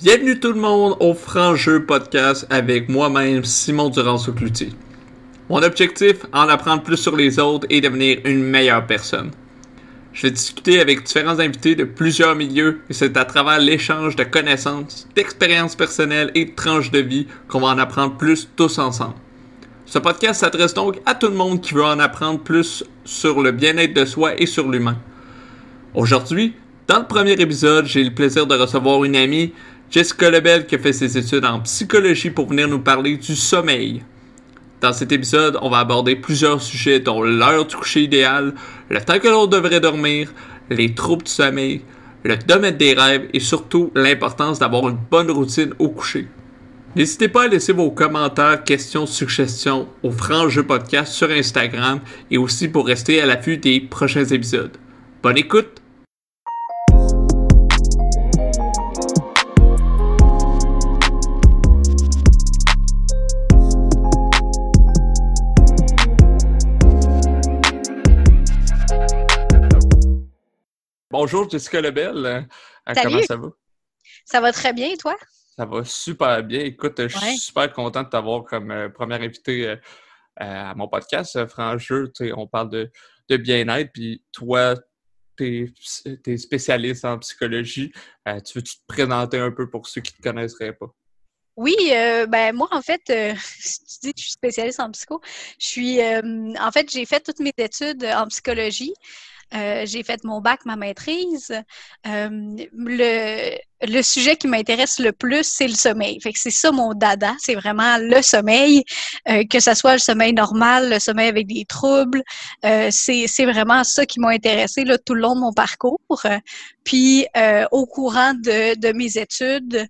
Bienvenue tout le monde au Franc Jeu Podcast avec moi-même Simon Durand-Cloutier. Mon objectif, en apprendre plus sur les autres et devenir une meilleure personne. Je vais discuter avec différents invités de plusieurs milieux et c'est à travers l'échange de connaissances, d'expériences personnelles et de tranches de vie qu'on va en apprendre plus tous ensemble. Ce podcast s'adresse donc à tout le monde qui veut en apprendre plus sur le bien-être de soi et sur l'humain. Aujourd'hui, dans le premier épisode, j'ai le plaisir de recevoir une amie Jessica Lebel qui a fait ses études en psychologie pour venir nous parler du sommeil. Dans cet épisode, on va aborder plusieurs sujets dont l'heure du coucher idéal, le temps que l'on devrait dormir, les troubles du sommeil, le domaine des rêves et surtout l'importance d'avoir une bonne routine au coucher. N'hésitez pas à laisser vos commentaires, questions, suggestions au Franc Podcast sur Instagram et aussi pour rester à l'affût des prochains épisodes. Bonne écoute! Bonjour Jessica Lebel. Euh, comment ça va? Ça va très bien et toi? Ça va super bien. Écoute, je suis super content de t'avoir comme euh, première invitée euh, à mon podcast, Francheux. On parle de, bien-être, puis toi, tu es, spécialiste en psychologie. tu veux-tu te présenter un peu pour ceux qui ne te connaisseraient pas? Oui, ben moi en fait, si tu dis que je suis spécialiste en psycho, je suis en fait j'ai fait toutes mes études en psychologie. Euh, j'ai fait mon bac, ma maîtrise. Euh, le, le, sujet qui m'intéresse le plus, c'est le sommeil. Fait que c'est ça mon dada, c'est vraiment le sommeil, euh, que ce soit le sommeil normal, le sommeil avec des troubles. c'est vraiment ça qui m'a intéressé là, tout le long de mon parcours. Puis au courant de, de mes études,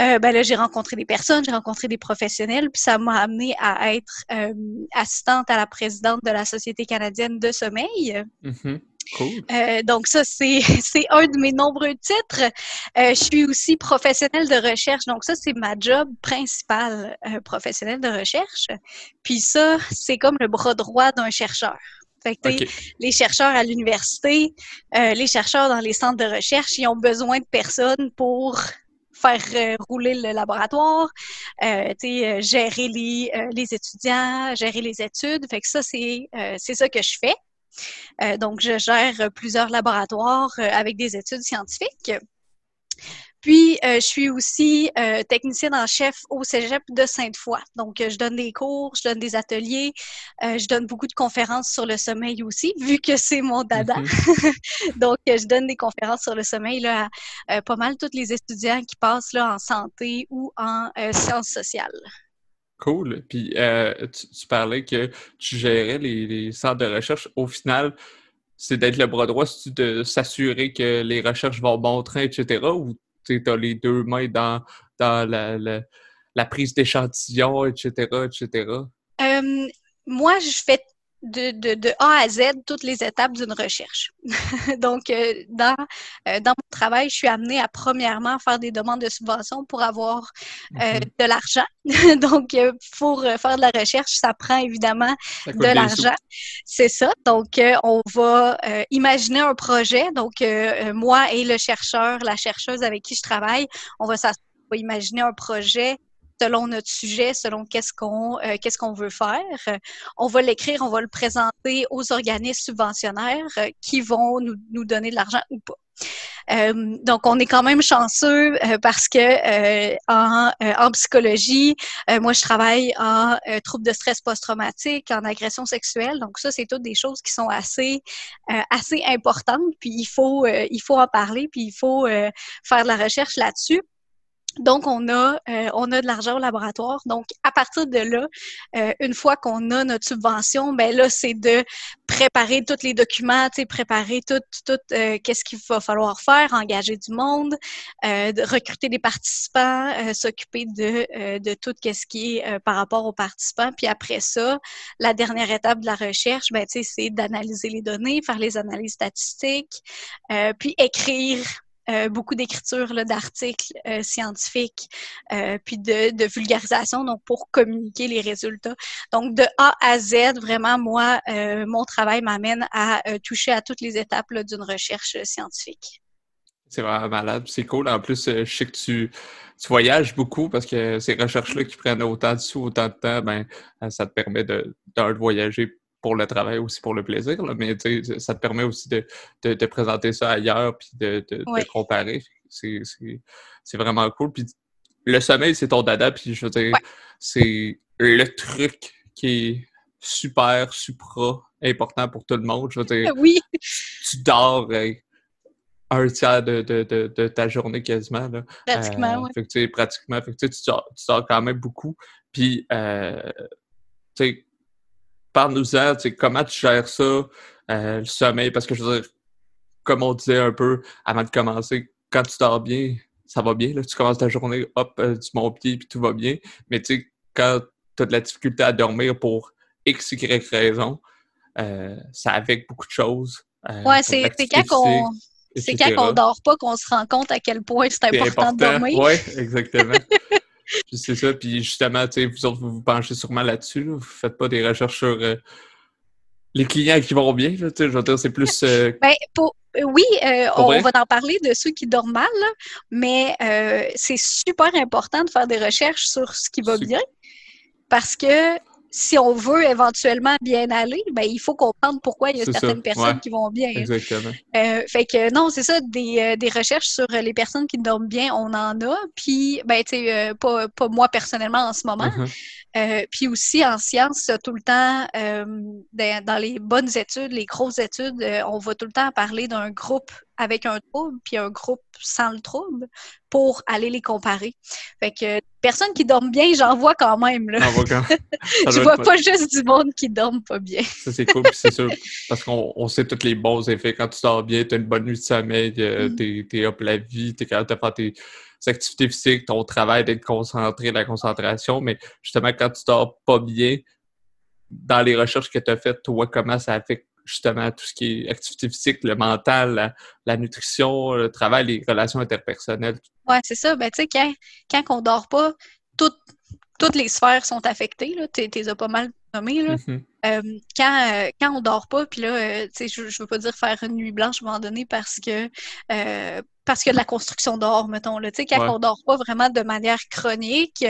euh, ben là, j'ai rencontré des personnes, j'ai rencontré des professionnels, puis ça m'a amené à être euh, assistante à la présidente de la Société canadienne de sommeil. Mm-hmm. Cool. Euh, donc ça, c'est un de mes nombreux titres. je suis aussi professionnelle de recherche. Donc ça, c'est ma job principale, professionnelle de recherche. Puis ça, c'est comme le bras droit d'un chercheur. Fait que, Les chercheurs à l'université, les chercheurs dans les centres de recherche, ils ont besoin de personnes pour faire euh, rouler le laboratoire, euh, euh, gérer les, les, étudiants, gérer les études. Fait que ça, c'est c'est ça que je fais. donc, je gère plusieurs laboratoires avec des études scientifiques. Puis, euh, je suis aussi euh, technicienne en chef au Cégep de Sainte-Foy. Donc, euh, je donne des cours, je donne des ateliers, je donne beaucoup de conférences sur le sommeil aussi, vu que c'est mon dada. Mhm. Donc, je donne des conférences sur le sommeil là, à pas mal tous les étudiants qui passent là, en santé ou en sciences sociales. Cool. Puis, tu, parlais que tu gérais les, les centres de recherche. Au final, c'est d'être le bras droit, de s'assurer que les recherches vont bon train, etc. Ou tu as les deux mains dans, dans la, la, prise d'échantillons, etc., etc.? Euh, moi, je fais de, de, de, A à Z toutes les étapes d'une recherche. Donc, euh, dans, euh, dans mon travail, je suis amenée à premièrement faire des demandes de subvention pour avoir euh, mhm. de l'argent. Donc, pour faire de la recherche, ça prend évidemment de l'argent. C'est ça. Donc, on va imaginer un projet. Donc, moi et le chercheur, la chercheuse avec qui je travaille, on va, on va imaginer un projet selon notre sujet, selon qu'est-ce qu'on euh, qu'est-ce qu'on veut faire. On va l'écrire, on va le présenter aux organismes subventionnaires euh, qui vont nous, donner de l'argent ou pas. Euh, donc, on est quand même chanceux parce que en, en, psychologie, moi, je travaille en troubles de stress post-traumatique, en agression sexuelle. Donc, ça, c'est toutes des choses qui sont assez assez importantes. Puis, il faut il faut en parler, puis il faut faire de la recherche là-dessus. Donc, on a, euh, on a de l'argent au laboratoire. Donc, à partir de là, euh, une fois qu'on a notre subvention, ben là, c'est de préparer tous les documents, préparer tout, tout euh, qu'est-ce qu'il va falloir faire, engager du monde, de recruter des participants, s'occuper de, de tout ce qui est par rapport aux participants. Puis après ça, la dernière étape de la recherche, ben, c'est d'analyser les données, faire les analyses statistiques, puis écrire beaucoup d'écriture d'articles euh, scientifiques, euh, puis de, vulgarisation, donc pour communiquer les résultats. Donc de A à Z, vraiment, moi, mon travail m'amène à toucher à toutes les étapes d'une recherche scientifique. C'est vraiment malade. C'est cool. En plus, je sais que tu, tu voyages beaucoup parce que ces recherches-là qui prennent autant de sous, autant de temps, ben, ça te permet de, de voyager pour le travail aussi pour le plaisir, là, mais ça te permet aussi de, de, présenter ça ailleurs puis de, de, comparer. C'est vraiment cool. Puis le sommeil, c'est ton dada, puis je veux dire, c'est le truc qui est super, supra important pour tout le monde. Je veux dire, oui. tu dors euh, un tiers de, de, de, ta journée quasiment. Là. Pratiquement, euh, oui. pratiquement. Fait que, tu, dors, tu dors quand même beaucoup. Puis, euh, tu sais, parle-nous-en, comment tu gères ça, euh, le sommeil, parce que je veux dire, comme on disait un peu avant de commencer, quand tu dors bien, ça va bien, là, tu commences ta journée, hop, euh, du mon pied, puis tout va bien, mais tu sais, quand tu as de la difficulté à dormir pour X, Y raison, euh, ça avec beaucoup de choses. ouais, c'est quand qu'on... C'est quand on dort pas qu'on se rend compte à quel point c'est important, de dormir. Oui, exactement. c'est ça. Puis justement, tu sais, vous autres, vous vous penchez sûrement là-dessus. Vous faites pas des recherches sur euh, les clients qui vont bien. Là, je veux dire, c'est plus. Euh, ben, euh, oui, on, va en parler de ceux qui dorment mal, mais c'est super important de faire des recherches sur ce qui va bien. Parce que si on veut éventuellement bien aller, ben, il faut comprendre pourquoi il y a certaines personnes qui vont bien. Exactement. Euh, fait que non, c'est ça, des, euh, des, recherches sur les personnes qui dorment bien, on en a. Puis, ben, tu sais, euh, pas, pas, moi personnellement en ce moment. Uh-huh. Euh, puis aussi en sciences, tout le temps, dans, les bonnes études, les grosses études, on va tout le temps parler d'un groupe avec un trouble puis un groupe sans le trouble pour aller les comparer. Fait que personnes qui dorment bien, j'en vois quand même. Là. Je vois pas juste du monde qui dorme pas bien. ça, c'est cool, c'est sûr. Parce qu'on sait tous les bons effets. Quand tu dors bien, tu as une bonne nuit de sommeil, euh, mm. tu es, up la vie, tu es capable de faire tes activités physiques, ton travail, d'être concentré, la concentration. Mais justement, quand tu dors pas bien, dans les recherches que tu as faites, toi, comment ça affecte justement tout ce qui est activité physique, le mental, la, nutrition, le travail, les relations interpersonnelles. Oui, c'est ça. Ben, tu sais, quand, quand on dort pas, toutes les sphères sont affectées. Tu les as pas mal nommées. Là. Mm-hmm. Euh, quand, euh, quand on dort pas, puis là, euh, tu sais, je, je veux pas dire faire une nuit blanche à un moment donné parce que parce que de la construction dehors, mettons. Là, tu sais, quand on dort pas vraiment de manière chronique,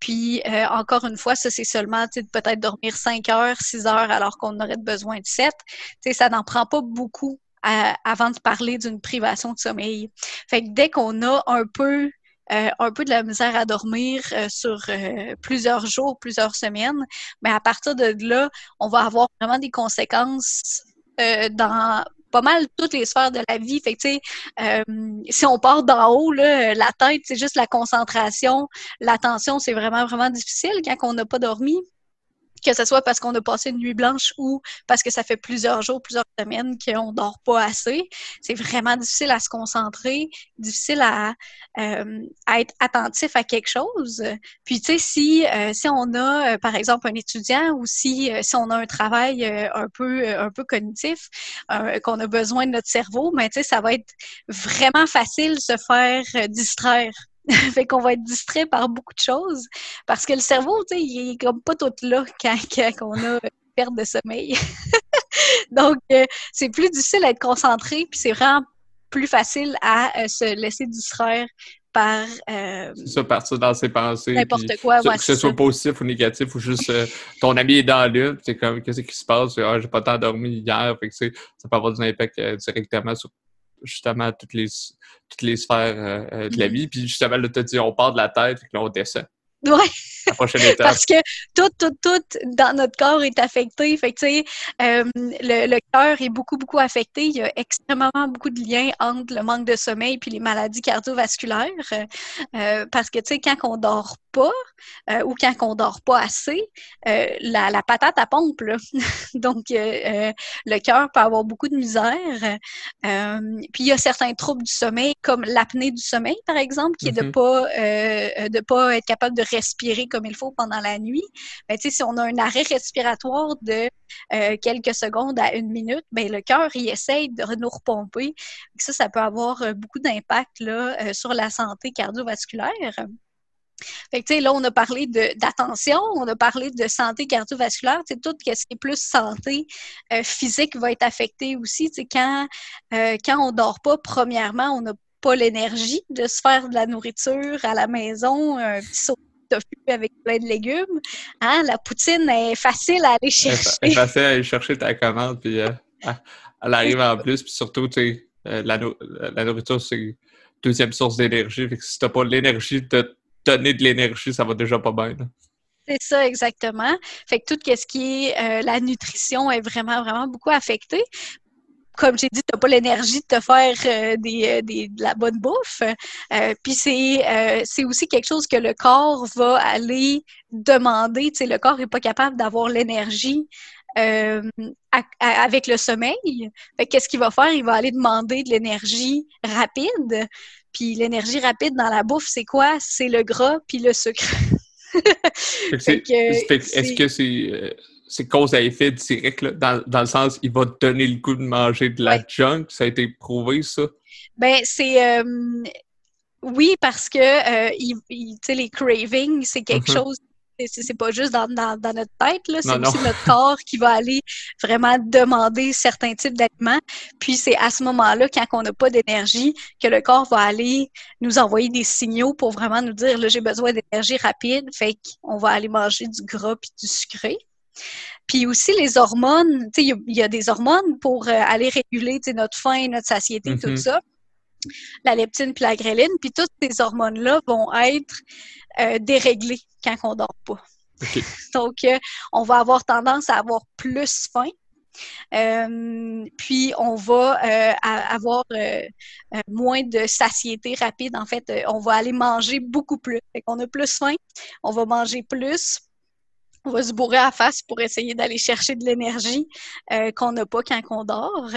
puis encore une fois, ça c'est seulement peut-être dormir 5 heures, 6 heures alors qu'on aurait besoin de 7. Tu sais, ça n'en prend pas beaucoup avant de parler d'une privation de sommeil. Fait que dès qu'on a un peu euh, un peu de la misère à dormir euh, sur euh, plusieurs jours, plusieurs semaines, mais à partir de là, on va avoir vraiment des conséquences dans pas mal toutes les sphères de la vie. Fait euh, si on part d'en haut, là, la tête, c'est juste la concentration. L'attention, c'est vraiment, vraiment difficile quand on n'a pas dormi que ce soit parce qu'on a passé une nuit blanche ou parce que ça fait plusieurs jours, plusieurs semaines qu'on dort pas assez. C'est vraiment difficile à se concentrer, difficile à, euh, être attentif à quelque chose. Puis, tu sais, si, euh, si on a, euh, par exemple, un étudiant ou si, si on a un travail un, peu, un peu cognitif, qu'on a besoin de notre cerveau, mais tu sais, ça va être vraiment facile de se faire distraire fait qu'on va être distrait par beaucoup de choses parce que le cerveau, tu sais, il est comme pas tout là quand, on a une perte de sommeil. Donc, euh, c'est plus difficile à être concentré, puis c'est vraiment plus facile à euh, se laisser distraire par. Euh, ça, partir dans ses pensées. N'importe quoi, Que ce soit positif ou négatif, ou juste ton ami est dans l'une, c'est comme, qu'est-ce qui se passe? Ah, j'ai pas tant dormi hier, fait que, ça peut avoir des impacts directement sur justement toutes les, toutes les sphères euh, euh, de la mm-hmm. vie. Puis justement, là, tu dit, on part de la tête, et là, on descend. Parce que tout, tout, tout dans notre corps est affecté. Fait que, euh, le, le cœur est beaucoup, beaucoup affecté. Il y a extrêmement beaucoup de liens entre le manque de sommeil puis les maladies cardiovasculaires. Euh, parce que, tu sais, quand on dort pas euh, ou quand on dort pas assez, la, la, patate à pompe. Là. Donc, le cœur peut avoir beaucoup de misère. puis, il y a certains troubles du sommeil, comme l'apnée du sommeil, par exemple, qui est de mm-hmm. pas de pas être capable de respirer comme il faut pendant la nuit. Ben, si on a un arrêt respiratoire de quelques secondes à une minute, ben, le cœur, essaye de nous repomper. Ça, ça peut avoir beaucoup d'impact là, sur la santé cardiovasculaire. Fait que, là, on a parlé d'attention, on a parlé de santé cardiovasculaire, tout ce qui est plus santé euh, physique va être affecté aussi. Quand, euh, quand on dort pas, premièrement, on a pas l'énergie de se faire de la nourriture à la maison, tofu avec plein de légumes, hein, la poutine est facile à aller chercher. C'est facile à aller chercher ta commande, puis euh, elle arrive en plus, puis surtout, tu sais, euh, la, la, nourriture, c'est deuxième source d'énergie. Fait que si t'as pas l'énergie de te donner de l'énergie, ça va déjà pas bien. C'est ça, exactement. Fait que tout ce qui est euh, la nutrition est vraiment, vraiment beaucoup affecté. Comme j'ai dit, tu n'as pas l'énergie de te faire euh, des, des, de la bonne bouffe. Puis c'est, c'est aussi quelque chose que le corps va aller demander. Tu sais, le corps n'est pas capable d'avoir l'énergie euh, avec le sommeil. qu'est-ce qu'il va faire? Il va aller demander de l'énergie rapide. Puis l'énergie rapide dans la bouffe, c'est quoi? C'est le gras puis le sucre. Est-ce que c'est euh, c'est cause à effet direct, dans, dans, le sens il va te donner le goût de manger de la junk? Ça a été prouvé, ça? Ben, c'est. Euh, oui, parce que il, les cravings, c'est quelque mm-hmm. chose c'est pas juste dans, notre tête, c'est aussi notre corps qui va aller vraiment demander certains types d'aliments. Puis c'est à ce moment-là, quand on n'a pas d'énergie, que le corps va aller nous envoyer des signaux pour vraiment nous dire là, j'ai besoin d'énergie rapide, fait qu'on va aller manger du gras puis du sucré. Puis aussi les hormones, il y, a des hormones pour euh, aller réguler notre faim, notre satiété, tout mm-hmm. ça la leptine puis la gréline, puis toutes ces hormones-là vont être euh, déréglées quand on dort pas. Donc, euh, on va avoir tendance à avoir plus faim. Puis on va avoir moins de satiété rapide. En fait, on va aller manger beaucoup plus. On a plus faim, on va manger plus, on va se bourrer à la face pour essayer d'aller chercher de l'énergie euh, qu'on n'a pas quand on dort.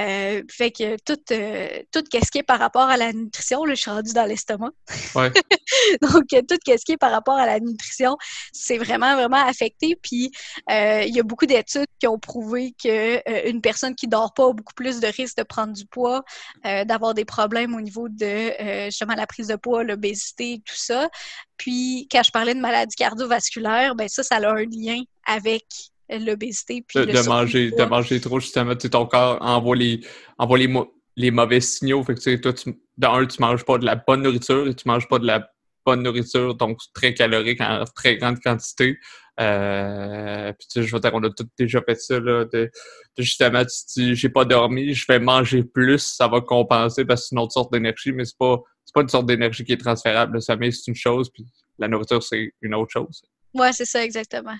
Euh, fait que tout, euh, tout ce qui est par rapport à la nutrition, là, je suis rendue dans l'estomac. Donc, tout ce qui est par rapport à la nutrition, c'est vraiment, vraiment affecté. Puis, il y a beaucoup d'études qui ont prouvé qu'une personne qui dort pas a beaucoup plus de risque de prendre du poids, d'avoir des problèmes au niveau de justement la prise de poids, l'obésité, tout ça. Puis, quand je parlais de maladie cardiovasculaire, ben ça, ça a un lien avec l'obésité. De, de manger, de manger trop, justement, ton corps envoie les, envoie les, les mauvais signaux. Fait que, toi, tu, d'un, tu manges pas de la bonne nourriture et tu manges pas de la bonne nourriture, donc très calorique en très grande quantité. Euh, puis tu sais, je veux dire, on a tous déjà fait ça, là, de, justement, tu dis, j'ai pas dormi, je vais manger plus, ça va compenser parce que c'est une autre sorte d'énergie, mais c'est pas c'est pas une sorte d'énergie qui est transférable. Le sommeil, c'est une chose, puis la nourriture, c'est une autre chose. Ouais, c'est ça, exactement.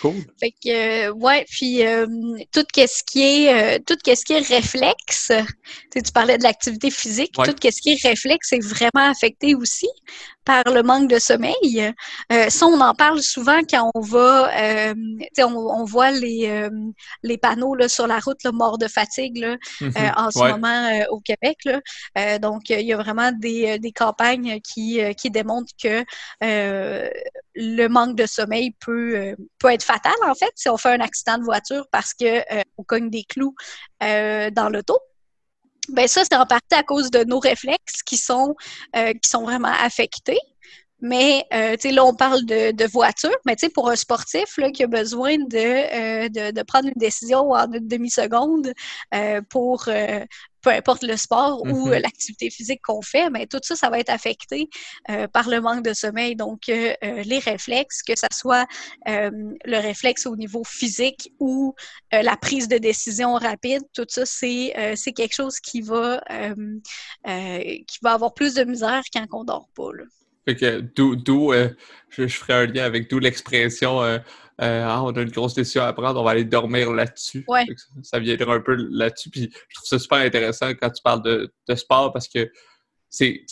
Cool. Fait que, euh, ouais, puis euh, tout ce qui est, euh, tout ce qui est réflexe, tu, tu parlais de l'activité physique, tout ce qui est réflexe est vraiment affecté aussi par le manque de sommeil. Euh, ça, on en parle souvent quand on va, euh, on, on, voit les, euh, les panneaux là, sur la route, là, mort de fatigue là, mhm. euh, en ce moment au Québec. Là. donc, il y a vraiment des, des campagnes qui, qui démontrent que le manque de sommeil peut, peut être fatal, en fait, si on fait un accident de voiture parce que on cogne des clous dans l'auto. Ben ça, c'est en partie à cause de nos réflexes qui sont, euh, qui sont vraiment affectés. Mais euh, là, on parle de, de voiture, mais pour un sportif là, qui a besoin de, euh, de, de, prendre une décision en une demi-seconde euh, pour peu importe le sport ou mm-hmm. l'activité physique qu'on fait, mais tout ça, ça va être affecté par le manque de sommeil. Donc, les réflexes, que ce soit le réflexe au niveau physique ou la prise de décision rapide, tout ça, c'est c'est quelque chose qui va, qui va avoir plus de misère quand on dort pas. Là. Fait que d'où, euh, je, ferai un lien avec d'où l'expression euh, euh, ah, on a une grosse décision à prendre, on va aller dormir là-dessus. Ça, viendra un peu là-dessus. Puis je trouve ça super intéressant quand tu parles de, de sport parce que c'est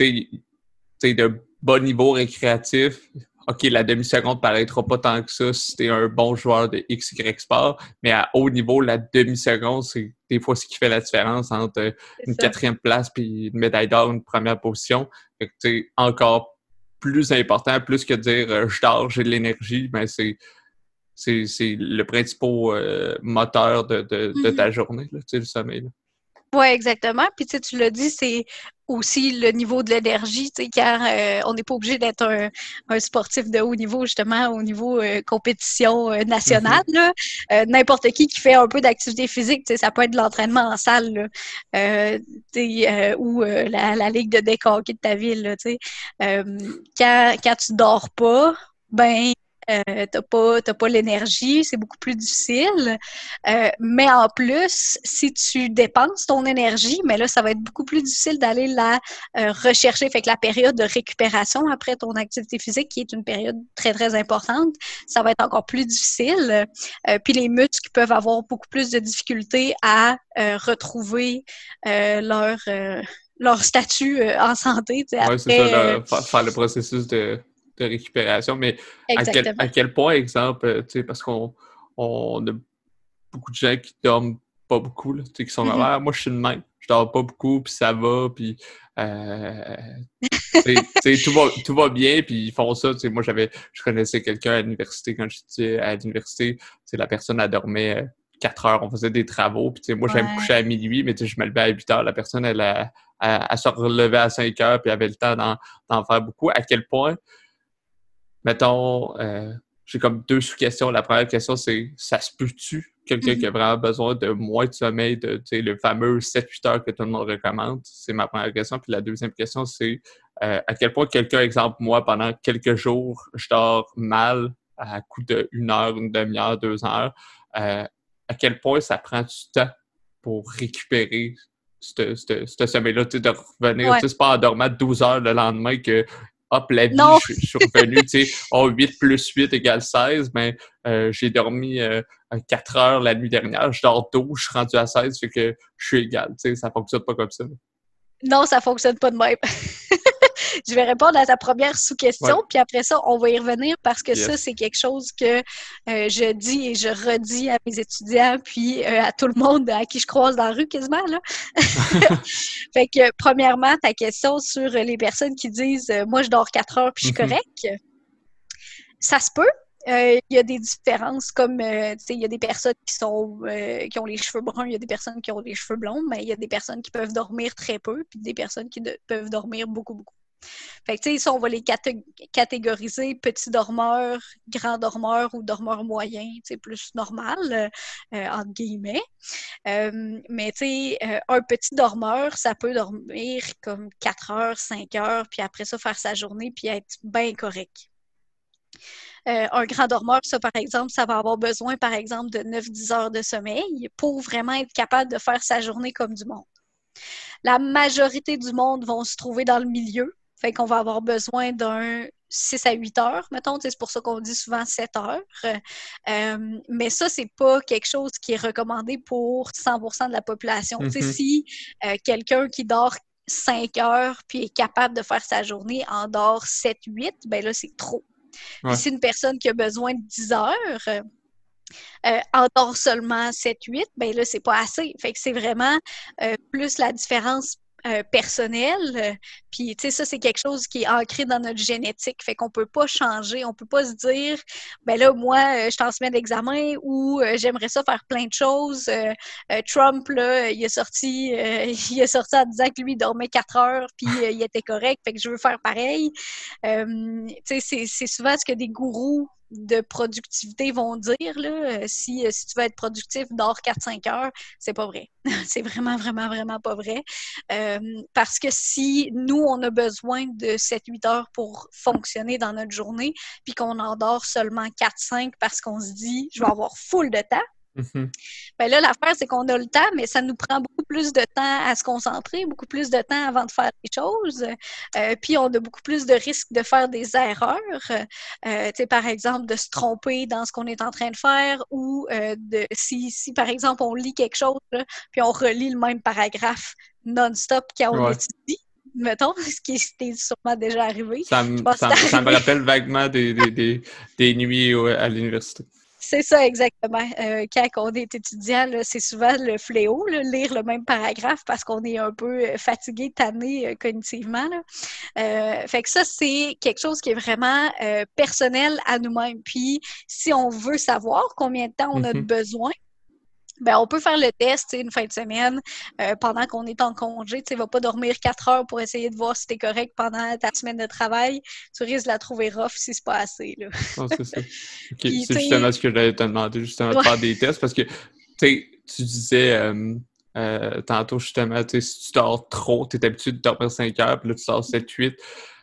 de bon niveau récréatif. OK, la demi-seconde paraîtra pas tant que ça si t'es un bon joueur de XY sport, mais à haut niveau, la demi-seconde, c'est des fois ce qui fait la différence entre une quatrième place puis une médaille d'or, une première position. Fait que, encore plus important, plus que de dire euh, je dors, j'ai de l'énergie, ben c'est c'est le principal euh, moteur de, de, de, ta journée, là, le sommeil. Oui, exactement. Puis tu, sais, tu l'as dit, c'est aussi le niveau de l'énergie, tu sais, car euh, on n'est pas obligé d'être un, sportif de haut niveau, justement, au niveau euh, compétition euh, nationale. Mm-hmm. N'importe qui qui fait un peu d'activité physique, tu sais, ça peut être de l'entraînement en salle, ou la, la, ligue de deck de ta ville, tu sais. quand, quand tu dors pas, ben euh, t'as pas, pas l'énergie, c'est beaucoup plus difficile. Euh, mais en plus, si tu dépenses ton énergie, mais là, ça va être beaucoup plus difficile d'aller la euh, rechercher. Fait que la période de récupération après ton activité physique, qui est une période très, très importante, ça va être encore plus difficile. Euh, puis les muscles peuvent avoir beaucoup plus de difficultés à retrouver leur leur statut en santé. Oui, c'est ça, faire le processus de de récupération, mais à quel, à quel, point, exemple, euh, parce qu'on on a beaucoup de gens qui dorment pas beaucoup, là, qui sont mm moi je suis le même, je dors pas beaucoup, puis ça va, puis euh, tout, va, tout va bien, puis ils font ça. Moi, j'avais, je connaissais quelqu'un à l'université quand j'étais à l'université, la personne a dormi 4 euh, heures, on faisait des travaux, puis moi, j'allais me coucher à minuit, mais je me levais à 8 heures. La personne, elle, elle, se relevait à 5 heures, puis avait le temps d'en faire beaucoup. À quel point mettons, euh, j'ai comme deux sous-questions. La première question, c'est ça se peut-tu quelqu'un qui a mm-hmm. vraiment besoin de moins de sommeil, de le fameux 7-8 heures que tout le monde recommande? C'est ma première question. Puis la deuxième question, c'est euh, à quel point quelqu'un, exemple, moi, pendant quelques jours, je dors mal à coup de une heure, une demi-heure, deux heures. Euh, à quel point ça prend du temps pour récupérer ce sommeil-là, de revenir, ouais. c'est pas en dormant 12 heures le lendemain que hop, la vie, je, suis revenu, tu sais, oh, 8 plus 8 égale 16, mais euh, j'ai dormi 4 euh, heures la nuit dernière, je dors 12, je suis rendu à 16, fait que je suis égal, tu sais, ça fonctionne pas comme ça. Non, ça fonctionne pas de même. je vais répondre à ta première sous-question, puis après ça, on va y revenir parce que ça, c'est quelque chose que euh, je dis et je redis à mes étudiants, puis euh, à tout le monde à qui je croise dans la rue quasiment. Là. fait que, premièrement, ta question sur les personnes qui disent euh, Moi, je dors quatre heures, puis je suis mm-hmm. correct. Ça se peut, il y a des différences comme tu sais il y a des personnes qui sont qui ont les cheveux bruns, il y a des personnes qui ont les cheveux blonds, mais il y a des personnes qui peuvent dormir très peu puis des personnes qui peuvent dormir beaucoup beaucoup. Fait que, on va les catégoriser petits dormeurs, grands dormeurs ou dormeurs moyens, plus normal, euh, euh, entre guillemets. Euh, mais, sais, un petit dormeur, ça peut dormir comme 4 heures, 5 heures, puis après ça, faire sa journée, puis être bien correct. un grand dormeur, ça, par exemple, ça va avoir besoin, par exemple, de 9-10 heures de sommeil pour vraiment être capable de faire sa journée comme du monde. La majorité du monde vont se trouver dans le milieu, fait qu'on va avoir besoin d'un 6 à 8 heures, mettons. C'est pour ça qu'on dit souvent 7 heures. Euh, mais ça, c'est pas quelque chose qui est recommandé pour 100% de la population. Mm-hmm. Si euh, quelqu'un qui dort 5 heures puis est capable de faire sa journée en dort 7-8, ben là, c'est trop. si une personne qui a besoin de 10 heures, euh, en dort seulement 7-8, ben là, c'est pas assez. Fait que c'est vraiment plus la différence euh, personnel. Euh, puis, tu sais, ça, c'est quelque chose qui est ancré dans notre génétique. Fait qu'on peut pas changer. On peut pas se dire, ben là, moi, euh, je t'en semaine d'examen ou j'aimerais ça faire plein de choses. Trump, là, il est sorti, il est sorti en disant que lui, il dormait quatre heures puis il était correct. Fait que je veux faire pareil. tu sais, c'est souvent ce que des gourous de productivité vont dire. Là, euh, si, euh, si tu veux être productif, dors 4-5 heures, c'est pas vrai. c'est vraiment, vraiment, vraiment pas vrai. Euh, parce que si nous, on a besoin de 7-8 heures pour fonctionner dans notre journée, puis qu'on en dort seulement 4-5 parce qu'on se dit, je vais avoir full de temps, Mhm. Ben là, l'affaire, c'est qu'on a le temps, mais ça nous prend beaucoup plus de temps à se concentrer, beaucoup plus de temps avant de faire les choses. Euh, puis, on a beaucoup plus de risques de faire des erreurs. Euh, par exemple, de se tromper dans ce qu'on est en train de faire ou euh, de si, si, par exemple, on lit quelque chose, puis on relit le même paragraphe non-stop quand on étudie mettons, ce qui est sûrement déjà arrivé. Ça, me, rappelle vaguement des, des, des nuits à l'université. C'est ça, exactement. Euh, quand on est étudiant, c'est souvent le fléau, lire le même paragraphe parce qu'on est un peu euh, fatigué, tanné euh, cognitivement. fait que ça, c'est quelque chose qui est vraiment personnel à nous-mêmes. Puis, si on veut savoir combien de temps on a mm-hmm. besoin, ben, on peut faire le test une fin de semaine euh, pendant qu'on est en congé. Tu ne vas pas dormir quatre heures pour essayer de voir si tu es correct pendant ta semaine de travail. Tu risques de la trouver rough si c'est pas assez. Là. c'est ça. c'est justement ce que j'allais te demander, justement, de faire des tests parce que tu disais euh, euh, tantôt, justement, si tu dors trop, tu es habitué de dormir 5 heures, puis là, tu dors 7-8,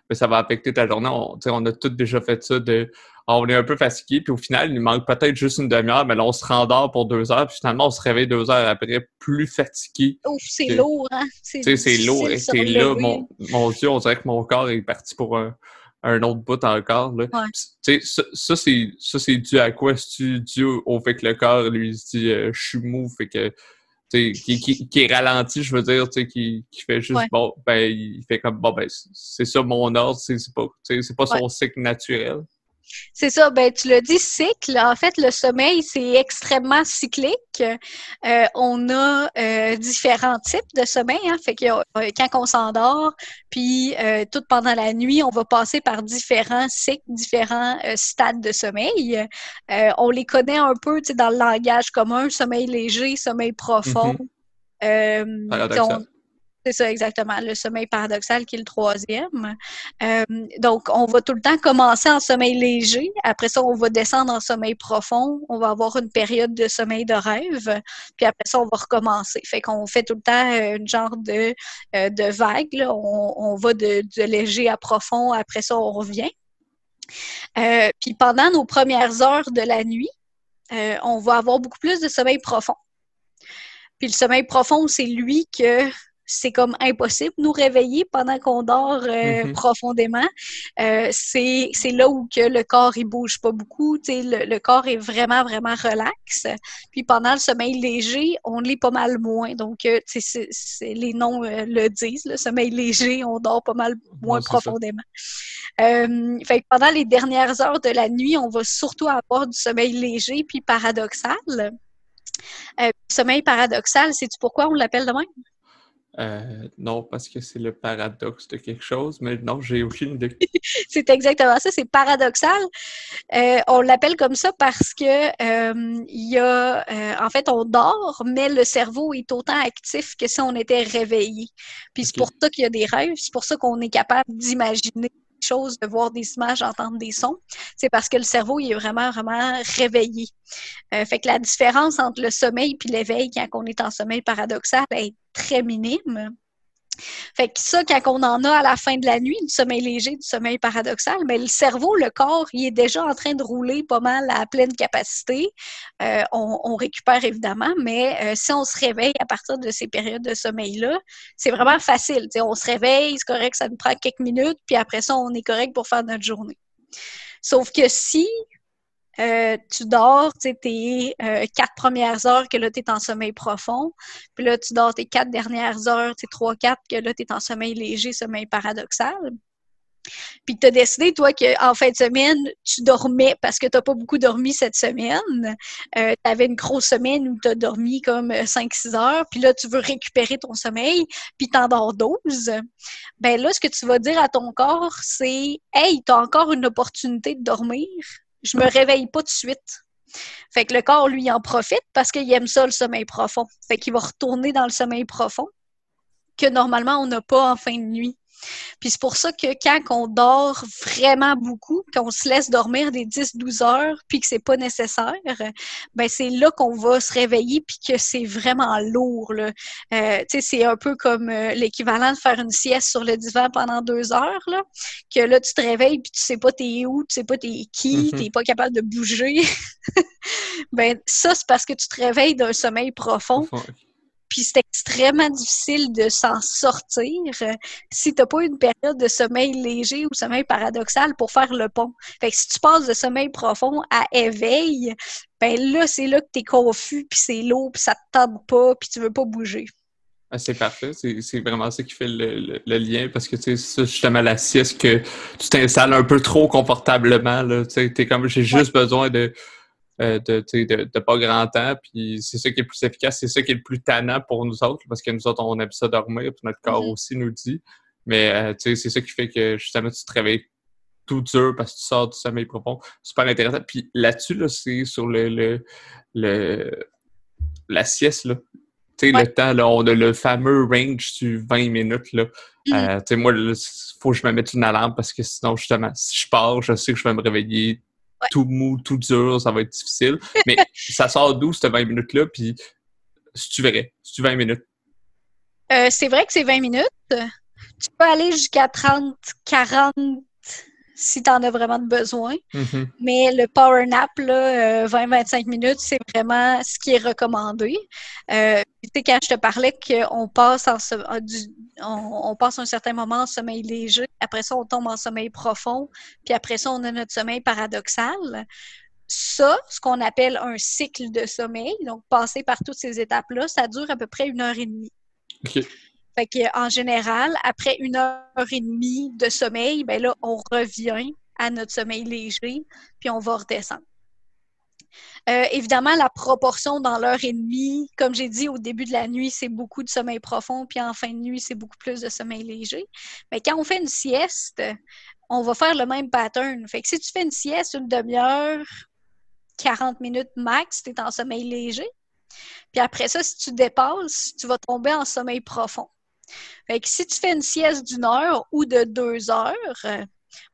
ben, ça va affecter ta journée. On, on a tous déjà fait ça de on est un peu fatigué, puis au final, il manque peut-être juste une demi-heure, mais là, on se rendort pour deux heures, puis finalement, on se réveille deux heures après, plus fatigué. Ouf, c'est lourd, hein? C'est lourd, et c'est là, mon, mon, Dieu, on dirait que mon corps est parti pour un, un autre bout encore. Là. Ouais. Ça, ça c'est dû à quoi? C'est dû au fait que le corps, lui, se dit euh, je suis mou, fait que qui, qui, qui, est ralenti, je veux dire, qui, qui fait juste bon, ben, il fait comme bon ben c'est ça mon ordre, c'est pas, c'est pas son cycle naturel. C'est ça, ben tu l'as dit, cycle. En fait, le sommeil, c'est extrêmement cyclique. Euh, on a euh, différents types de sommeil. Hein, fait que euh, quand on s'endort, puis tout pendant la nuit, on va passer par différents cycles, différents stades de sommeil. on les connaît un peu dans le langage commun, sommeil léger, sommeil profond. Mm c'est ça, exactement. Le sommeil paradoxal qui est le troisième. Euh, donc, on va tout le temps commencer en sommeil léger. Après ça, on va descendre en sommeil profond. On va avoir une période de sommeil de rêve. Puis après ça, on va recommencer. Fait qu'on fait tout le temps euh, une genre de, euh, de vague. On, va de, léger à profond. Après ça, on revient. puis pendant nos premières heures de la nuit, on va avoir beaucoup plus de sommeil profond. Puis le sommeil profond, c'est lui que c'est comme impossible nous réveiller pendant qu'on dort euh, mm-hmm. profondément. Euh, c'est là où que le corps il bouge pas beaucoup, le, le corps est vraiment vraiment relax. Puis pendant le sommeil léger, on lit pas mal moins. Donc euh, c'est les noms le disent, le sommeil léger, on dort pas mal moins profondément. fait pendant les dernières heures de la nuit, on va surtout avoir du sommeil léger puis paradoxal. sommeil paradoxal, c'est pourquoi on l'appelle de même? Euh, non, parce que c'est le paradoxe de quelque chose, mais non, j'ai aucune idée. c'est exactement ça, c'est paradoxal. Euh, on l'appelle comme ça parce que euh, il y a, en fait, on dort, mais le cerveau est autant actif que si on était réveillé. Puis c'est pour ça qu'il y a des rêves, c'est pour ça qu'on est capable d'imaginer chose de voir des images, d'entendre des sons, c'est parce que le cerveau il est vraiment, vraiment réveillé. Euh, fait que la différence entre le sommeil et l'éveil quand on est en sommeil paradoxal est très minime. Fait que ça, quand on en a à la fin de la nuit, du sommeil léger, du sommeil paradoxal, mais le cerveau, le corps, il est déjà en train de rouler pas mal à pleine capacité. Euh, on, récupère évidemment, mais euh, si on se réveille à partir de ces périodes de sommeil-là, c'est vraiment facile. on se réveille, c'est correct, ça nous prend quelques minutes, puis après ça, on est correct pour faire notre journée. Sauf que si euh, tu dors, tes euh, quatre premières heures que là, tu es en sommeil profond. Puis là, tu dors tes quatre dernières heures, tes trois, quatre que là, tu es en sommeil léger, sommeil paradoxal. Puis tu as décidé, toi, qu'en fin de semaine, tu dormais parce que tu n'as pas beaucoup dormi cette semaine. Euh, tu avais une grosse semaine où tu as dormi comme 5-6 heures. Puis là, tu veux récupérer ton sommeil, puis tu dors 12. Ben là, ce que tu vas dire à ton corps, c'est Hey, tu as encore une opportunité de dormir je me réveille pas tout de suite. Fait que le corps, lui, en profite parce qu'il aime ça, le sommeil profond. Fait qu'il va retourner dans le sommeil profond que normalement, on n'a pas en fin de nuit. Puis c'est pour ça que quand on dort vraiment beaucoup, qu'on se laisse dormir des 10-12 heures, puis que c'est pas nécessaire, ben c'est là qu'on va se réveiller, puis que c'est vraiment lourd. Là. Euh, c'est un peu comme euh, l'équivalent de faire une sieste sur le divan pendant deux heures, là, que là, tu te réveilles, puis tu sais pas t'es où, tu sais pas t'es qui, mm-hmm. t'es pas capable de bouger. ben ça, c'est parce que tu te réveilles d'un sommeil profond puis c'est extrêmement difficile de s'en sortir euh, si tu n'as pas une période de sommeil léger ou sommeil paradoxal pour faire le pont. Fait que si tu passes de sommeil profond à éveil, ben là, c'est là que tu es confus, puis c'est lourd, puis ça te tente pas, puis tu veux pas bouger. Ah, c'est parfait. C'est vraiment ça qui fait le, lien parce que tu sais, justement la sieste que tu t'installes un peu trop confortablement. Tu sais, comme j'ai juste besoin de euh, de, de, pas grand temps. Puis c'est ça qui est le plus efficace, c'est ça qui est le plus tannant pour nous autres, parce que nous autres, on aime ça dormir, puis notre corps mm-hmm. aussi nous dit. Mais euh, c'est ça qui fait que justement, tu te réveilles tout dur parce que tu sors du sommeil profond. Super intéressant. Puis là-dessus, là, c'est sur le, le, la sieste, là. Le temps, là, on a le fameux range du 20 minutes, là. Mm. Euh, moi, il faut que je me mette une alarme parce que sinon, justement, si je pars, je sais que je vais me réveiller tout mou, tout dur, ça va être difficile. Mais ça sort d'où, cette 20 minutes-là? Puis, si tu verrais, si tu 20 minutes? Euh, c'est vrai que c'est 20 minutes. Tu peux aller jusqu'à 30, 40 si tu en as vraiment besoin. Mm-hmm. Mais le power nap, 20-25 euh, minutes, c'est vraiment ce qui est recommandé. Euh, tu sais, quand je te parlais qu'on passe, en, on, passe un certain moment en sommeil léger, après ça, on tombe en sommeil profond, puis après ça, on a notre sommeil paradoxal. Ça, ce qu'on appelle un cycle de sommeil, donc passer par toutes ces étapes-là, ça dure à peu près une heure et demie. Fait en général, après une heure et demie de sommeil, ben là, on revient à notre sommeil léger, puis on va redescendre. Euh, évidemment, la proportion dans l'heure et demie, comme j'ai dit au début de la nuit, c'est beaucoup de sommeil profond, puis en fin de nuit, c'est beaucoup plus de sommeil léger. Mais quand on fait une sieste, on va faire le même pattern. Fait que si tu fais une sieste une demi-heure, 40 minutes max, tu es en sommeil léger. Puis après ça, si tu dépasses, tu vas tomber en sommeil profond. Fait que si tu fais une sieste d'une heure ou de deux heures, euh,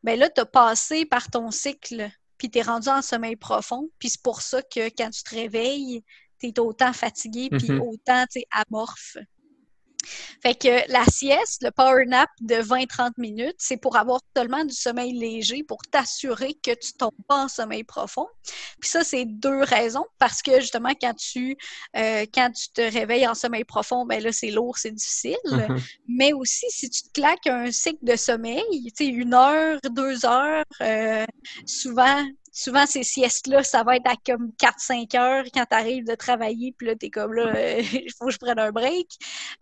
ben là, tu as passé par ton cycle, puis tu es rendu en sommeil profond. Puis c'est pour ça que quand tu te réveilles, tu es autant fatigué, puis mm-hmm. autant amorphe. Fait que la sieste, le power nap de 20-30 minutes, c'est pour avoir seulement du sommeil léger, pour t'assurer que tu tombes pas en sommeil profond. Puis ça, c'est deux raisons. Parce que justement, quand tu, euh, quand tu te réveilles en sommeil profond, ben là, c'est lourd, c'est difficile. Mm-hmm. Mais aussi, si tu te claques un cycle de sommeil, tu sais, une heure, deux heures, euh, souvent, souvent, ces siestes-là, ça va être à comme 4-5 heures quand tu arrives de travailler, puis là, tu es comme là, il faut que je prenne un break.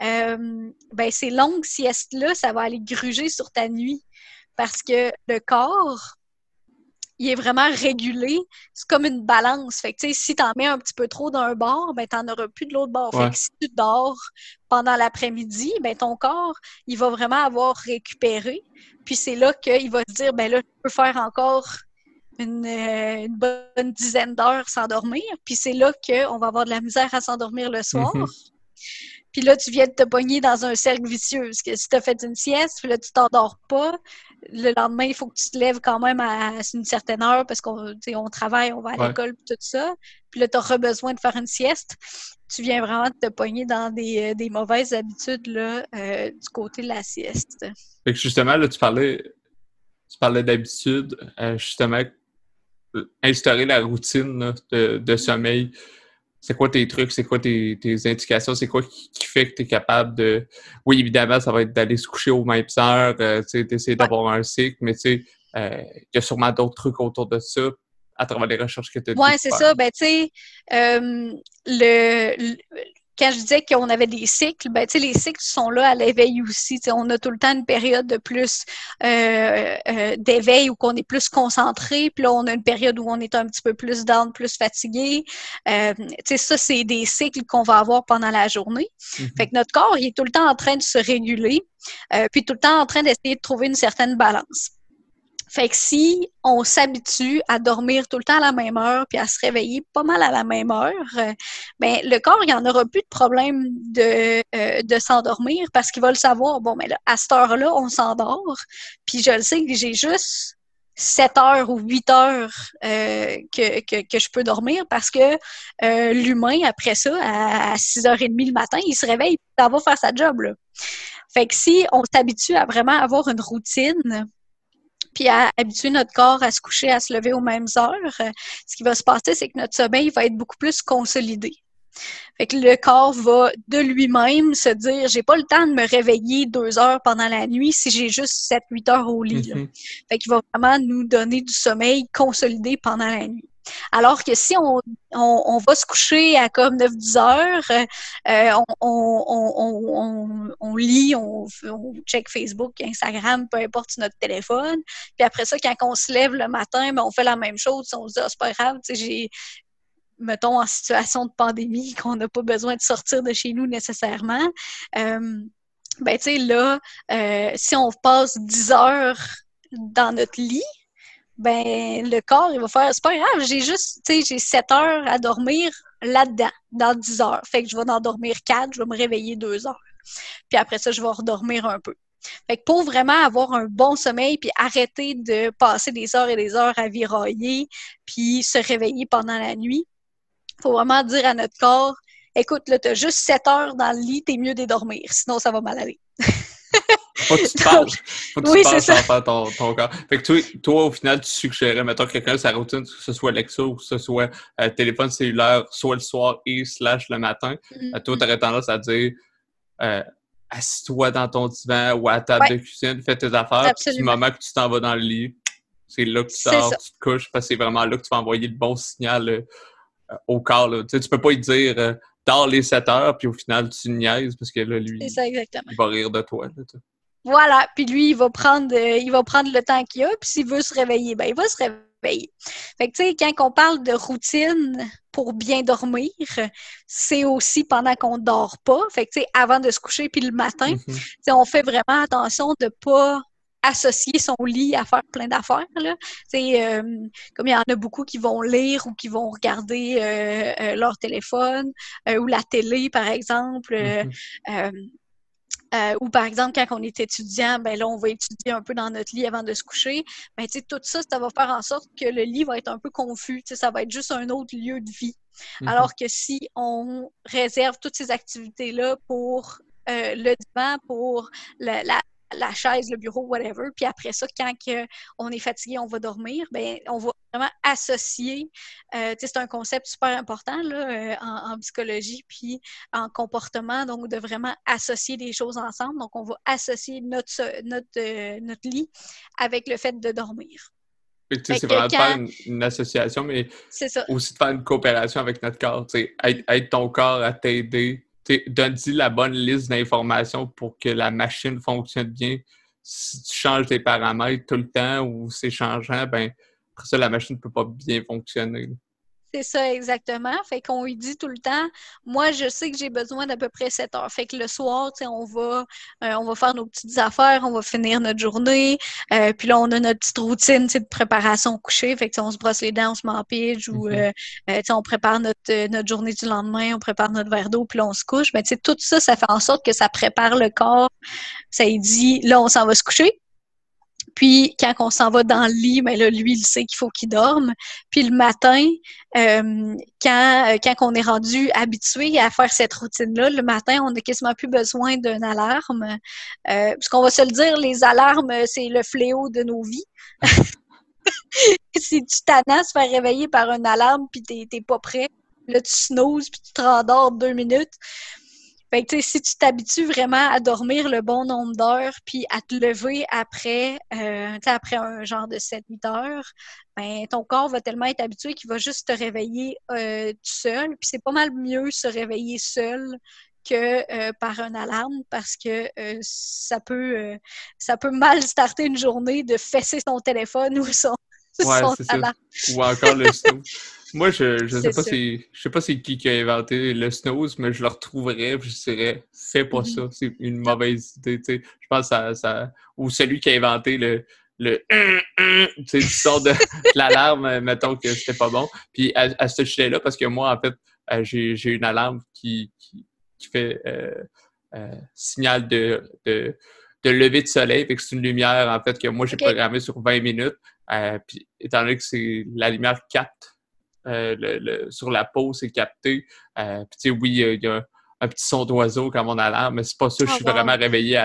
Euh, ben, ces longues siestes-là, ça va aller gruger sur ta nuit parce que le corps, il est vraiment régulé. C'est comme une balance. Fait que, si tu en mets un petit peu trop d'un bord, ben, tu n'en auras plus de l'autre bord. Fait que si tu dors pendant l'après-midi, ben, ton corps, il va vraiment avoir récupéré. Puis c'est là qu'il va se dire, ben là, je peux faire encore une, euh, une bonne dizaine d'heures sans dormir. Puis c'est là qu'on va avoir de la misère à s'endormir le soir. Mhm. Puis là, tu viens de te pogner dans un cercle vicieux. Parce que si tu as fait une sieste, puis là, tu t'endors pas, le lendemain, il faut que tu te lèves quand même à une certaine heure parce qu'on on travaille, on va à l'école, tout ça. Puis là, tu auras besoin de faire une sieste. Tu viens vraiment de te pogner dans des, euh, des mauvaises habitudes là, euh, du côté de la sieste. Fait que justement, là, tu parlais, tu parlais d'habitude. justement, instaurer la routine de, sommeil. C'est quoi tes trucs, c'est quoi tes, indications, c'est quoi qui, fait que tu es capable de. Oui, évidemment, ça va être d'aller se coucher aux mêmes heures, euh, d'essayer d'avoir un cycle, mais tu sais, euh, il y a sûrement d'autres trucs autour de ça à travers les recherches que tu as Oui, c'est ça. Ben, tu sais, euh, le, quand je disais qu'on avait des cycles, ben, les cycles sont là à l'éveil aussi. on a tout le temps une période de plus euh, euh, d'éveil où on est plus concentré, puis là, on a une période où on est un petit peu plus down, plus fatigué. Euh, ça, c'est des cycles qu'on va avoir pendant la journée. Mm-hmm. Fait que notre corps, il est tout le temps en train de se réguler, euh, puis tout le temps en train d'essayer de trouver une certaine balance. Fait que si on s'habitue à dormir tout le temps à la même heure puis à se réveiller pas mal à la même heure, euh, ben le corps il en aura plus de problème de, euh, de s'endormir parce qu'il va le savoir. Bon, mais là, à cette heure-là, on s'endort. Puis je le sais que j'ai juste 7 heures ou 8 heures euh, que, que, que, je peux dormir parce que l'humain, après ça, à 6h30 le matin, il se réveille et ça va faire sa job. Là. Fait que si on s'habitue à vraiment avoir une routine, puis à habituer notre corps à se coucher, à se lever aux mêmes heures, euh, ce qui va se passer, c'est que notre sommeil va être beaucoup plus consolidé. Fait que le corps va de lui-même se dire j'ai pas le temps de me réveiller deux heures pendant la nuit si j'ai juste sept, huit heures au lit. Mm-hmm. Fait qu'il va vraiment nous donner du sommeil consolidé pendant la nuit. Alors que si on, on, va se coucher à comme 9-10 heures, euh, on, on, lit, on, check Facebook, Instagram, peu importe notre téléphone. Puis après ça, quand on se lève le matin, ben, on fait la même chose. On se dit, ah, c'est pas grave, j'ai mettons, en situation de pandémie, qu'on n'a pas besoin de sortir de chez nous nécessairement, euh, ben, tu sais, là, euh, si on passe 10 heures dans notre lit, ben le corps, il va faire, c'est pas grave, j'ai juste, tu j'ai 7 heures à dormir, là-dedans, dans 10 heures. Fait que je vais en dormir 4, je vais me réveiller 2 heures. Puis après ça, je vais redormir un peu. Fait que pour vraiment avoir un bon sommeil, puis arrêter de passer des heures et des heures à virailler, puis se réveiller pendant la nuit, faut vraiment dire à notre corps, écoute, là, t'as juste 7 heures dans le lit, t'es mieux de dormir, sinon ça va mal aller. Faut que tu te parles. Faut que tu parles faire ton, ton, corps. Fait que toi, toi, au final, tu suggérais, mettons, quelqu'un sa routine, que ce soit Alexa ou que ce soit euh, téléphone cellulaire, soit le soir et slash le matin. Mm-hmm. Toi, t'aurais tendance à dire euh, assis-toi dans ton divan ou à table de cuisine, fais tes affaires, puis du moment que tu t'en vas dans le lit, c'est là que tu sors, tu te couches, parce que c'est vraiment là que tu vas envoyer le bon signal euh, au corps. Là. Tu, sais, tu peux pas lui dire euh, dors les 7 heures, puis au final, tu niaises parce que là, lui, il va rire de toi. Voilà, puis lui, il va prendre, euh, il va prendre le temps qu'il a, puis s'il veut se réveiller, ben il va se réveiller. Fait que, tu sais, quand on parle de routine pour bien dormir, c'est aussi pendant qu'on dort pas. Fait que, tu sais, avant de se coucher, puis le matin, mm-hmm. on fait vraiment attention de pas associer son lit à faire plein d'affaires. Là. Euh, comme il y en a beaucoup qui vont lire ou qui vont regarder euh, euh, leur téléphone ou la télé, par exemple. Mm-hmm. ou par exemple, quand on est étudiant, ben là, on va étudier un peu dans notre lit avant de se coucher. Ben, tout ça, ça va faire en sorte que le lit va être un peu confus. Ça va être juste un autre lieu de vie. Mm-hmm. Alors que si on réserve toutes ces activités-là pour le divan, pour la, la chaise, le bureau, whatever. Puis après ça, quand on est fatigué, on va dormir, ben on va vraiment associer. Euh, c'est un concept super important là, euh, en, psychologie puis en comportement, donc de vraiment associer des choses ensemble. Donc, on va associer notre, notre, euh, notre lit avec le fait de dormir. C'est vraiment de faire une, association, mais aussi de faire une coopération avec notre corps. Aide, ton corps à t'aider donne-y la bonne liste d'informations pour que la machine fonctionne bien. Si tu changes tes paramètres tout le temps ou c'est changeant, ben après ça, la machine ne peut pas bien fonctionner. C'est ça, exactement. Fait qu'on lui dit tout le temps, moi, je sais que j'ai besoin d'à peu près 7 heures. Fait que le soir, on va, euh, on va faire nos petites affaires, on va finir notre journée. Euh, puis là, on a notre petite routine de préparation au coucher. Fait que on se brosse les dents, on se met en pige ou mm-hmm. euh, on prépare notre, notre journée du lendemain, on prépare notre verre d'eau, puis là, on se couche. Mais tout ça, ça fait en sorte que ça prépare le corps. Ça dit, là, on s'en va se coucher. Puis quand on s'en va dans le lit, ben là, lui, il sait qu'il faut qu'il dorme. Puis le matin, euh, quand, euh, quand on est rendu habitué à faire cette routine-là, le matin, on n'a quasiment plus besoin d'une alarme. Euh, puisqu'on va se le dire, les alarmes, c'est le fléau de nos vies. si tu t'annonces faire réveiller par une alarme puis t'es pas prêt, là tu snoozes puis tu te rendors deux minutes. Que, si tu t'habitues vraiment à dormir le bon nombre d'heures, puis à te lever après, euh, après un genre de 7-8 heures, ben, ton corps va tellement être habitué qu'il va juste te réveiller euh, tout seul. Puis c'est pas mal mieux se réveiller seul que euh, par une alarme parce que ça peut ça peut mal starter une journée de fesser son téléphone ou son, ouais, Ou encore le moi, je ne sais, pas si, je sais pas c'est qui qui a inventé le snooze, mais je le retrouverais et je dirais fais pas mm-hmm. ça, c'est une mauvaise idée. Tu sais. Je pense que ça, Ou celui qui a inventé le le tu sais, de, l'alarme, mettons que c'était pas bon. Puis à, ce sujet-là, parce que moi, en fait, euh, j'ai une alarme qui, qui, fait euh, euh, signal de, de, de, lever de soleil. Fait que c'est une lumière, en fait, que moi, j'ai programmé sur 20 minutes. puis étant donné que c'est la lumière 4 euh, le, sur la peau, c'est capté. Euh, puis, tu sais, oui, il y a un petit son d'oiseau comme mon alarme, mais c'est pas ça, je suis ah, vraiment réveillé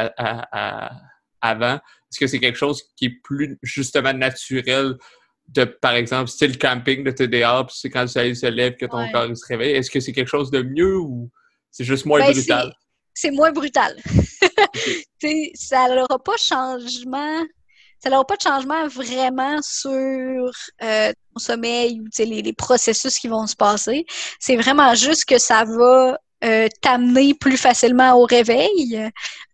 avant. Est-ce que c'est quelque chose qui est plus justement naturel de, par exemple, style camping de TDA, puis c'est quand le soleil se lève que ton corps se réveille? Est-ce que c'est quelque chose de mieux ou c'est juste moins ben, brutal? C'est moins brutal. ça n'aura pas changement ça n'aura pas de changement vraiment sur euh, ton sommeil ou les, les, processus qui vont se passer. C'est vraiment juste que ça va euh, t'amener plus facilement au réveil,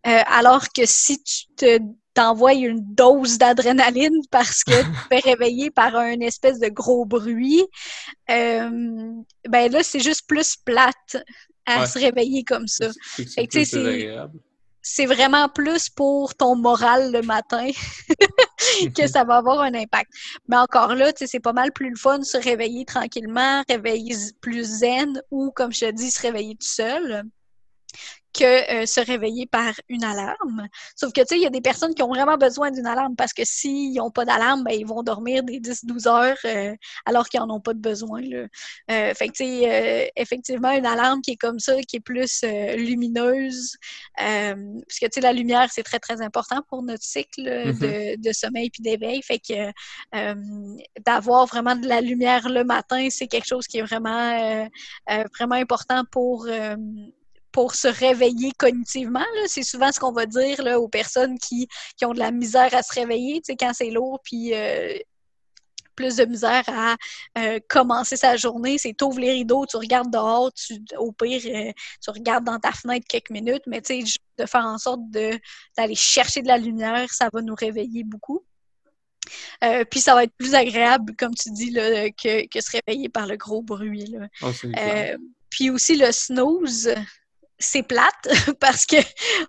euh, alors que si tu te t'envoies une dose d'adrénaline parce que tu te fais réveiller par un espèce de gros bruit, euh, ben là, c'est juste plus plate à se réveiller comme ça. C'est c'est vraiment plus pour ton moral le matin que ça va avoir un impact. Mais encore là, c'est pas mal plus le fun de se réveiller tranquillement, réveiller plus zen ou, comme je te dis, se réveiller tout seul que euh, se réveiller par une alarme. Sauf que, tu sais, il y a des personnes qui ont vraiment besoin d'une alarme parce que s'ils n'ont pas d'alarme, ben, ils vont dormir des 10-12 heures euh, alors qu'ils n'en ont pas de besoin. Là. Euh, fait que, tu sais, effectivement, une alarme qui est comme ça, qui est plus lumineuse, parce que, tu sais, la lumière, c'est très, très important pour notre cycle mm-hmm. de, de, sommeil puis d'éveil. Fait que d'avoir vraiment de la lumière le matin, c'est quelque chose qui est vraiment, vraiment important pour pour se réveiller cognitivement. C'est souvent ce qu'on va dire là, aux personnes qui, qui, ont de la misère à se réveiller, quand c'est lourd, puis euh, plus de misère à euh, commencer sa journée. C'est ouvres les rideaux, tu regardes dehors, tu, au pire, euh, tu regardes dans ta fenêtre quelques minutes, mais tu sais, de faire en sorte d'aller chercher de la lumière, ça va nous réveiller beaucoup. puis ça va être plus agréable, comme tu dis, là, que, que se réveiller par le gros bruit. Là. Oh, puis aussi le snooze, c'est plate parce que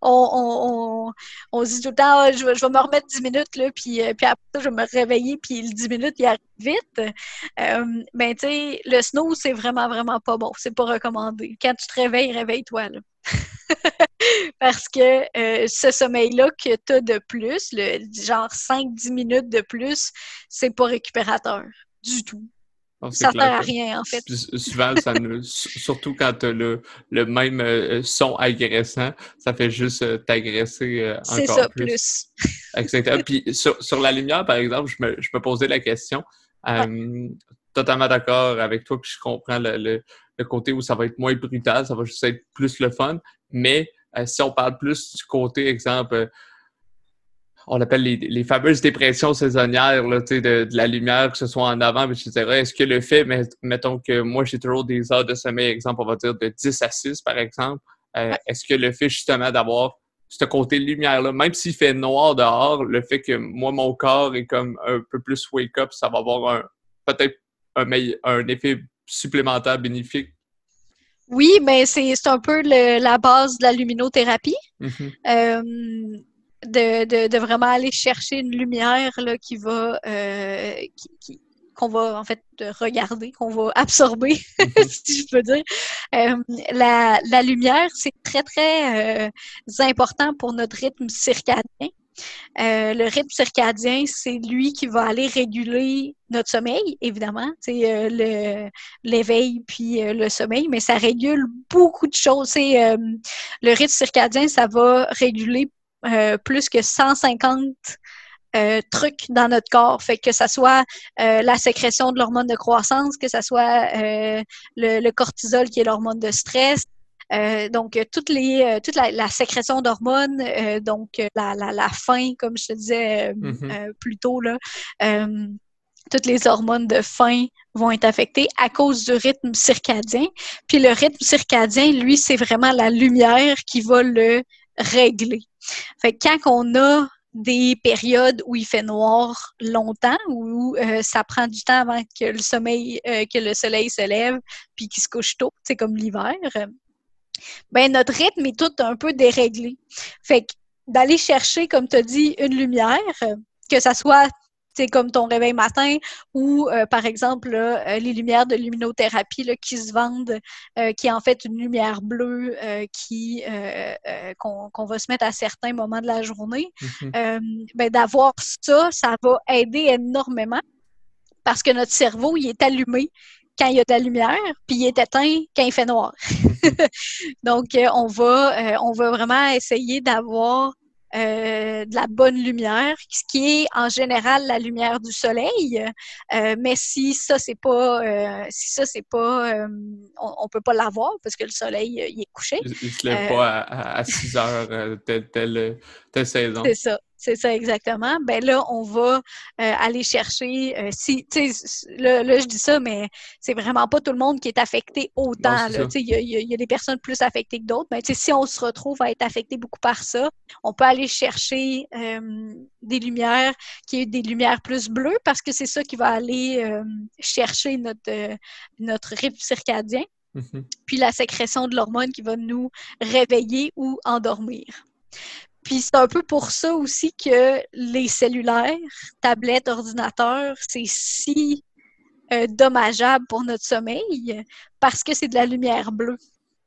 on, on, se dit tout le temps ah, je, vais, me remettre 10 minutes là, puis, euh, puis après ça, je vais me réveiller puis le 10 minutes il arrive vite. Euh, ben tu sais, le snow c'est vraiment vraiment pas bon, c'est pas recommandé. Quand tu te réveilles, réveille-toi là. parce que euh, ce sommeil-là que tu as de plus, le genre 5-10 minutes de plus, c'est pas récupérateur du tout. Ça sert à rien, en fait. Souvent, ça surtout quand tu as le, le, même euh, son agressant, ça fait juste euh, t'agresser euh, encore C'est ça, plus. Exactement. Puis sur, sur, la lumière, par exemple, je me, je me posais la question. Totalement d'accord avec toi, puis je comprends le, le, le, côté où ça va être moins brutal, ça va juste être plus le fun. Mais si on parle plus du côté, exemple, on appelle les, fameuses dépressions saisonnières là, de, de la lumière, que ce soit en avant, etc. Est-ce que le fait, mettons que moi j'ai toujours des heures de sommeil, exemple, on va dire de 10 à 6 par exemple, euh, est-ce que le fait justement d'avoir ce côté lumière-là, même s'il fait noir dehors, le fait que moi, mon corps est comme un peu plus wake-up, ça va avoir un peut-être un, un effet supplémentaire bénéfique? Oui, mais c'est un peu la base de la luminothérapie. Mm-hmm. Euh, de, de, vraiment aller chercher une lumière là, qui va euh, qui, qu'on va en fait regarder, qu'on va absorber, mhm. si je peux dire. Euh, la, la, lumière, c'est très, très euh, important pour notre rythme circadien. Euh, le rythme circadien, c'est lui qui va aller réguler notre sommeil, évidemment, c'est le l'éveil puis le sommeil, mais ça régule beaucoup de choses. C'est le rythme circadien, ça va réguler euh, plus que 150 euh, trucs dans notre corps. Fait que ça soit euh, la sécrétion de l'hormone de croissance, que ça soit le, cortisol qui est l'hormone de stress. donc, toutes les, toute la, sécrétion d'hormones, donc la, la, faim, comme je te disais mm-hmm. plus tôt, là, toutes les hormones de faim vont être affectées à cause du rythme circadien. Puis le rythme circadien, lui, c'est vraiment la lumière qui va le régler. Fait que quand on a des périodes où il fait noir longtemps, où euh, ça prend du temps avant que le sommeil, euh, que le soleil se lève, puis qu'il se couche tôt, c'est comme l'hiver. Ben notre rythme est tout un peu déréglé. Fait que d'aller chercher, comme tu as dit, une lumière, que ça soit c'est comme ton réveil matin ou, euh, par exemple, euh, les lumières de luminothérapie là, qui se vendent, euh, qui est en fait une lumière bleue qui qu'on va se mettre à certains moments de la journée. Mm-hmm. ben, D'avoir ça, ça va aider énormément parce que notre cerveau, il est allumé quand il y a de la lumière, puis il est éteint quand il fait noir. Mm-hmm. Donc, on, va, on va vraiment essayer d'avoir euh, de la bonne lumière, ce qui est en général la lumière du soleil. Euh, mais si ça c'est pas, euh, si ça c'est pas, on, on, peut pas l'avoir parce que le soleil il est couché. Il, ne se lève pas à, 6 heures telle, telle, telle saison. C'est ça. C'est ça exactement. Ben là, on va euh, aller chercher. Euh, si, tu sais, là, je dis ça, mais c'est vraiment pas tout le monde qui est affecté autant. Il y, y, a des personnes plus affectées que d'autres. Mais si on se retrouve à être affecté beaucoup par ça, on peut aller chercher euh, des lumières qui est des lumières plus bleues parce que c'est ça qui va aller chercher notre notre rythme circadien. Mm-hmm. Puis la sécrétion de l'hormone qui va nous réveiller ou endormir. Puis c'est un peu pour ça aussi que les cellulaires, tablettes, ordinateurs, c'est si euh, dommageable pour notre sommeil parce que c'est de la lumière bleue.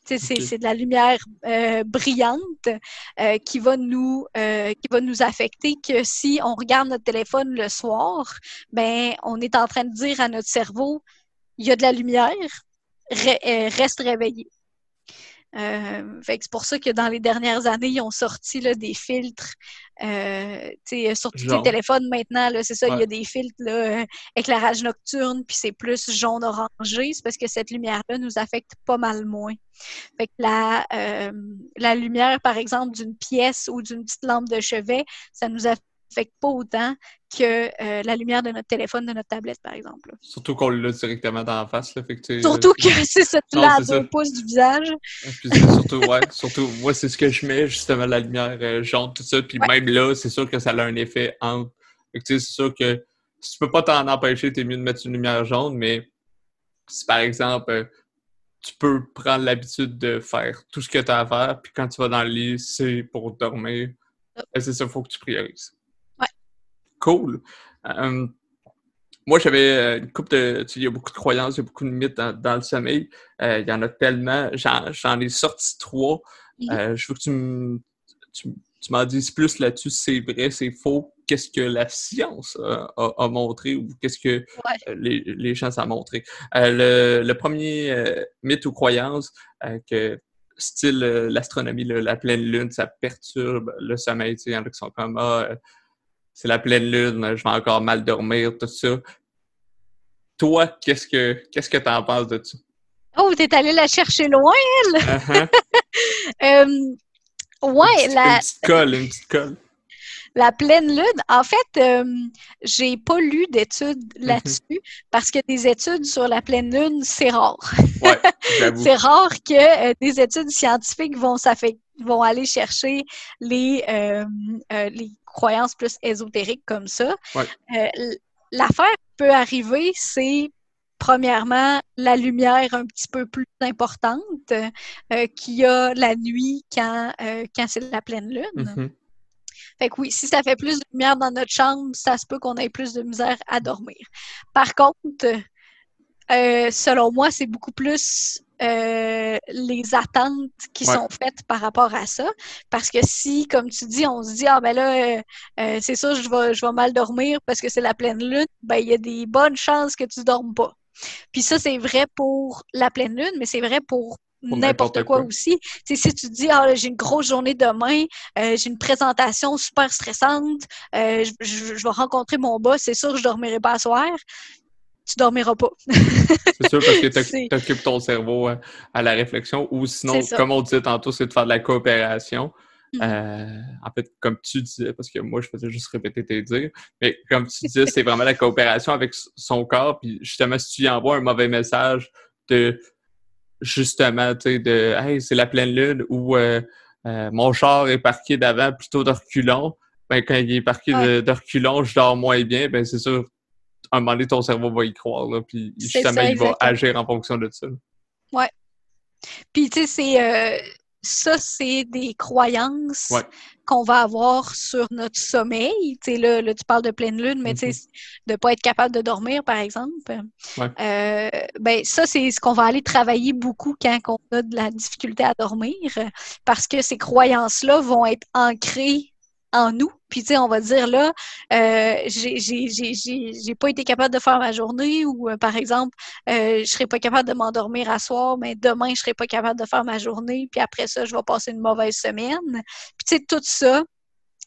C'est de la lumière euh, brillante euh, qui, va nous, qui va nous affecter que si on regarde notre téléphone le soir, ben on est en train de dire à notre cerveau, il y a de la lumière, reste réveillé. Euh, c'est pour ça que dans les dernières années, ils ont sorti là, des filtres. Euh, sur tous les téléphones maintenant, c'est ça, il y a des filtres là, euh, éclairage nocturne, puis c'est plus jaune-orangé. C'est parce que cette lumière-là nous affecte pas mal moins. Fait que la, euh, la lumière, par exemple, d'une pièce ou d'une petite lampe de chevet, ça nous affecte fait pas autant que euh, la lumière de notre téléphone, de notre tablette, par exemple. Surtout qu'on l'a directement dans la face. Là, fait surtout que c'est ça, tu l'as à deux pouces du visage. surtout, ouais, surtout, moi, c'est ce que je mets, justement, la lumière euh, jaune, tout ça. Puis même là, c'est sûr que ça a un effet entre. c'est sûr que si tu peux pas t'en empêcher, t'es mieux de mettre une lumière jaune, mais si par exemple, euh, tu peux prendre l'habitude de faire tout ce que tu as à faire, puis quand tu vas dans le lit, c'est pour dormir. C'est ça, il faut que tu priorises cool. Euh, moi, j'avais euh, une coupe de. Tu il y a beaucoup de croyances, il y a beaucoup de mythes dans, le sommeil. Euh, il y en a tellement. J'en ai sorti trois. je veux que tu, m'en dises plus là-dessus. C'est vrai, c'est faux. Qu'est-ce que la science a, montré ou qu'est-ce que les, les gens ont montré? Le, premier mythe ou croyance que style l'astronomie, la pleine lune, ça perturbe le sommeil. Il y en a qui sont comme ah, c'est la pleine lune, je vais encore mal dormir, tout ça. Toi, qu'est-ce que qu'est-ce que t'en penses de ça? Oh, t'es allé la chercher loin, elle! Uh-huh. Euh, ouais, une la... petite colle, une petite colle. La pleine lune, en fait, euh, j'ai pas lu d'études mm-hmm. là-dessus parce que des études sur la pleine lune, c'est rare. Ouais, c'est rare que euh, des études scientifiques vont vont aller chercher les, les croyances plus ésotériques comme ça. Euh, l'affaire qui peut arriver, c'est premièrement la lumière un petit peu plus importante euh, qu'il y a la nuit quand, euh, quand c'est la pleine lune. Mm-hmm. Fait que oui, si ça fait plus de lumière dans notre chambre, ça se peut qu'on ait plus de misère à dormir. Par contre, selon moi, c'est beaucoup plus euh, les attentes qui sont faites par rapport à ça. Parce que si, comme tu dis, on se dit, ah ben là, euh, euh, c'est sûr, je vais, je vais mal dormir parce que c'est la pleine lune, ben il y a des bonnes chances que tu dormes pas. Puis ça, c'est vrai pour la pleine lune, mais c'est vrai pour n'importe quoi, aussi. si tu dis, ah, j'ai une grosse journée demain, j'ai une présentation super stressante, je, je, vais rencontrer mon boss, c'est sûr, je dormirai pas à soir tu dormiras pas. c'est sûr, parce que tu occupes ton cerveau hein, à, la réflexion. Ou sinon, comme on disait tantôt, c'est de faire de la coopération. Mm-hmm. Euh, en fait, comme tu disais, parce que moi, je faisais juste répéter tes dires, mais comme tu disais, c'est vraiment la coopération avec son corps. Puis justement, si tu y envoies un mauvais message de justement, tu sais, de Hey, c'est la pleine lune ou euh, euh, mon char est parqué d'avant plutôt de reculons, ben, quand il est parqué de, reculons, je dors moins bien, ben c'est sûr, un moment donné, ton cerveau va y croire, là, puis justement, il va agir en fonction de ça. Ouais. Puis, tu sais, c'est. Euh, ça, c'est des croyances qu'on va avoir sur notre sommeil. Tu sais, là, tu parles de pleine lune, mais tu sais, mm-hmm. de ne pas être capable de dormir, par exemple. Euh, ben, ça, c'est ce qu'on va aller travailler beaucoup quand on a de la difficulté à dormir, parce que ces croyances-là vont être ancrées en nous. Puis, tu sais, on va dire là, euh, j'ai pas été capable de faire ma journée ou, euh, par exemple, euh, je serais pas capable de m'endormir à soir, mais demain, je serais pas capable de faire ma journée. Puis après ça, je vais passer une mauvaise semaine. Puis, tu sais, tout ça,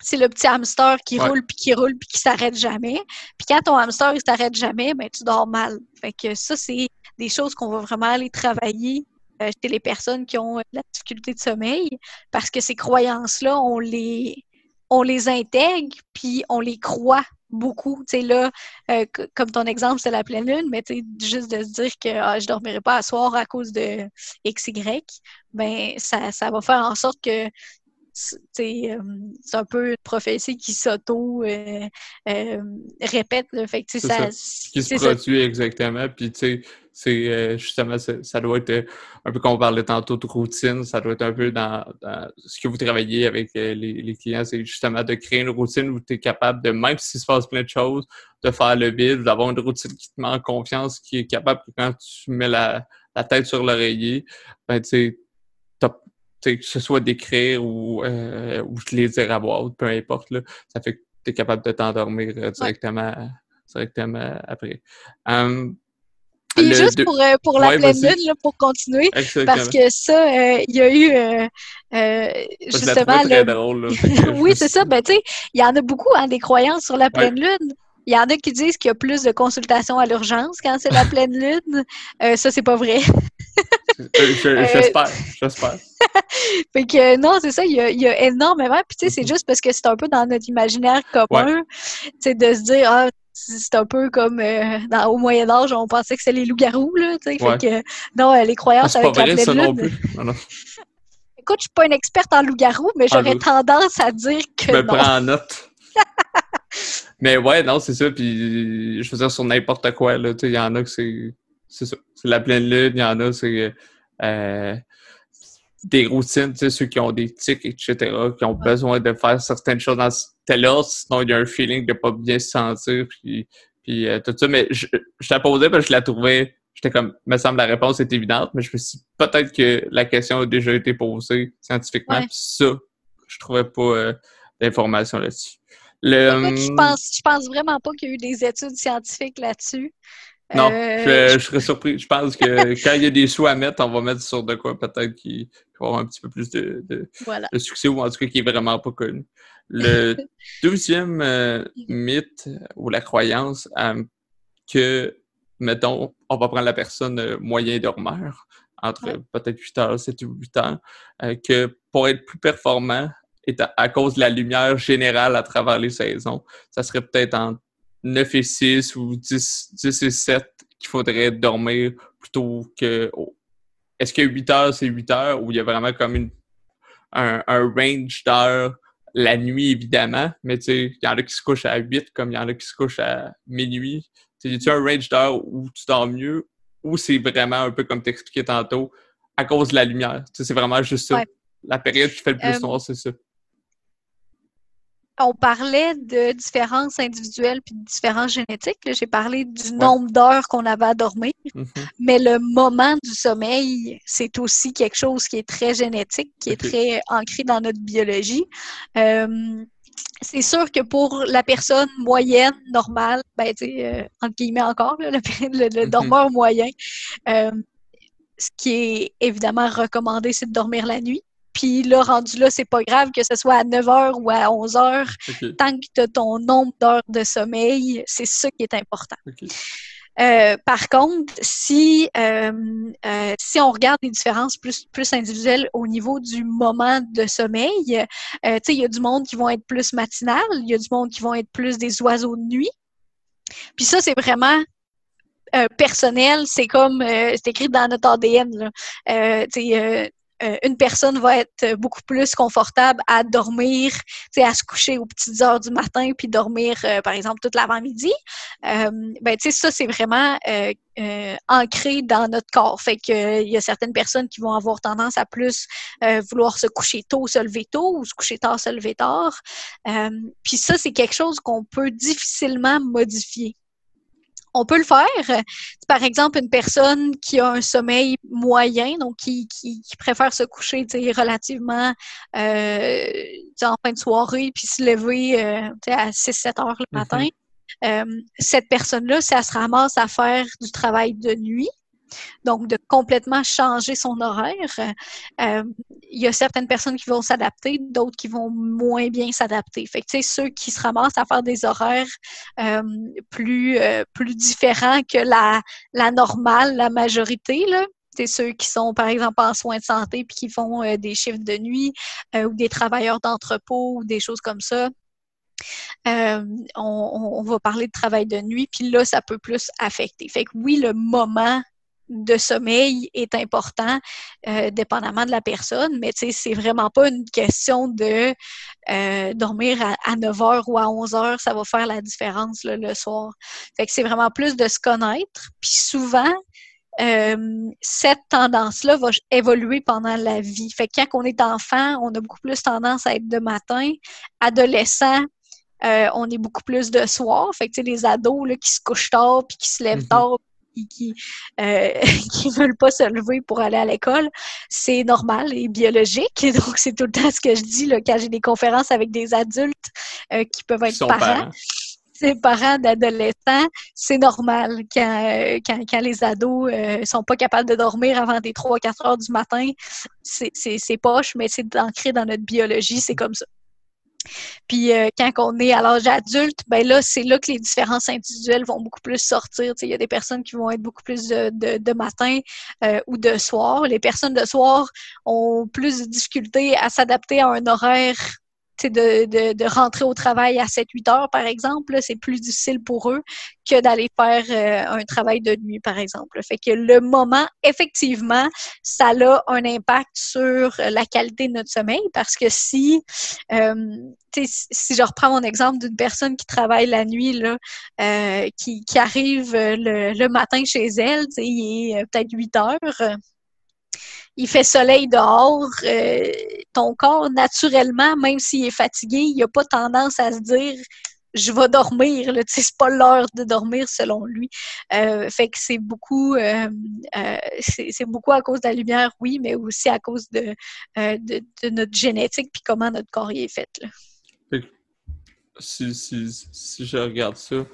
c'est le petit hamster qui roule, puis qui roule, puis qui s'arrête jamais. Puis quand ton hamster, il s'arrête jamais, ben tu dors mal. Fait que ça, c'est des choses qu'on va vraiment aller travailler euh, chez les personnes qui ont la difficulté de sommeil, parce que ces croyances-là, on les on les intègre, puis on les croit beaucoup. Là, euh, comme ton exemple, c'est la pleine lune, mais juste de se dire que ah, je dormirai pas à soir à cause de XY, ben ça, ça va faire en sorte que c'est euh, un peu une prophétie qui s'auto euh, répète. le fait que, ça, Qui se produit exactement. Puis, tu sais, C'est euh, justement, ça doit être euh, un peu comme on parlait tantôt de routine, ça doit être un peu dans, ce que vous travaillez avec euh, les, clients, c'est justement de créer une routine où tu es capable de, même s'il se passe plein de choses, de faire le vide, d'avoir une routine qui te met en confiance, qui est capable que quand tu mets la, tête sur l'oreiller, ben tu sais, que ce soit d'écrire ou, ou de les dire à voix peu importe, là, ça fait que tu es capable de t'endormir directement, directement après. Hum, puis juste pour, euh, pour la pleine lune, pour continuer, parce que ça, euh, il y a eu euh, euh justement. Très drôle, oui, c'est ça. Ben, tu sais, il y en a beaucoup, hein, des croyances sur la pleine lune. Il y en a qui disent qu'il y a plus de consultations à l'urgence quand c'est la pleine lune. ça, c'est pas vrai. j'espère, j'espère. fait que non, c'est ça, il y, a, il y a énormément. Puis tu sais, c'est juste parce que c'est un peu dans notre imaginaire commun, tu sais, de se dire, ah, c'est un peu comme euh, dans, au Moyen Âge, on pensait que c'était les loups-garous, là, tu sais, fait que, non, euh, les croyances ah, avec la pleine lune. Écoute, je suis pas une experte en loups-garous, mais j'aurais tendance à dire que Je me non. prends en note. mais ouais, non, c'est ça, puis je veux dire, sur n'importe quoi, là, tu sais, il y en a que c'est, c'est ça, c'est la pleine lune, il y en a, c'est... Euh, des routines, tu sais, ceux qui ont des tics, etc., qui ont besoin de faire certaines choses dans tel ordre, sinon il y a un feeling de pas bien se sentir, puis, puis euh, tout ça. Mais je, je t'ai posé parce que je la trouvais, j'étais comme, me semble la réponse est évidente, mais je me suis peut-être que la question a déjà été posée scientifiquement, puis ça, je trouvais pas euh, d'informations là-dessus. Le, je hum, pense, je pense vraiment pas qu'il y a eu des études scientifiques là-dessus. Non, euh, je, serais surpris. Je pense que quand il y a des sous à mettre, on va mettre sur de quoi peut-être qui, va avoir un petit peu plus de, succès ou en tout cas qui est vraiment pas connu. Le deuxième euh, mythe ou la croyance euh, que, mettons, on va prendre la personne moyen dormeur entre peut-être 8 heures, 7 ou 8 heures, que pour être plus performant, et à, cause de la lumière générale à travers les saisons, ça serait peut-être en 9 et 6 ou 10, 10 et 7 qu'il faudrait dormir plutôt que. Est-ce que 8 heures, c'est 8 heures ou il y a vraiment comme une, un, un range d'heures la nuit, évidemment, mais tu sais, il y en a qui se couchent à 8 comme il y en a qui se couchent à minuit. Tu as un range d'heures où tu dors mieux ou c'est vraiment un peu comme t'expliquais tantôt à cause de la lumière? Tu sais, c'est vraiment juste ça. La période qui fait le plus euh, noir, c'est ça on parlait de différences individuelles puis de différences génétiques. J'ai parlé du nombre d'heures qu'on avait à dormir, mm-hmm. mais le moment du sommeil, c'est aussi quelque chose qui est très génétique, qui est très ancré dans notre biologie. Euh, c'est sûr que pour la personne moyenne, normale, ben, tu euh, entre guillemets encore, le, mm-hmm. dormeur moyen, euh, ce qui est évidemment recommandé, c'est de dormir la nuit. Puis là, rendu là, c'est pas grave que ce soit à 9 h ou à 11 h. Tant que tu as ton nombre d'heures de sommeil, c'est ça qui est important. Euh, par contre, si, euh, euh, si on regarde les différences plus, plus individuelles au niveau du moment de sommeil, il y a du monde qui vont être plus matinal, il y a du monde qui vont être plus des oiseaux de nuit. Puis ça, c'est vraiment personnel, c'est comme, c'est écrit dans notre ADN. Là. Euh, une personne va être beaucoup plus confortable à dormir, à se coucher aux petites heures du matin puis dormir, euh, par exemple, toute l'avant-midi. Euh, ben, ça, c'est vraiment ancré dans notre corps. Fait que il y a certaines personnes qui vont avoir tendance à plus vouloir se coucher tôt, se lever tôt, ou se coucher tard, se lever tard. puis ça, c'est quelque chose qu'on peut difficilement modifier on peut le faire. Par exemple, une personne qui a un sommeil moyen, donc qui, qui, préfère se coucher relativement euh, en fin de soirée, puis se lever euh, à 6-7 heures le matin. Mm-hmm. Euh, cette personne-là, si elle se ramasse à faire du travail de nuit, donc, de complètement changer son horaire. Euh, il y a certaines personnes qui vont s'adapter, d'autres qui vont moins bien s'adapter. Fait que, tu sais, ceux qui se ramassent à faire des horaires euh, plus, euh, plus différents que la, la normale, la majorité, là, c'est ceux qui sont, par exemple, en soins de santé puis qui font des chiffres de nuit ou des travailleurs d'entrepôt ou des choses comme ça. on, on, va parler de travail de nuit, puis là, ça peut plus affecter. Fait que oui, le moment de sommeil est important, euh, dépendamment de la personne, mais c'est vraiment pas une question de euh, dormir à, 9 h ou à 11 h, ça va faire la différence le soir. Fait que c'est vraiment plus de se connaître. Puis souvent, euh, cette tendance-là va évoluer pendant la vie. Fait que quand on est enfant, on a beaucoup plus tendance à être de matin. Adolescent, euh, on est beaucoup plus de soir. Fait que, les ados là, qui se couchent tard puis qui se lèvent mm-hmm. tard qui euh, qui veulent pas se lever pour aller à l'école, c'est normal et biologique. Donc, c'est tout le temps ce que je dis là, quand j'ai des conférences avec des adultes euh, qui peuvent être parents parents d'adolescents, c'est normal quand, euh, quand, quand, les ados euh, sont pas capables de dormir avant des 3-4 heures du matin. C'est poche, mais c'est ancré dans notre biologie, c'est comme ça. Puis euh, quand on est à l'âge adulte, ben là, c'est là que les différences individuelles vont beaucoup plus sortir. Il y a des personnes qui vont être beaucoup plus de, de, matin ou de soir. Les personnes de soir ont plus de difficultés à s'adapter à un horaire de, de, de, rentrer au travail à 7-8 heures, par exemple, c'est plus difficile pour eux que d'aller faire euh, un travail de nuit, par exemple. Fait que le moment, effectivement, ça a un impact sur la qualité de notre sommeil parce que si, euh, si je reprends mon exemple d'une personne qui travaille la nuit, là, euh, qui, qui arrive le, le matin chez elle, il est peut-être 8 heures, il fait soleil dehors, euh, ton corps, naturellement, même s'il est fatigué, il n'a pas tendance à se dire je vais dormir. C'est pas l'heure de dormir selon lui. Euh, fait que c'est beaucoup, euh, c'est beaucoup à cause de la lumière, oui, mais aussi à cause de, notre génétique puis comment notre corps y est fait. Si, si, si, je regarde ça,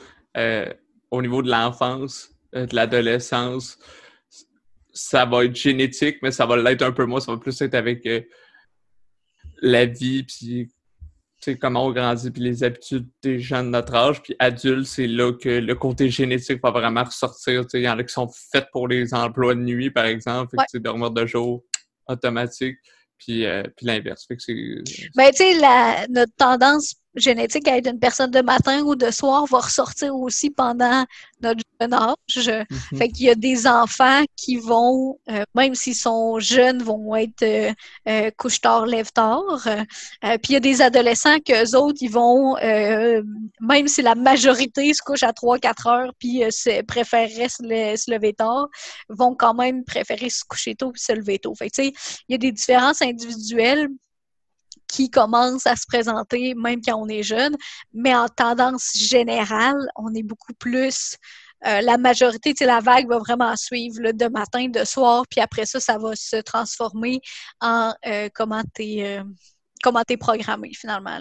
au niveau de l'enfance, de l'adolescence, ça va être génétique, mais ça va l'être un peu moins. Ça va plus être avec euh, la vie, puis comment on grandit, puis les habitudes des gens de notre âge. Puis adulte, c'est là que le côté génétique va vraiment ressortir. Il y en a qui sont faits pour les emplois de nuit, par exemple. Fait dormir de jour automatique, puis, euh, puis l'inverse. Fait ben, tu sais, notre tendance génétique à être une personne de matin ou de soir va ressortir aussi pendant notre jeune âge. Mm-hmm. Fait qu'il y a des enfants qui vont, euh, même s'ils sont jeunes, vont être euh, euh couche-tard, lève-tard. Euh, puis il y a des adolescents qu'eux autres, ils vont, même si la majorité se couche à 3-4 heures puis préféreraient se, se, lever tard, vont quand même préférer se coucher tôt puis se lever tôt. Fait tu sais, il y a des différences individuelles qui commence à se présenter même quand on est jeune, mais en tendance générale, on est beaucoup plus euh, la majorité, tu sais, la vague va vraiment suivre de matin, de soir, puis après ça, ça va se transformer en euh, comment tu es, euh, programmé finalement.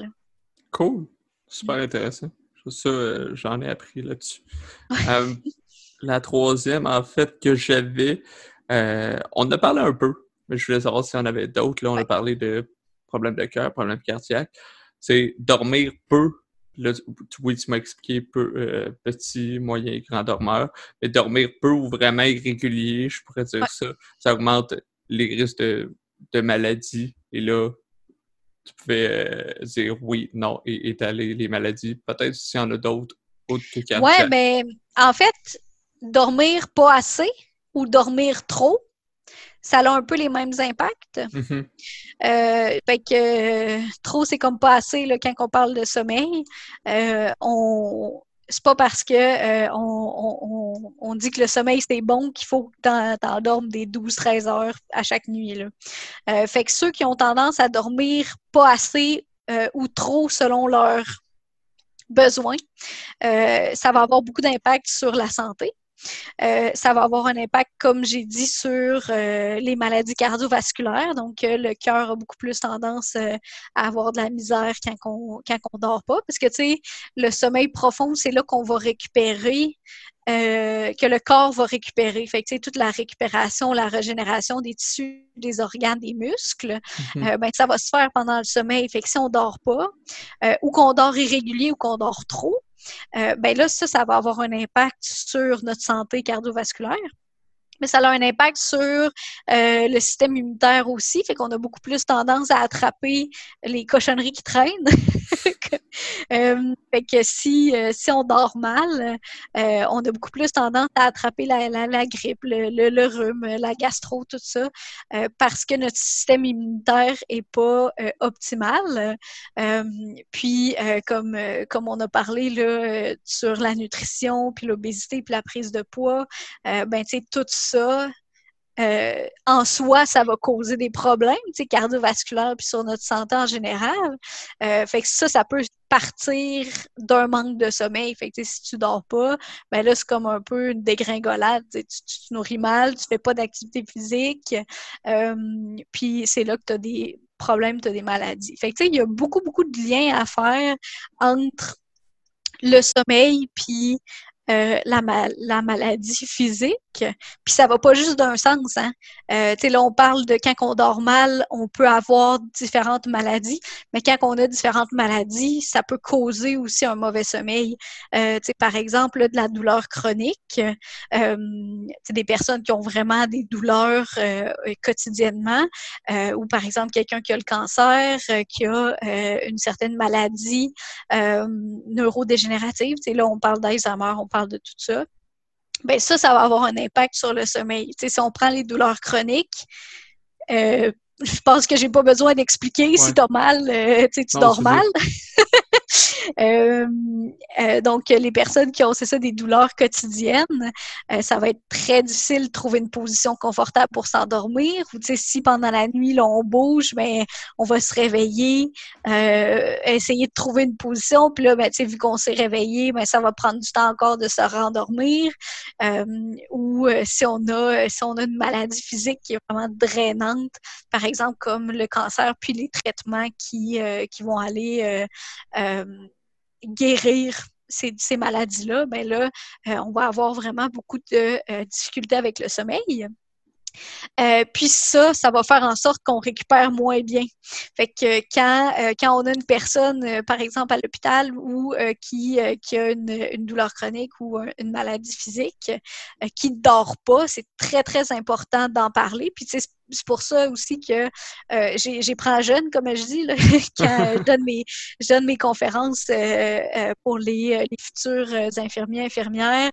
Cool. Super intéressant. Ça, j'en ai appris là-dessus. la troisième, en fait, que j'avais, on a parlé un peu, mais je voulais savoir si on avait d'autres. Là, on a parlé de problème de cœur, problème cardiaque, c'est dormir peu. Là, oui, tu m'as expliqué peu, euh, petit, moyen, grand dormeur, mais dormir peu ou vraiment irrégulier, je pourrais dire ça, ça augmente les risques de, de maladie. Et là, tu pouvais euh, dire oui, non et étaler les maladies. Peut-être s'il y en a d'autres autres que. Ouais, mais en fait, dormir pas assez ou dormir trop, ça a un peu les mêmes impacts. Mm-hmm. Euh, fait que trop, c'est comme pas assez là, quand on parle de sommeil. Euh, on c'est pas parce que euh, on, on, dit que le sommeil c'est bon qu'il faut que tu dormes des 12-13 heures à chaque nuit. Là. fait que ceux qui ont tendance à dormir pas assez ou trop selon leurs besoins, ça va avoir beaucoup d'impact sur la santé. Euh, ça va avoir un impact, comme j'ai dit, sur euh, les maladies cardiovasculaires. Donc, euh, le cœur a beaucoup plus tendance à avoir de la misère quand on quand on dort pas. Parce que, tu sais, le sommeil profond, c'est là qu'on va récupérer que le corps va récupérer. Fait que, toute la récupération, la régénération des tissus, des organes, des muscles, mm-hmm. ben, ça va se faire pendant le sommeil. Fait que si on dort pas, ou qu'on dort irrégulier ou qu'on dort trop, euh, ben là, ça, ça va avoir un impact sur notre santé cardiovasculaire mais ça a un impact sur euh, le système immunitaire aussi, fait qu'on a beaucoup plus tendance à attraper les cochonneries qui traînent. euh, fait que si, euh, si on dort mal, euh, on a beaucoup plus tendance à attraper la, la, la grippe, le, le, rhume, la gastro, tout ça, parce que notre système immunitaire est pas optimal. puis, comme, comme on a parlé là, sur la nutrition, puis l'obésité, puis la prise de poids, ben, tout ça, euh, en soi, ça va causer des problèmes cardiovasculaires puis sur notre santé en général. Euh, fait que ça, ça peut partir d'un manque de sommeil. Fait que si tu dors pas, ben là, c'est comme un peu une dégringolade. Tu, tu, te nourris mal, tu fais pas d'activité physique. Euh, puis c'est là que tu as des problèmes, tu as des maladies. Fait que il y a beaucoup, beaucoup de liens à faire entre le sommeil puis euh, la, la, maladie physique. Puis ça va pas juste d'un sens. Hein? Euh, là, on parle de quand on dort mal, on peut avoir différentes maladies, mais quand on a différentes maladies, ça peut causer aussi un mauvais sommeil. Euh, par exemple, de la douleur chronique. Euh, des personnes qui ont vraiment des douleurs quotidiennement, ou par exemple quelqu'un qui a le cancer, qui a une certaine maladie neurodégénérative. Là, on parle d'Alzheimer, on parle de tout ça, ben ça, ça va avoir un impact sur le sommeil. si on prend les douleurs chroniques, euh, je pense que j'ai pas besoin d'expliquer si tu as mal, euh, tu dors mal. Euh, euh, donc, les personnes qui ont, c'est ça, des douleurs quotidiennes, euh, ça va être très difficile de trouver une position confortable pour s'endormir. Ou, tu sais, si pendant la nuit, là, on bouge, mais ben, on va se réveiller, essayer de trouver une position, puis là, ben, tu sais, vu qu'on s'est réveillé, ben, ça va prendre du temps encore de se rendormir. ou si on a, si on a une maladie physique qui est vraiment drainante, par exemple, comme le cancer, puis les traitements qui, qui vont aller guérir ces, maladies-là, ben là, euh, on va avoir vraiment beaucoup de euh, difficultés avec le sommeil. Euh, puis ça, ça va faire en sorte qu'on récupère moins bien. Fait que quand, on a une personne, par exemple, à l'hôpital ou qui, qui a une, une, douleur chronique ou une maladie physique, qui ne dort pas, c'est très, très important d'en parler. Puis c'est c'est pour ça aussi que euh, j'ai pris un jeune, comme je dis, là, quand je donne mes, je donne mes conférences euh, euh, pour les, les futurs infirmiers, infirmières,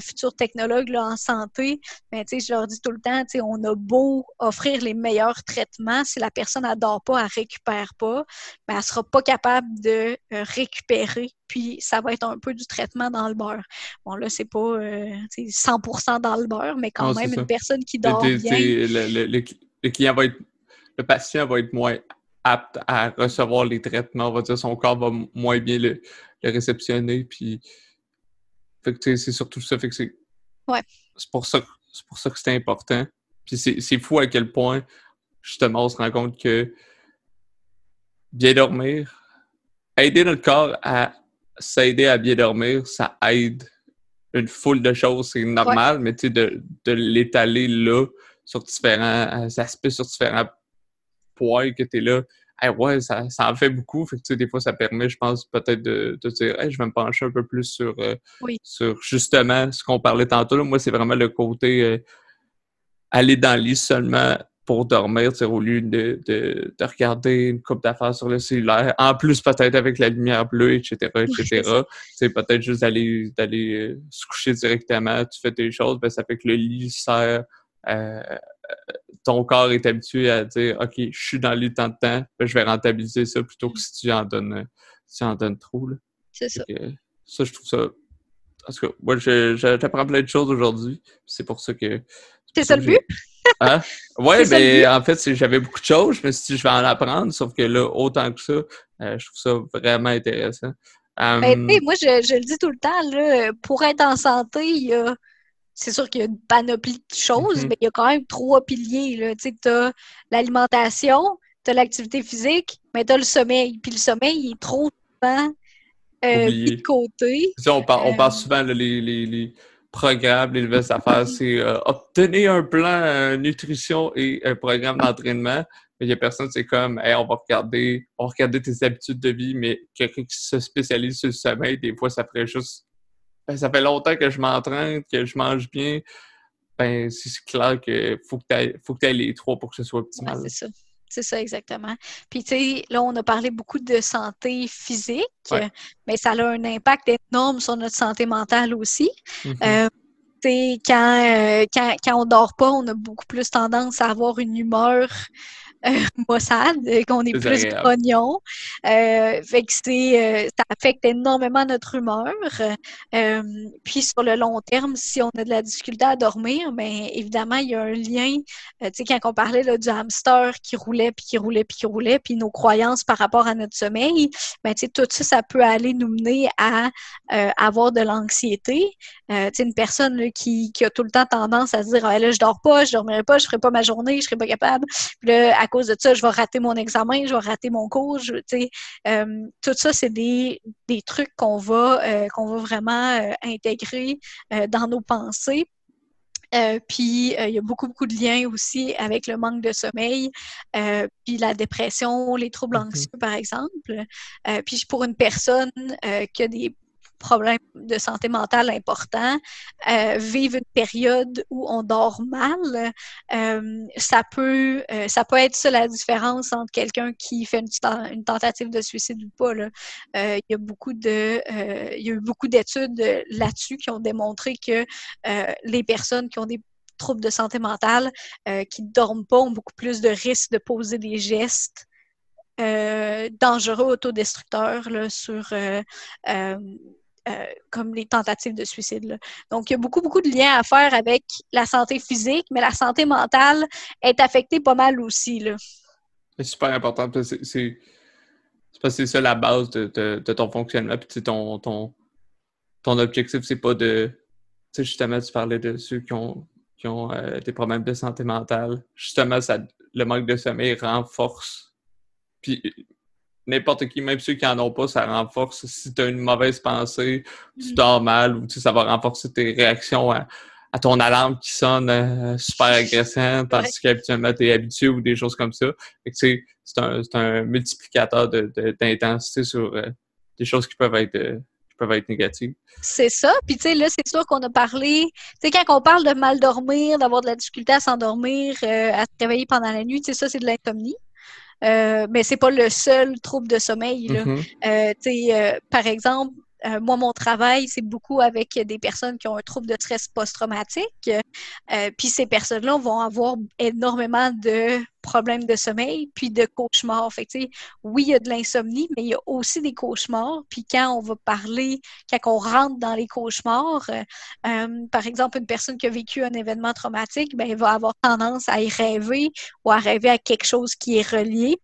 futurs technologues là, en santé. Mais, je leur dis tout le temps, on a beau offrir les meilleurs traitements, si la personne n'adore pas, elle récupère pas, ben, elle ne sera pas capable de récupérer puis ça va être un peu du traitement dans le beurre. Bon, là, c'est pas 100% dans le beurre, mais quand même, une personne qui dort bien... Le, client va être... Le patient va être moins apte à recevoir les traitements, on va dire, son corps va moins bien le, réceptionner, puis... Fait que, c'est surtout ça, fait que c'est... Ouais. C'est pour ça, pour ça que c'est important. Puis c'est fou à quel point, justement, on se rend compte que bien dormir, aider notre corps à s'aider à bien dormir, ça aide une foule de choses, c'est normal, mais tu sais, de, de l'étaler là sur différents aspects, sur différents points que tu es là, ouais, ça, ça, en fait beaucoup. Fait que, tu sais, des fois, ça permet, je pense, peut-être de, de dire, je vais me pencher un peu plus sur, euh, sur justement ce qu'on parlait tantôt. Moi, c'est vraiment le côté euh, aller dans le lit seulement pour dormir, au lieu de, de, de, regarder une coupe d'affaires sur le cellulaire. En plus, peut-être avec la lumière bleue, etc., etc. c'est peut-être juste d'aller d'aller euh, se coucher directement, tu fais tes choses, ben, ça fait que le lit sert euh, ton corps est habitué à dire OK, je suis dans le lit tant de temps, ben, je vais rentabiliser ça plutôt que si tu en donnes, si tu en donnes trop. C'est ça. ça, je trouve ça. Parce que moi, j'apprends plein de choses aujourd'hui. C'est pour ça que. C'est ça le but? Hein? Ouais, mais ben, en fait, j'avais beaucoup de choses. Je me suis dit, je vais en apprendre, sauf que là, autant que ça, euh, je trouve ça vraiment intéressant. Ben, moi, je, le dis tout le temps, là, pour être en santé, il y a. C'est sûr qu'il y a une panoplie de choses, mm-hmm. mais il y a quand même trois piliers. Tu as l'alimentation, tu as l'activité physique, mais tu as le sommeil. Puis le sommeil, il est trop souvent euh, de côté. on, parle, on parle euh, souvent les, les programme, les nouvelles affaires, c'est euh, obtenir un plan euh, nutrition et un programme d'entraînement. Mais il y a personne, c'est comme, on va regarder, on va regarder tes habitudes de vie, mais quelqu'un qui se spécialise sur le sommeil, des fois, ça ferait juste, ben, ça fait longtemps que je m'entraîne, que je mange bien. Ben, c'est clair qu'il faut que tu que aies les trois pour que ce soit optimal. C'est ça, exactement. Puis, tu sais, là, on a parlé beaucoup de santé physique, mais ça a un impact énorme sur notre santé mentale aussi. Mm-hmm. Euh, quand, euh, quand, quand on dort pas, on a beaucoup plus tendance à avoir une humeur maussade, qu'on est plus grognon. Euh, fait que c'est, euh, ça affecte énormément notre humeur. Euh, puis sur le long terme, si on a de la difficulté à dormir, bien évidemment, il y a un lien. tu sais, quand on parlait là, du hamster qui roulait, puis qui roulait, puis qui roulait, puis nos croyances par rapport à notre sommeil, ben, tu sais, tout ça, ça peut aller nous mener à avoir de l'anxiété. tu sais, une personne qui, qui, a tout le temps tendance à se dire ah, là, je dors pas, je dormirai pas, je ferai pas ma journée, je serai pas capable. Puis là, à cause de ça, je vais rater mon examen, je vais rater mon cours. Euh, tout ça, c'est des, trucs qu'on va, euh, qu'on va vraiment euh, intégrer dans nos pensées. puis il y a beaucoup, beaucoup de liens aussi avec le manque de sommeil, puis la dépression, les troubles mm-hmm. anxieux, par exemple. puis pour une personne qui a des problèmes de santé mentale importants, euh, vivre une période où on dort mal, euh, ça peut euh, ça peut être ça la différence entre quelqu'un qui fait une, tentative de suicide ou pas. Là. il y a beaucoup de il y a eu beaucoup d'études là-dessus qui ont démontré que les personnes qui ont des troubles de santé mentale qui ne dorment pas ont beaucoup plus de risques de poser des gestes dangereux autodestructeurs là, sur euh, comme les tentatives de suicide. Donc, il y a beaucoup, beaucoup de liens à faire avec la santé physique, mais la santé mentale est affectée pas mal aussi. C'est super important. C'est c'est ça la base de, ton fonctionnement. Puis ton, ton, ton objectif, c'est pas de. Tu sais, justement, tu parlais de ceux qui ont, ont euh, des problèmes de santé mentale. Justement, ça, le manque de sommeil renforce. Puis n'importe qui, même ceux qui n'en ont pas, ça renforce. Si tu as une mauvaise pensée, tu mm. dors mal, ou ça va renforcer tes réactions à, ton alarme qui sonne euh, super agressante parce qu'habituellement tu es habitué ou des choses comme ça. c'est un, un, multiplicateur d'intensité sur euh, des choses qui peuvent être euh, peuvent être négatives. C'est ça. Puis, tu sais, là, c'est sûr qu'on a parlé. Tu sais, quand on parle de mal dormir, d'avoir de la difficulté à s'endormir, à se réveiller pendant la nuit, tu sais, ça, c'est de l'insomnie. Euh, mais c'est pas le seul trouble de sommeil. Là. Euh, euh, par exemple, euh, moi, mon travail, c'est beaucoup avec des personnes qui ont un trouble de stress post-traumatique. Euh, puis ces personnes-là vont avoir énormément de problèmes de sommeil, puis de cauchemars. Fait oui, il y a de l'insomnie, mais il y a aussi des cauchemars. Puis quand on va parler, quand on rentre dans les cauchemars, euh, par exemple, une personne qui a vécu un événement traumatique, ben, elle va avoir tendance à y rêver ou à rêver à quelque chose qui est relié.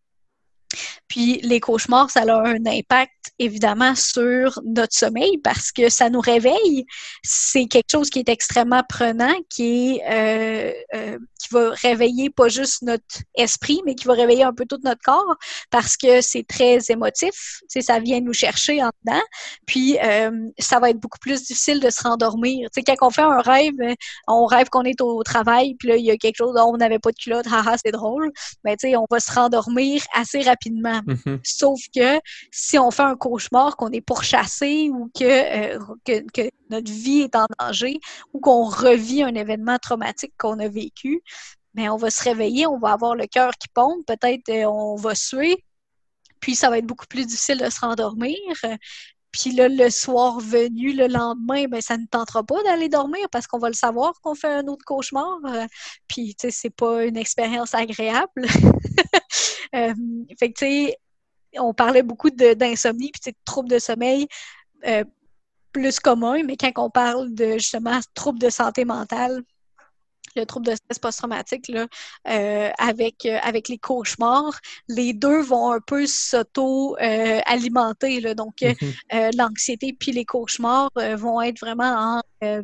Puis les cauchemars, ça a un impact évidemment sur notre sommeil parce que ça nous réveille. C'est quelque chose qui est extrêmement prenant, qui euh, euh, qui va réveiller pas juste notre esprit, mais qui va réveiller un peu tout notre corps parce que c'est très émotif. Tu sais, ça vient nous chercher en dedans. Puis euh, ça va être beaucoup plus difficile de se rendormir. Tu sais, quand on fait un rêve, on rêve qu'on est au travail, puis là il y a quelque chose, oh, on n'avait pas de culotte, haha, c'est drôle. Mais tu sais, on va se rendormir assez rapidement. Mm-hmm. Sauf que si on fait un cauchemar, qu'on est pourchassé ou euh, que, que, notre vie est en danger ou qu'on revit un événement traumatique qu'on a vécu, mais ben, on va se réveiller, on va avoir le cœur qui pompe, peut-être euh, on va suer, puis ça va être beaucoup plus difficile de se rendormir. Puis là, le soir venu, le lendemain, ben, ça ne tentera pas d'aller dormir parce qu'on va le savoir qu'on fait un autre cauchemar. Puis, tu sais, c'est pas une expérience agréable. Euh, fait que, tu sais, on parlait beaucoup d'insomnie puis de troubles de sommeil euh, plus communs, mais quand on parle de justement troubles de santé mentale, le trouble de stress post-traumatique euh, avec, euh, avec les cauchemars, les deux vont un peu s'auto-alimenter. donc, mm-hmm. l'anxiété puis les cauchemars vont être vraiment en,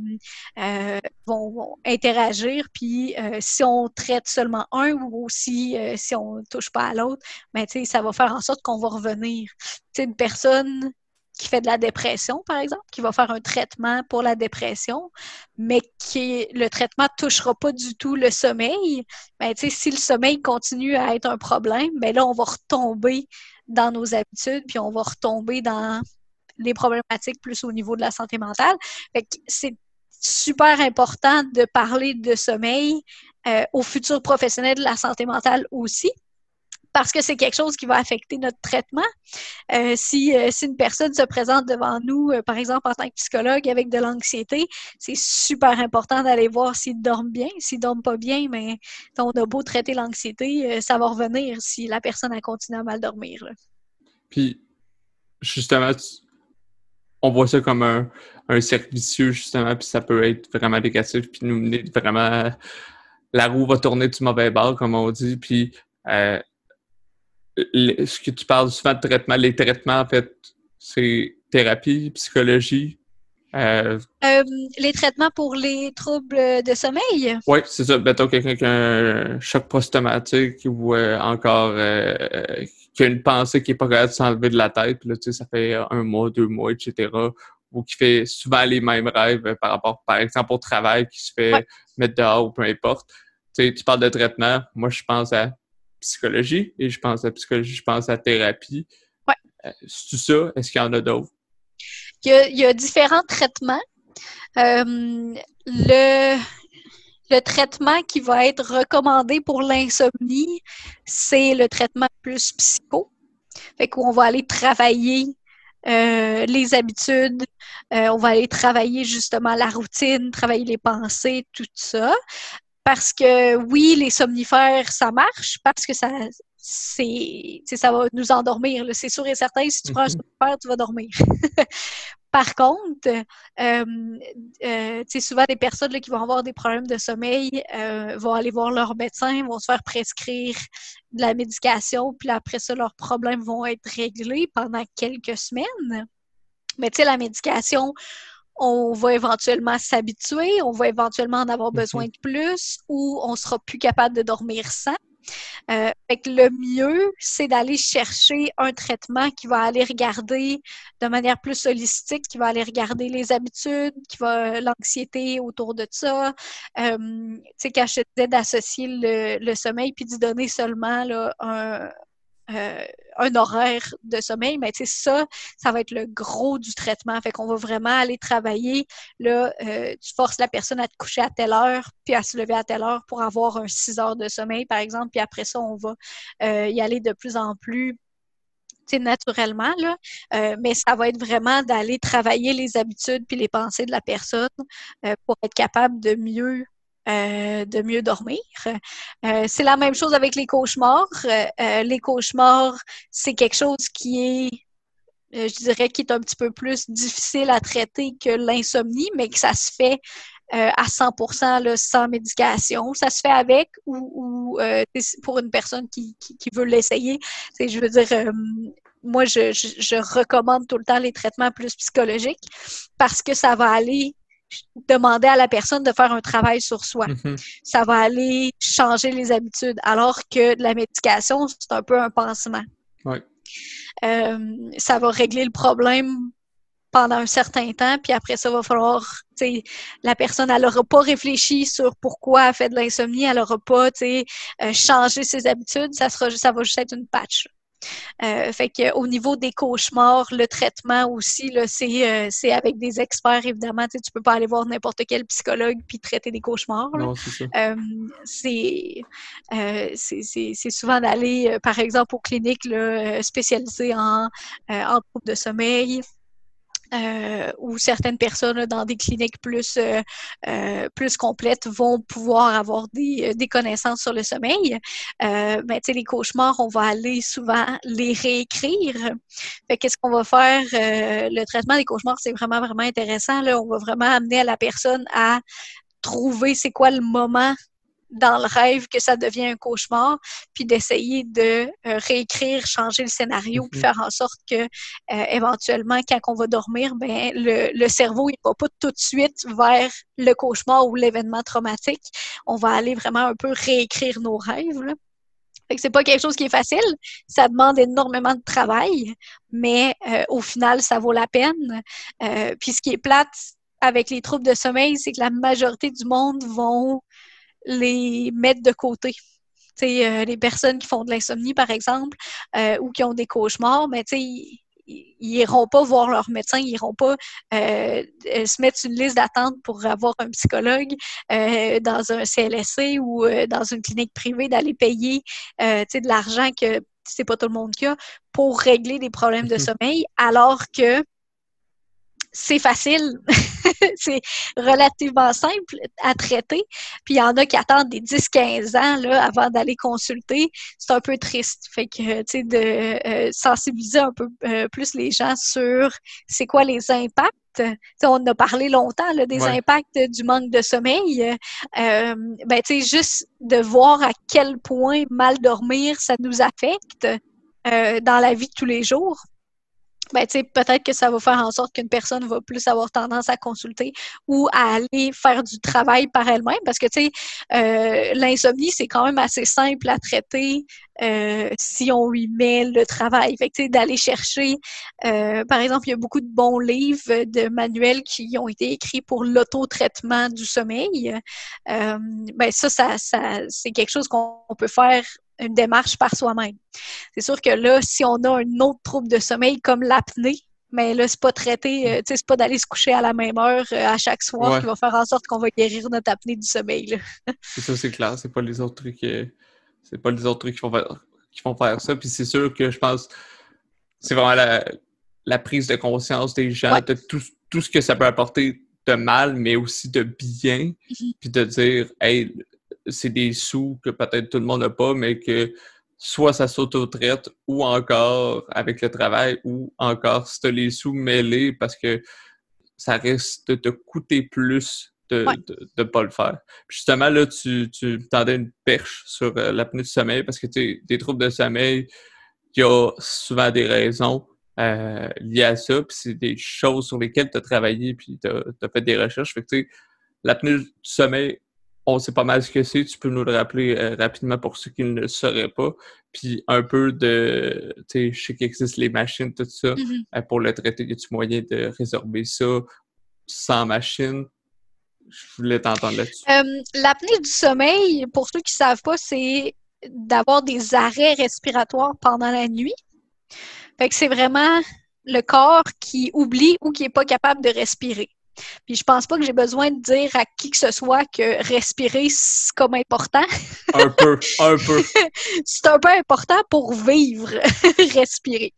vont, interagir. Puis, si on traite seulement un ou aussi si on ne touche pas à l'autre, ben, ça va faire en sorte qu'on va revenir. sais, une personne qui fait de la dépression, par exemple, qui va faire un traitement pour la dépression, mais qui le traitement ne touchera pas du tout le sommeil, ben, si le sommeil continue à être un problème, ben là, on va retomber dans nos habitudes, puis on va retomber dans les problématiques plus au niveau de la santé mentale. c'est super important de parler de sommeil euh, aux futurs professionnels de la santé mentale aussi, parce que c'est quelque chose qui va affecter notre traitement. Euh, si, euh, si une personne se présente devant nous, euh, par exemple en tant que psychologue avec de l'anxiété, c'est super important d'aller voir s'ils dorment bien. S'ils dorment pas bien, mais on a beau traiter l'anxiété, ça va revenir si la personne a continué à mal dormir. Puis, justement, on voit ça comme un, un cercle vicieux, justement, puis ça peut être vraiment négatif, puis nous mener vraiment... La roue va tourner du mauvais bord, comme on dit, puis ce que tu parles souvent de traitement, les traitements, en fait, c'est thérapie, psychologie. Euh, euh, les traitements pour les troubles de sommeil? Oui, c'est ça. Mettons quelqu'un qui a un choc post-traumatique ou euh, encore qui a une pensée qui n'est pas capable de s'enlever de la tête, là, ça fait un mois, deux mois, etc. Ou qui fait souvent les mêmes rêves par rapport, par exemple, au travail, qui se fait mettre dehors ou peu importe. tu parles de traitement, moi je pense à psychologie et je pense à psychologie, je pense à thérapie. Ouais. Euh, c'est ça? Est-ce qu'il y en a d'autres? Il y a, différents traitements. Euh, le, le traitement qui va être recommandé pour l'insomnie, c'est le traitement plus psycho. Fait qu'on va aller travailler euh, les habitudes, on va aller travailler justement la routine, travailler les pensées, tout ça parce que oui, les somnifères, ça marche, parce que ça, c'est, ça va nous endormir. C'est sûr et certain, si tu prends un mhm. somnifère, tu vas dormir. Par contre, euh, euh, souvent des personnes là, qui vont avoir des problèmes de sommeil euh, vont aller voir leur médecin, vont se faire prescrire de la médication, puis après ça, leurs problèmes vont être réglés pendant quelques semaines. Mais tu sais, la médication, on va éventuellement s'habituer, on va éventuellement en avoir besoin mhm. de plus ou on sera plus capable de dormir sans. Euh, le mieux, c'est d'aller chercher un traitement qui va aller regarder de manière plus holistique, qui va aller regarder les habitudes, qui va l'anxiété autour de ça. Euh, tu sais, quand je disais d'associer le, sommeil puis d'y donner seulement là, un, euh, un horaire de sommeil, mais tu sais, ça, ça va être le gros du traitement. Fait qu'on va vraiment aller travailler. Là, euh, tu forces la personne à te coucher à telle heure, puis à se lever à telle heure pour avoir un 6 heures de sommeil, par exemple. Puis après ça, on va euh, y aller de plus en plus naturellement, là, mais ça va être vraiment d'aller travailler les habitudes puis les pensées de la personne pour être capable de mieux euh, de mieux dormir. Euh, c'est la même chose avec les cauchemars. Euh, les cauchemars, c'est quelque chose qui est, je dirais, qui est un petit peu plus difficile à traiter que l'insomnie, mais que ça se fait à 100% là, sans médication. Ça se fait avec ou, pour une personne qui, veut l'essayer. Je veux dire, moi, je, recommande tout le temps les traitements plus psychologiques parce que ça va aller demander à la personne de faire un travail sur soi. Mm-hmm. Ça va aller changer les habitudes, alors que la médication, c'est un peu un pansement. Euh, ça va régler le problème pendant un certain temps, puis après ça va falloir, tu la personne, elle n'aura pas réfléchi sur pourquoi elle fait de l'insomnie, elle n'aura pas, tu sais, euh, changé ses habitudes, ça sera, ça va juste être une patch. Euh, fait que au niveau des cauchemars, le traitement aussi, c'est, euh, c'est avec des experts, évidemment. Tu ne peux pas aller voir n'importe quel psychologue puis traiter des cauchemars. Euh, c'est, c'est, c'est, souvent d'aller, par exemple, aux cliniques là, spécialisées en, en troubles de sommeil. Euh, où certaines personnes dans des cliniques plus, euh, euh, plus complètes vont pouvoir avoir des, des connaissances sur le sommeil. mais tu sais, les cauchemars, on va aller souvent les réécrire. Fait qu'est-ce qu'on va faire? le traitement des cauchemars, c'est vraiment, vraiment intéressant. Là. On va vraiment amener à la personne à trouver c'est quoi le moment dans le rêve que ça devient un cauchemar, puis d'essayer de euh, réécrire, changer le scénario, puis mhm. faire en sorte que euh, éventuellement, quand on va dormir, ben le, le cerveau il va pas tout de suite vers le cauchemar ou l'événement traumatique. On va aller vraiment un peu réécrire nos rêves. Là. Fait que c'est pas quelque chose qui est facile. Ça demande énormément de travail, mais euh, au final, ça vaut la peine. puis ce qui est plate avec les troubles de sommeil, c'est que la majorité du monde vont les mettre de côté. Euh, les personnes qui font de l'insomnie, par exemple, euh, ou qui ont des cauchemars, mais ils n'iront pas voir leur médecin, ils n'iront pas euh, se mettre une liste d'attente pour avoir un psychologue dans un CLSC ou dans une clinique privée, d'aller payer de l'argent que c'est pas tout le monde qui a, pour régler des problèmes de sommeil, alors que c'est facile, c'est relativement simple à traiter. Puis il y en a qui attendent des 10-15 ans là, avant d'aller consulter. C'est un peu triste. Fait que, tu sais, de euh, sensibiliser un peu euh, plus les gens sur c'est quoi les impacts. T'sais, on a parlé longtemps là, des impacts du manque de sommeil. Euh, ben, juste de voir à quel point mal dormir, ça nous affecte euh, dans la vie de tous les jours ben, peut-être que ça va faire en sorte qu'une personne va plus avoir tendance à consulter ou à aller faire du travail par elle-même parce que, euh, l'insomnie, c'est quand même assez simple à traiter euh, si on lui met le travail. Fait que, d'aller chercher, euh, par exemple, il y a beaucoup de bons livres de manuels qui ont été écrits pour l'auto-traitement du sommeil. ben, ça, ça, ça c'est quelque chose qu'on peut faire une démarche par soi-même. C'est sûr que là, si on a un autre trouble de sommeil comme l'apnée, mais là, c'est pas traité, euh, tu sais, c'est pas d'aller se coucher à la même heure euh, à chaque soir qui va faire en sorte qu'on va guérir notre apnée du sommeil. c'est ça, c'est clair. C'est pas les autres trucs, euh, c'est pas les autres trucs qui vont faire, qui vont faire ça. Puis c'est sûr que je pense, c'est vraiment la, prise de conscience des gens de tout, tout, ce que ça peut apporter de mal, mais aussi de bien. Mm-hmm. Puis de dire, hey, c'est des sous que peut-être tout le monde n'a pas, mais que soit ça s'auto-traite ou encore avec le travail ou encore si tu les sous mêlés parce que ça risque de te coûter plus de ne pas le faire. justement, là, tu, tu tendais une perche sur euh, l'apnée du sommeil parce que tu des troubles de sommeil, il y a souvent des raisons euh, liées à ça, puis c'est des choses sur lesquelles tu as travaillé puis tu as, fait des recherches. Fait que l'apnée du sommeil on sait pas mal ce que c'est. Tu peux nous le rappeler euh, rapidement pour ceux qui ne le sauraient pas. Puis un peu de, tu sais, je sais qu'il existe les machines, tout ça. Mm-hmm. Euh, pour le traiter, y a-tu moyen de résorber ça sans machine? Je voulais t'entendre là-dessus. Euh, l'apnée du sommeil, pour ceux qui ne savent pas, c'est d'avoir des arrêts respiratoires pendant la nuit. Fait que c'est vraiment le corps qui oublie ou qui n'est pas capable de respirer. Puis je pense pas que j'ai besoin de dire à qui que ce soit que respirer, c'est comme important. un peu, un peu. c'est un peu important pour vivre, respirer.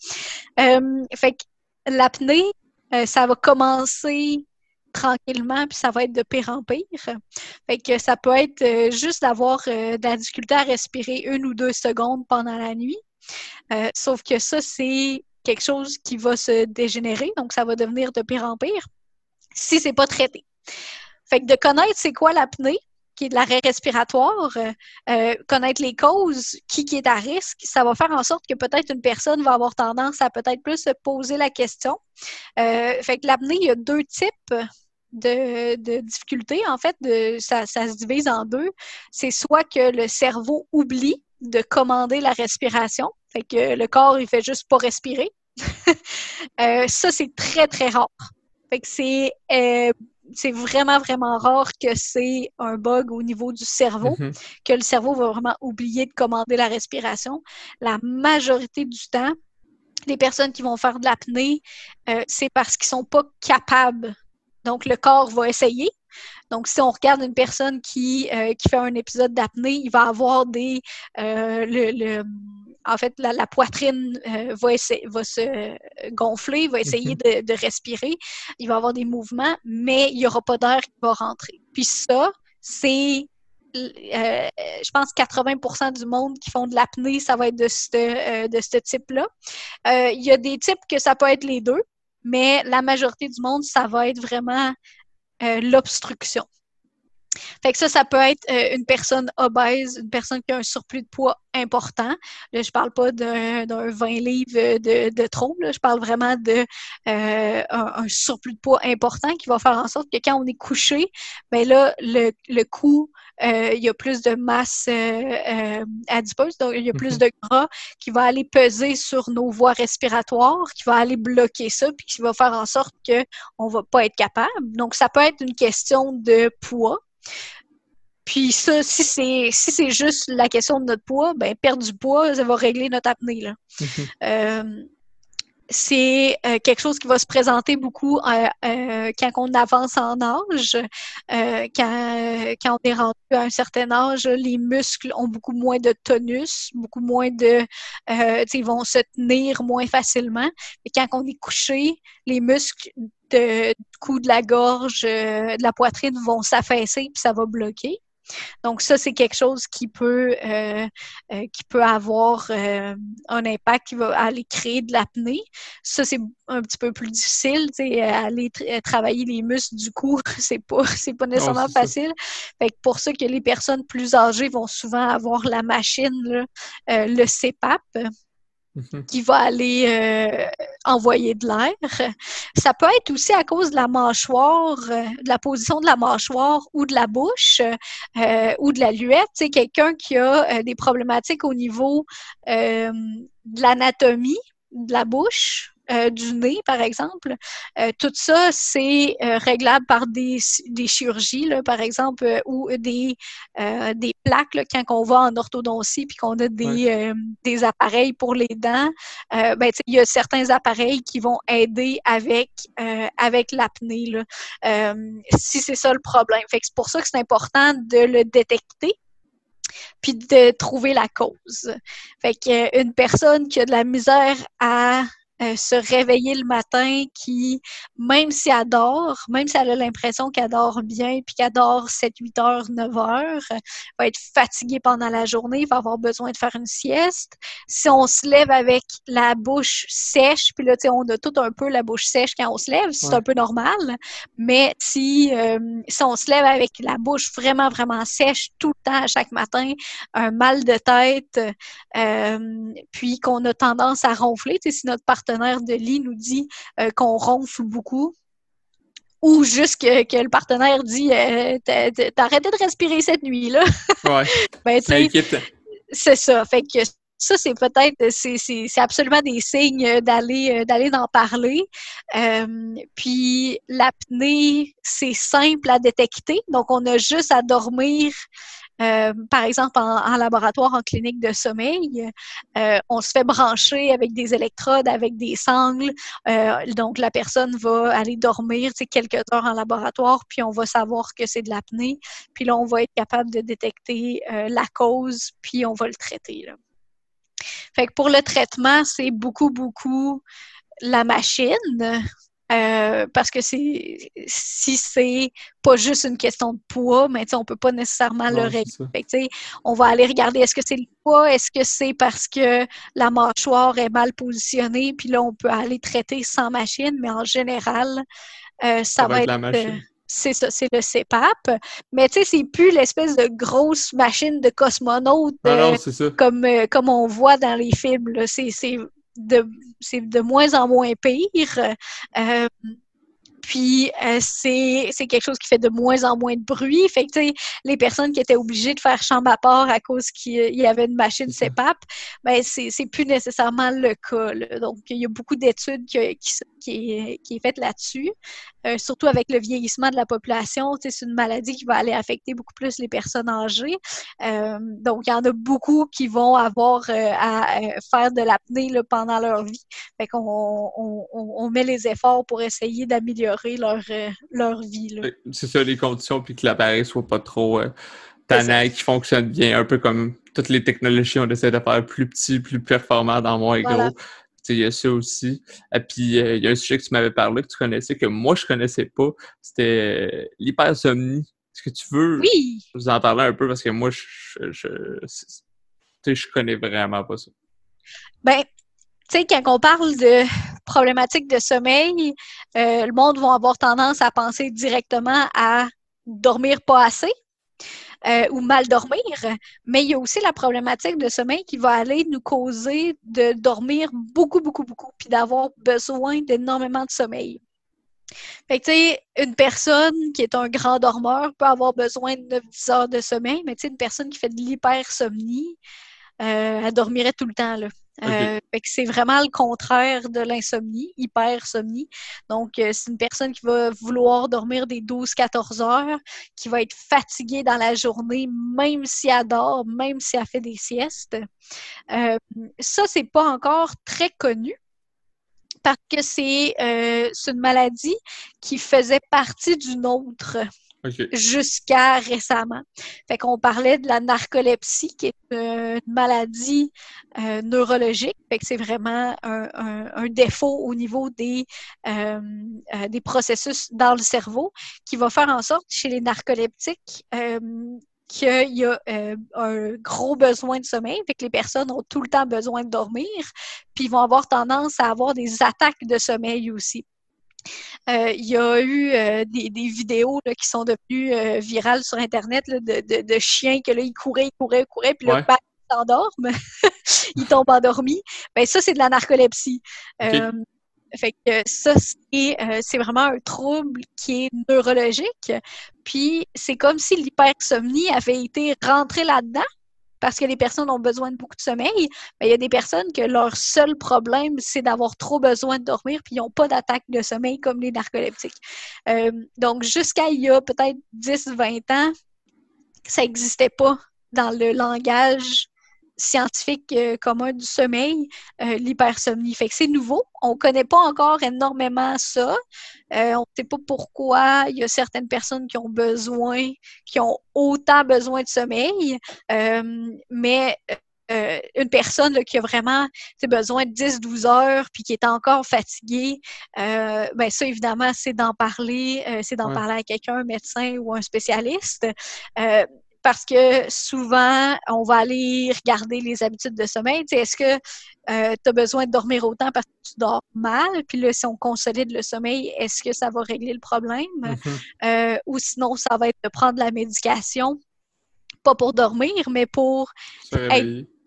Euh, fait que l'apnée, euh, ça va commencer tranquillement, puis ça va être de pire en pire. Fait que ça peut être euh, juste d'avoir de la difficulté à respirer une ou deux secondes pendant la nuit. sauf que ça, c'est quelque chose qui va se dégénérer, donc ça va devenir de pire en pire si c'est pas traité. Fait que de connaître c'est quoi l'apnée, qui est de l'arrêt respiratoire, euh, euh, connaître les causes, qui, qui est à risque, ça va faire en sorte que peut-être une personne va avoir tendance à peut-être plus se poser la question. Euh, fait que l'apnée, il y a deux types de, difficultés. En fait, de, ça, ça se divise en deux. C'est soit que le cerveau oublie de commander la respiration, fait que le corps, il fait juste pas respirer. ça, c'est très, très rare. Fait que c'est euh, c'est vraiment, vraiment rare que c'est un bug au niveau du cerveau, mm-hmm. que le cerveau va vraiment oublier de commander la respiration. La majorité du temps, les personnes qui vont faire de l'apnée, euh, c'est parce qu'ils sont pas capables. Donc, le corps va essayer. Donc, si on regarde une personne qui, euh, qui fait un épisode d'apnée, il va avoir des le en fait, la, poitrine euh, va, va, se gonfler, va essayer mhm. de, respirer, il va avoir des mouvements, mais il n'y aura pas d'air qui va rentrer. Puis ça, c'est, euh, je pense, 80% du monde qui font de l'apnée, ça va être de ce, euh, de ce type-là. il y a des types que ça peut être les deux, mais la majorité du monde, ça va être vraiment l'obstruction. Fait que ça, ça peut être euh, une personne obèse, une personne qui a un surplus de poids important. Là, je parle pas d'un 20 livres de, de trop. Là. Je parle vraiment de euh, un, surplus de poids important qui va faire en sorte que quand on est couché, ben là, le, le cou, euh, il y a plus de masse adipeuse, donc il y a plus mhm. de gras qui va aller peser sur nos voies respiratoires, qui va aller bloquer ça, puis qui va faire en sorte qu'on va pas être capable. Donc, ça peut être une question de poids puis ça, si c'est si c'est juste la question de notre poids, ben perdre du poids, ça va régler notre apnée. Là. Mhm. Euh, c'est euh, quelque chose qui va se présenter beaucoup euh, euh, quand on avance en âge. quand, quand on est rendu à un certain âge, les muscles ont beaucoup moins de tonus, beaucoup moins de... ils vont se tenir moins facilement. Et quand on est couché, les muscles de, du cou, de la gorge, de la poitrine vont s'affaisser puis ça va bloquer. Donc ça, c'est quelque chose qui peut, euh, euh, qui peut avoir euh, un impact qui va aller créer de l'apnée. Ça, c'est un petit peu plus difficile, aller travailler les muscles du cou, c'est pas, c'est pas nécessairement facile. Fait que pour ça que les personnes plus âgées vont souvent avoir la machine, le CPAP. Mhm. qui va aller euh, envoyer de l'air. Ça peut être aussi à cause de la mâchoire, euh, de la position de la mâchoire ou de la bouche euh, ou de la luette. C'est quelqu'un qui a des problématiques au niveau de l'anatomie de la bouche euh, du nez, par exemple. Euh, tout ça, c'est euh, réglable par des, des chirurgies, là, par exemple, ou des, des plaques là, quand on va en orthodontie puis qu'on a des, des appareils pour les dents. ben, il y a certains appareils qui vont aider avec, avec l'apnée, si c'est ça le problème. Fait c'est pour ça que c'est important de le détecter puis de trouver la cause. Fait qu'une personne qui a de la misère à euh, se réveiller le matin qui, même si elle dort, même si elle a l'impression qu'elle dort bien, puis qu'elle dort 7, 8 heures, 9 heures, va être fatiguée pendant la journée, va avoir besoin de faire une sieste. Si on se lève avec la bouche sèche, puis là, tu sais, on a tout un peu la bouche sèche quand on se lève, c'est un peu normal, mais si, euh, si on se lève avec la bouche vraiment, vraiment sèche tout le temps, chaque matin, un mal de tête, euh, puis qu'on a tendance à ronfler, tu sais, si notre partenaire de lit nous dit euh, qu'on ronfle beaucoup, ou juste que, le partenaire dit euh, T'as arrêté de respirer cette nuit-là. Ouais. ben, c'est ça. Fait que ça, c'est peut-être, c'est absolument des signes d'aller euh, d'aller en parler. puis l'apnée, c'est simple à détecter. Donc, on a juste à dormir euh, par exemple, en, laboratoire, en clinique de sommeil, euh, on se fait brancher avec des électrodes, avec des sangles. Euh, donc, la personne va aller dormir quelques heures en laboratoire, puis on va savoir que c'est de l'apnée. Puis là, on va être capable de détecter la cause, puis on va le traiter. Fait que pour le traitement, c'est beaucoup, beaucoup la machine. Euh, parce que c'est si c'est pas juste une question de poids, mais on peut pas nécessairement le régler. On va aller regarder est-ce que c'est le poids, est-ce que c'est parce que la mâchoire est mal positionnée, puis là on peut aller traiter sans machine, mais en général, euh, ça, va, être, la machine. Euh, c'est ça, c'est le CPAP. Mais tu sais, c'est plus l'espèce de grosse machine de cosmonaute comme, comme on voit dans les films. C'est de, c'est de moins en moins pire. Euh, puis euh, c'est, quelque chose qui fait de moins en moins de bruit. Fait que, les personnes qui étaient obligées de faire chambre à part à cause qu'il y avait une machine CEPAP, ben c'est, c'est plus nécessairement le cas. Donc, il y a beaucoup d'études qui, qui, qui est, qui est faite là-dessus. Euh, surtout avec le vieillissement de la population, c'est une maladie qui va aller affecter beaucoup plus les personnes âgées. Euh, donc, il y en a beaucoup qui vont avoir à faire de l'apnée pendant leur vie. Fait qu'on on, on, met les efforts pour essayer d'améliorer leur, leur vie. C'est ça, les conditions, puis que l'appareil soit pas trop tannant, qui fonctionne bien, un peu comme toutes les technologies, on essaie de faire plus petit, plus performant dans moins gros il y a ça aussi. Et puis, euh, il y a un sujet que tu m'avais parlé, que tu connaissais, que moi, je connaissais pas. C'était euh, l'hypersomnie. Est-ce que tu veux oui. vous en parler un peu? Parce que moi, je, je, je, connais vraiment pas ça. Ben, tu sais, quand on parle de problématiques de sommeil, euh, le monde va avoir tendance à penser directement à dormir pas assez. Euh, ou mal dormir, mais il y a aussi la problématique de sommeil qui va aller nous causer de dormir beaucoup, beaucoup, beaucoup, puis d'avoir besoin d'énormément de sommeil. Fait que, tu sais, une personne qui est un grand dormeur peut avoir besoin de 9-10 heures de sommeil, mais tu sais, une personne qui fait de l'hypersomnie, euh, elle dormirait tout le temps, là. Euh, c'est vraiment le contraire de l'insomnie, hypersomnie. Donc, euh, c'est une personne qui va vouloir dormir des 12-14 heures, qui va être fatiguée dans la journée, même si elle dort, même si elle fait des siestes. Euh, ça, c'est pas encore très connu parce que c'est une maladie qui faisait partie d'une autre jusqu'à récemment. Fait qu'on parlait de la narcolepsie, qui est une maladie euh, neurologique. Fait que c'est vraiment un, défaut au niveau des, euh, euh, des processus dans le cerveau qui va faire en sorte, chez les narcoleptiques, qu'il y a un gros besoin de sommeil, fait que les personnes ont tout le temps besoin de dormir, puis ils vont avoir tendance à avoir des attaques de sommeil aussi. Euh, il y a eu euh, des, vidéos qui sont devenues euh, virales sur Internet de, chiens que là, ils couraient, ils couraient, ils couraient, puis le ils s'endorment, ils tombent endormis. Ben, ça, c'est de la narcolepsie. fait que ça, c'est vraiment un trouble qui est neurologique. Puis c'est comme si l'hypersomnie avait été rentrée là-dedans parce que les personnes ont besoin de beaucoup de sommeil, mais il y a des personnes que leur seul problème, c'est d'avoir trop besoin de dormir, puis ils n'ont pas d'attaque de sommeil comme les narcoleptiques. Euh, donc, jusqu'à il y a peut-être 10-20 ans, ça n'existait pas dans le langage scientifique euh, commun du sommeil, euh, l'hypersomnie. Fait que c'est nouveau. On ne connaît pas encore énormément ça. Euh, on ne sait pas pourquoi il y a certaines personnes qui ont besoin, qui ont autant besoin de sommeil, mais une personne qui a vraiment besoin de 10-12 heures puis qui est encore fatiguée, ben ça, évidemment, c'est d'en parler, c'est d'en parler à quelqu'un, un médecin ou un spécialiste parce que souvent, on va aller regarder les habitudes de sommeil. Est-ce que euh, tu as besoin de dormir autant parce que tu dors mal? Puis là, si on consolide le sommeil, est-ce que ça va régler le problème? Mm-hmm. Euh, ou sinon, ça va être de prendre la médication, pas pour dormir, mais pour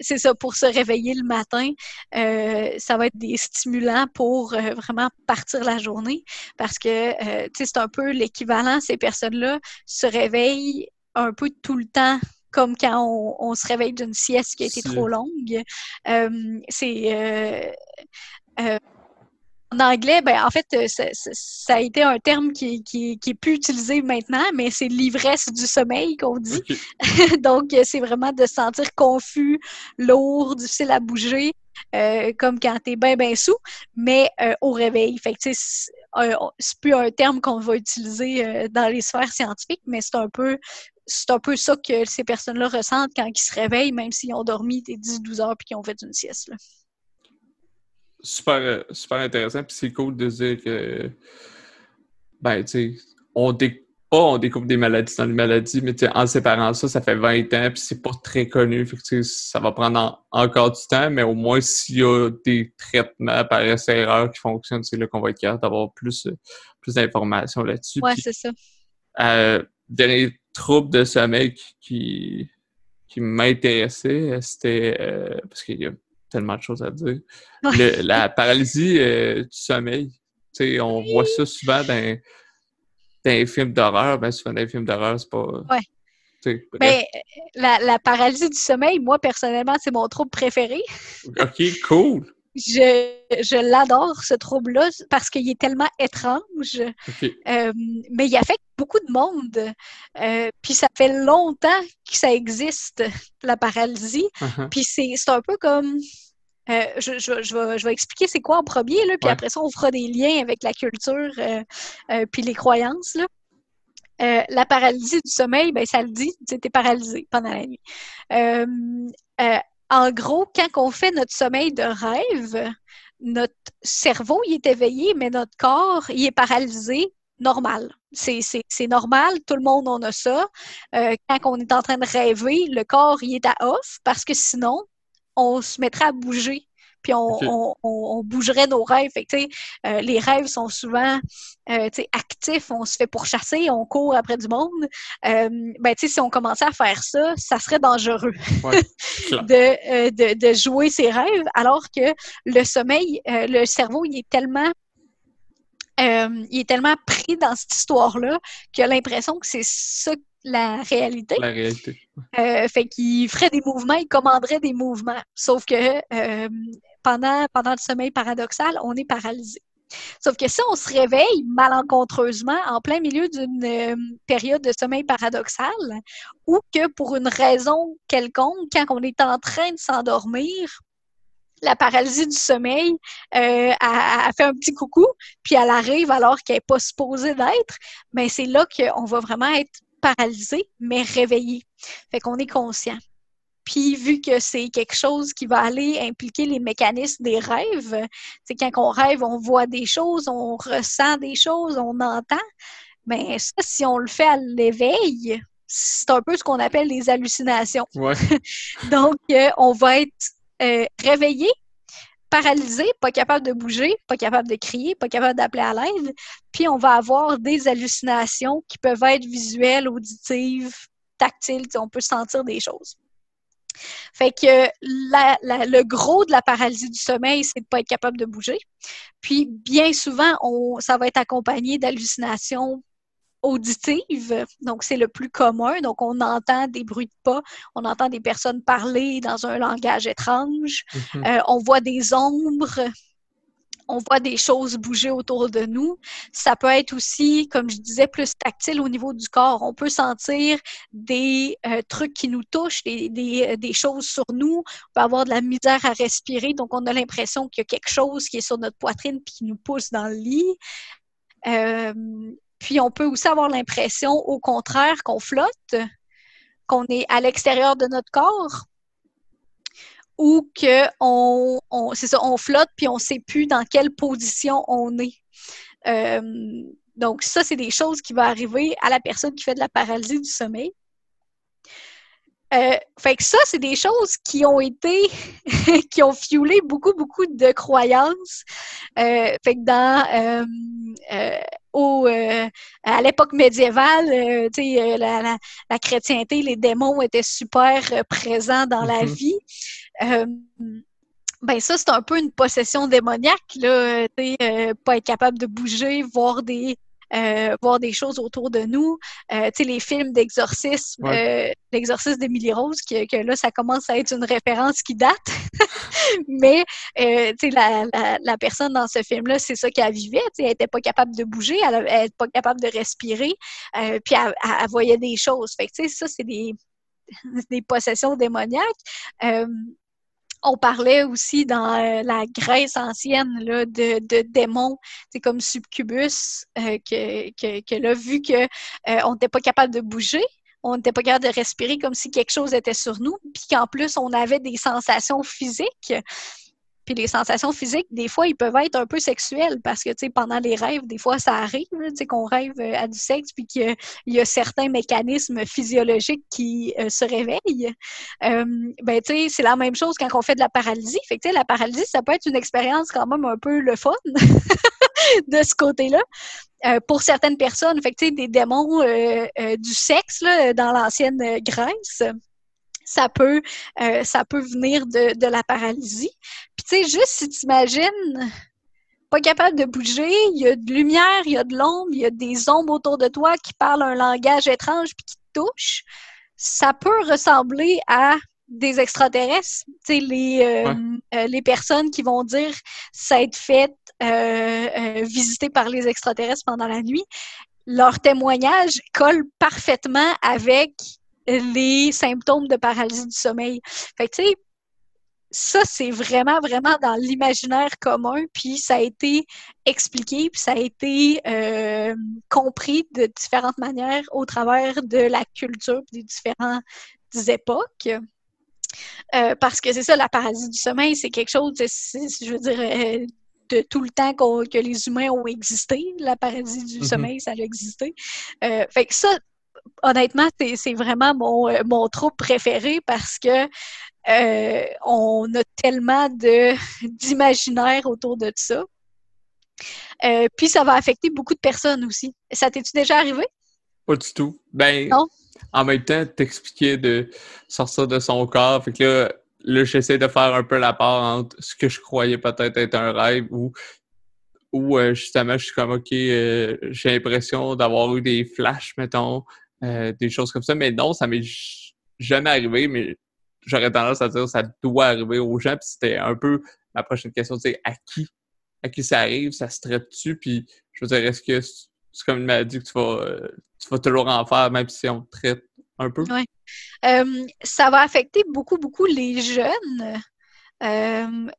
c'est ça, pour se réveiller le matin. Euh, ça va être des stimulants pour vraiment partir la journée parce que c'est un peu l'équivalent, ces personnes-là se réveillent un peu tout le temps comme quand on, se réveille d'une sieste qui a été trop longue. Euh, c'est euh, euh, en anglais, ben, en fait, ça, a été un terme qui, qui, est plus utilisé maintenant, mais c'est l'ivresse du sommeil qu'on dit. Donc, c'est vraiment de se sentir confus, lourd, difficile à bouger, comme quand tu es bien, bien sous, mais au réveil. Fait que, c'est plus un terme qu'on va utiliser dans les sphères scientifiques, mais c'est un peu c'est un peu ça que ces personnes-là ressentent quand ils se réveillent, même s'ils ont dormi des 10-12 heures puis qu'ils ont fait une sieste. Super, euh, super intéressant. Puis c'est cool de dire que, ben, tu sais, on, découvre des maladies dans les maladies, mais en séparant ça, ça fait 20 ans, puis c'est pas très connu. Fait ça va prendre encore du temps, mais au moins, s'il y a des traitements par erreur qui fonctionnent, c'est là qu'on va être capable d'avoir plus, plus d'informations là-dessus. Ouais, c'est ça. Euh, dernier trouble de sommeil qui, qui m'intéressait, c'était euh, parce qu'il y a tellement de choses à dire. la paralysie euh, du sommeil. on voit ça souvent dans, dans les films d'horreur. Ben, souvent dans les films d'horreur, c'est pas. Ouais. Ben, la, la, paralysie du sommeil, moi, personnellement, c'est mon trouble préféré. OK, cool je, l'adore, ce trouble-là, parce qu'il est tellement étrange. Euh, mais il affecte beaucoup de monde. Euh, puis ça fait longtemps que ça existe, la paralysie. Uh-huh. Puis c'est un peu comme... Euh, je, je, vais, expliquer c'est quoi en premier, là, puis après ça, on fera des liens avec la culture puis les croyances. Là. la paralysie du sommeil, ben, ça le dit, tu es paralysé pendant la nuit en gros, quand on fait notre sommeil de rêve, notre cerveau il est éveillé, mais notre corps il est paralysé normal. C'est normal, tout le monde en a ça. Euh, quand on est en train de rêver, le corps il est à off parce que sinon, on se mettrait à bouger puis on, bougerait nos rêves. Euh, les rêves sont souvent euh, actifs, on se fait pourchasser, on court après du monde. Euh, ben, si on commençait à faire ça, ça serait dangereux de, jouer ses rêves, alors que le sommeil, le cerveau, il est tellement il est tellement pris dans cette histoire-là qu'il a l'impression que c'est ça la réalité. La réalité. fait qu'il ferait des mouvements, il commanderait des mouvements. Sauf que pendant, pendant le sommeil paradoxal, on est paralysé. Sauf que si on se réveille malencontreusement en plein milieu d'une euh, période de sommeil paradoxal, ou que pour une raison quelconque, quand on est en train de s'endormir, la paralysie du sommeil, euh, elle, fait un petit coucou, puis elle arrive alors qu'elle n'est pas supposée d'être, mais c'est là qu'on va vraiment être paralysé, mais réveillé. Fait qu'on est conscient. Puis vu que c'est quelque chose qui va aller impliquer les mécanismes des rêves, c'est quand on rêve, on voit des choses, on ressent des choses, on entend. Mais ça, si on le fait à l'éveil, c'est un peu ce qu'on appelle les hallucinations. Donc, euh, on va être euh, réveillé, paralysé, pas capable de bouger, pas capable de crier, pas capable d'appeler à l'aide, puis on va avoir des hallucinations qui peuvent être visuelles, auditives, tactiles, on peut sentir des choses. Fait que le gros de la paralysie du sommeil, c'est de ne pas être capable de bouger. Puis bien souvent, ça va être accompagné d'hallucinations auditive, donc c'est le plus commun. Donc, on entend des bruits de pas, on entend des personnes parler dans un langage étrange, mhm. euh, on voit des ombres, on voit des choses bouger autour de nous. Ça peut être aussi, comme je disais, plus tactile au niveau du corps. On peut sentir des euh, trucs qui nous touchent, des, des, des, choses sur nous. On peut avoir de la misère à respirer, donc on a l'impression qu'il y a quelque chose qui est sur notre poitrine puis qui nous pousse dans le lit. Euh, puis on peut aussi avoir l'impression, au contraire, qu'on flotte, qu'on est à l'extérieur de notre corps, ou ça, on flotte puis on ne sait plus dans quelle position on est. Euh, donc ça, c'est des choses qui vont arriver à la personne qui fait de la paralysie du sommeil. Euh, fait que ça, c'est des choses qui ont été, qui ont fuelé beaucoup, beaucoup de croyances. Euh, fait que dans, euh, à l'époque médiévale, euh, euh, la, la, chrétienté, les démons étaient super présents dans la mhm. vie. ben ça, c'est un peu une possession démoniaque, là, pas être capable de bouger, voir des, euh, voir des choses autour de nous. Euh, tu sais, les films d'exorcisme, euh, l'exorcisme d'Emily Rose, que, que, là, ça commence à être une référence qui date. Mais, tu sais, la, la, personne dans ce film-là, c'est ça qu'elle vivait. Tu sais, elle n'était pas capable de bouger, elle n'était pas capable de respirer, puis elle, elle, voyait des choses. Fait que, tu sais, ça, c'est des, des possessions démoniaques on parlait aussi dans euh, la Grèce ancienne là, de, démons, c'est comme Subcubus, euh, que, que, que, là, vu qu'on euh, n'était pas capable de bouger, on n'était pas capable de respirer comme si quelque chose était sur nous, puis qu'en plus, on avait des sensations physiques. Puis les sensations physiques, des fois, ils peuvent être un peu sexuelles parce que, tu sais, pendant les rêves, des fois, ça arrive, tu sais, qu'on rêve euh, à du sexe puis qu'il y a certains mécanismes physiologiques qui euh, se réveillent. Euh, ben, tu sais, c'est la même chose quand on fait de la paralysie. Fait que, la paralysie, ça peut être une expérience quand même un peu le fun de ce côté-là. pour certaines personnes, fait que, des démons du sexe là, dans l'ancienne Grèce, ça peut, euh, ça peut venir de, de, la paralysie. Puis tu sais, juste si tu imagines pas capable de bouger, il y a de lumière, il y a de l'ombre, il y a des ombres autour de toi qui parlent un langage étrange puis qui te touchent, ça peut ressembler à des extraterrestres. Tu sais, les, euh, euh, les personnes qui vont dire s'être faites euh, visiter par les extraterrestres pendant la nuit, leur témoignage colle parfaitement avec les symptômes de paralysie du sommeil. Fait que, tu sais, ça, c'est vraiment, vraiment dans l'imaginaire commun, puis ça a été expliqué, puis ça a été euh, compris de différentes manières au travers de la culture des différentes époques. Euh, parce que c'est ça, la paralysie du sommeil, c'est quelque chose, je veux dire, euh, de tout le temps que les humains ont existé. La paralysie du mm-hmm. sommeil, ça a existé. fait que ça, honnêtement, c'est vraiment mon, euh, mon troupe préféré parce que euh, on a tellement d'imaginaire autour de ça. Euh, puis ça va affecter beaucoup de personnes aussi. Ça t'es-tu déjà arrivé? Pas du tout. Ben, en même temps, t'expliquer de sortir de son corps. Fait que là, là j'essaie de faire un peu la part entre ce que je croyais peut-être être un rêve ou ou justement, je suis comme, OK, j'ai l'impression d'avoir eu des flashs, mettons, euh, des choses comme ça. Mais non, ça m'est jamais arrivé, mais j'aurais tendance à dire que ça doit arriver aux gens. Puis c'était un peu ma prochaine question, c'est à qui? À qui ça arrive? Ça se traite-tu? Puis je veux dire, est-ce que c'est comme une maladie que tu vas, euh, tu vas toujours en faire, même si on te traite un peu? Oui. Euh, ça va affecter beaucoup, beaucoup les jeunes.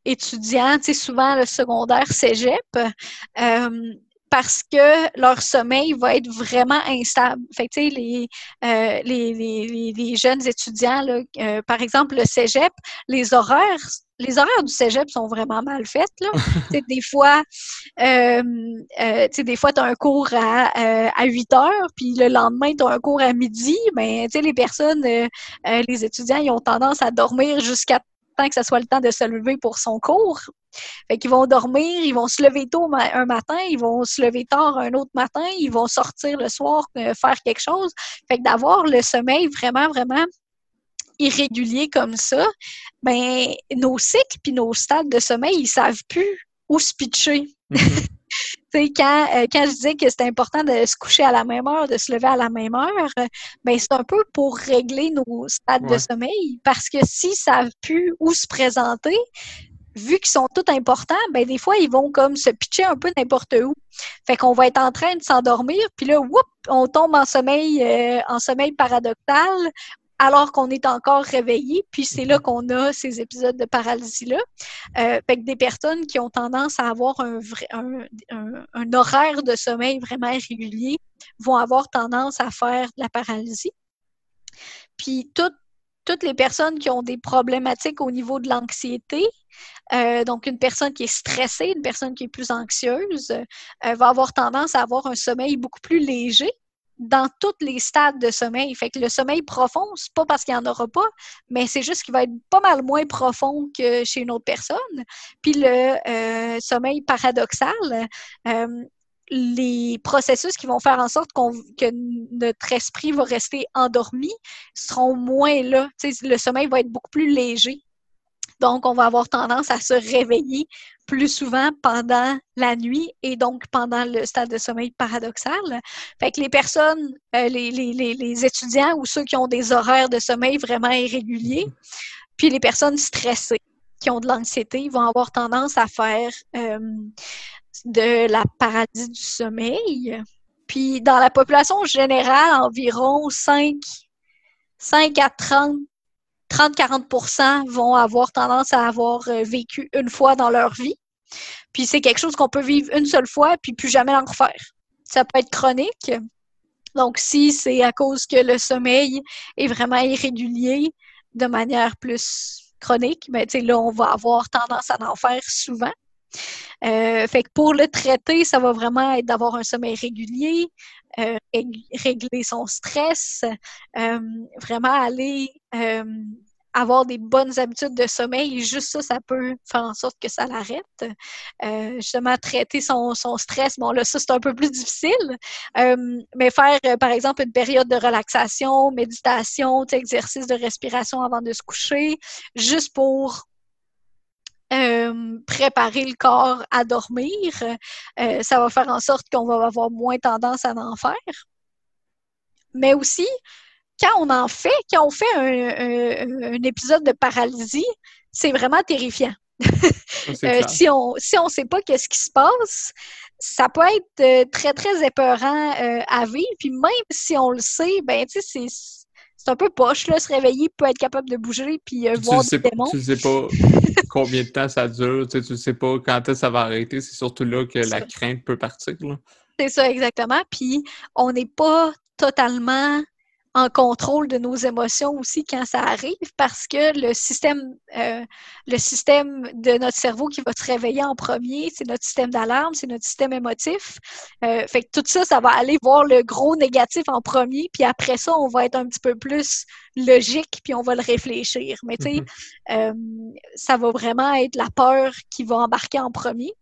étudiants, souvent le secondaire cégep, parce que leur sommeil va être vraiment instable. Fait que, les, les, les, les, jeunes étudiants, là, par exemple, le cégep, les horaires les horaires du cégep sont vraiment mal faites. Là. des fois, euh, euh, des fois, tu as un cours à, euh, à 8 heures, puis le lendemain, tu as un cours à midi. Mais les personnes, euh, les étudiants, ils ont tendance à dormir jusqu'à que ce soit le temps de se lever pour son cours. Fait qu'ils vont dormir, ils vont se lever tôt un matin, ils vont se lever tard un autre matin, ils vont sortir le soir faire quelque chose. Fait que d'avoir le sommeil vraiment, vraiment irrégulier comme ça, ben nos cycles puis nos stades de sommeil, ils savent plus où se pitcher. Mm-hmm. Quand, euh, quand je disais que c'était important de se coucher à la même heure, de se lever à la même heure, ben c'est un peu pour régler nos stades de sommeil. Parce que s'ils savent plus où se présenter, vu qu'ils sont tous importants, ben des fois, ils vont comme se pitcher un peu n'importe où. Fait qu'on va être en train de s'endormir, puis là, whoop, on tombe en sommeil, euh, en sommeil paradoxal alors qu'on est encore réveillé, puis c'est là mhm. qu'on a ces épisodes de paralysie-là. Euh, fait que des personnes qui ont tendance à avoir un, vrai, un, horaire de sommeil vraiment irrégulier vont avoir tendance à faire de la paralysie. Puis toutes les personnes qui ont des problématiques au niveau de l'anxiété, euh, donc une personne qui est stressée, une personne qui est plus anxieuse, euh, va avoir tendance à avoir un sommeil beaucoup plus léger, dans tous les stades de sommeil. Fait que le sommeil profond, c'est pas parce qu'il n'y en aura pas, mais c'est juste qu'il va être pas mal moins profond que chez une autre personne. Puis le euh, sommeil paradoxal, euh, les processus qui vont faire en sorte que notre esprit va rester endormi seront moins là. le sommeil va être beaucoup plus léger. Donc, on va avoir tendance à se réveiller plus souvent pendant la nuit et donc pendant le stade de sommeil paradoxal. Fait que les personnes, euh, les, étudiants ou ceux qui ont des horaires de sommeil vraiment irréguliers, puis les personnes stressées qui ont de l'anxiété, vont avoir tendance à faire euh, de la paralysie du sommeil. Puis dans la population générale, environ 5, 5 à 30 30-40% vont avoir tendance à avoir euh, vécu une fois dans leur vie. Puis c'est quelque chose qu'on peut vivre une seule fois, puis plus jamais en refaire. Ça peut être chronique. Donc, si c'est à cause que le sommeil est vraiment irrégulier de manière plus chronique, ben, là, on va avoir tendance à en faire souvent. Euh, fait que pour le traiter, ça va vraiment être d'avoir un sommeil régulier, euh, régler son stress, euh, vraiment aller avoir des bonnes habitudes de sommeil, juste ça, ça peut faire en sorte que ça l'arrête. justement, traiter son, stress, bon là, ça, c'est un peu plus difficile, mais faire, par exemple, une période de relaxation, méditation, exercice de respiration avant de se coucher, juste pour euh, préparer le corps à dormir, euh, ça va faire en sorte qu'on va avoir moins tendance à en faire. Mais aussi, quand on en fait, quand on fait un, épisode de paralysie, c'est vraiment terrifiant. Euh, si on si on sait pas qu'est-ce qui se passe, ça peut être très très épeurant à vivre. Puis même si on le sait, ben tu sais c'est un peu poche, là, se réveiller, peut être capable de bouger, puis euh, voir des démons. Tu sais pas combien de temps ça dure, tu sais, sais pas quand ça va arrêter. C'est surtout là que la crainte peut partir. C'est ça, exactement. Puis on n'est pas totalement en contrôle de nos émotions aussi quand ça arrive parce que le système, euh, le système de notre cerveau qui va se réveiller en premier, c'est notre système d'alarme, c'est notre système émotif. Euh, fait que tout ça, ça va aller voir le gros négatif en premier, puis après ça, on va être un petit peu plus logique, puis on va le réfléchir. Mais tu sais, mm-hmm. euh, ça va vraiment être la peur qui va embarquer en premier.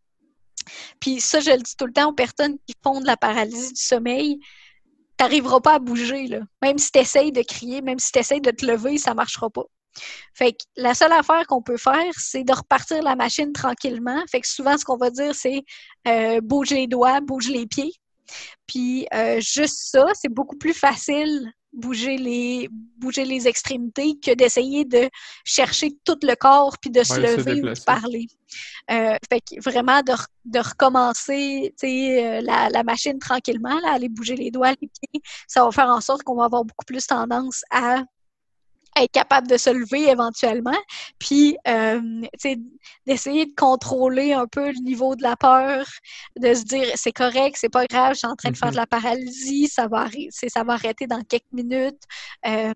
Puis ça, je le dis tout le temps aux personnes qui font de la paralysie du sommeil t'arriveras pas à bouger, là. Même si tu essayes de crier, même si tu essayes de te lever, ça marchera pas. Fait que la seule affaire qu'on peut faire, c'est de repartir la machine tranquillement. Fait que souvent, ce qu'on va dire, c'est euh, bouge les doigts, bouge les pieds. Puis euh, juste ça, c'est beaucoup plus facile bouger les bouger les extrémités que d'essayer de chercher tout le corps puis de se lever ou de parler. Euh, fait que vraiment de, de recommencer euh, la, la, machine tranquillement, là, aller bouger les doigts, les pieds, ça va faire en sorte qu'on va avoir beaucoup plus tendance à être capable de se lever éventuellement, puis euh, d'essayer de contrôler un peu le niveau de la peur, de se dire c'est correct, c'est pas grave, je suis en train de faire de la paralysie, ça va, ça va arrêter dans quelques minutes, euh,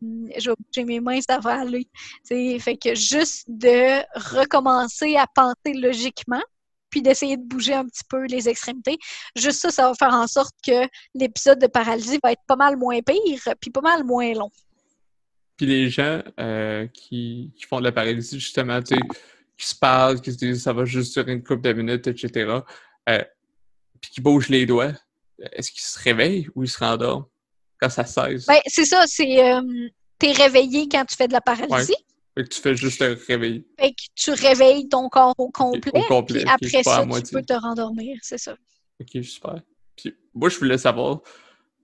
j'ai mes mains, ça va aller. Fait que juste de recommencer à penser logiquement, puis d'essayer de bouger un petit peu les extrémités. Juste ça, ça va faire en sorte que l'épisode de paralysie va être pas mal moins pire, puis pas mal moins long. Puis les gens euh, qui, font de la paralysie, justement, tu sais, qui se parlent, qui se disent ça va juste durer une couple de minutes, etc., euh, puis qui bougent les doigts, est-ce qu'ils se réveillent ou ils se rendorment quand ça cesse? Ben, c'est ça, c'est. Euh, t'es réveillé quand tu fais de la paralysie. Fait que tu fais juste te réveiller. Fait que tu réveilles ton corps au complet. Au complet. Puis après ça, tu peux te rendormir, c'est ça. Ok, super. Puis moi, je voulais savoir,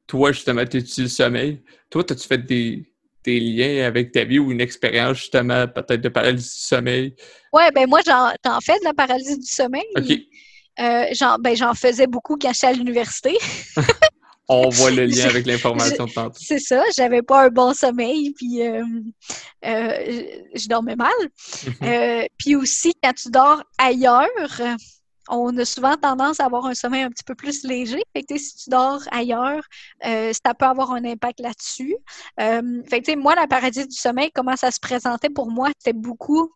toi, justement, tu le sommeil? Toi, as-tu fait des, des liens avec ta vie ou une expérience justement peut-être de paralysie du sommeil? Ouais, ben moi j'en fais de la paralysie du sommeil. OK. Euh, ben, j'en faisais beaucoup quand j'étais à l'université. On voit le lien avec l'information de tantôt. C'est ça, j'avais pas un bon sommeil, puis euh, euh, je dormais mal. Mhm. puis aussi, quand tu dors ailleurs, on a souvent tendance à avoir un sommeil un petit peu plus léger. Fait que, si tu dors ailleurs, euh, ça peut avoir un impact là-dessus. Euh, fait que, moi, la paradis du sommeil, comment ça se présentait pour moi, c'était beaucoup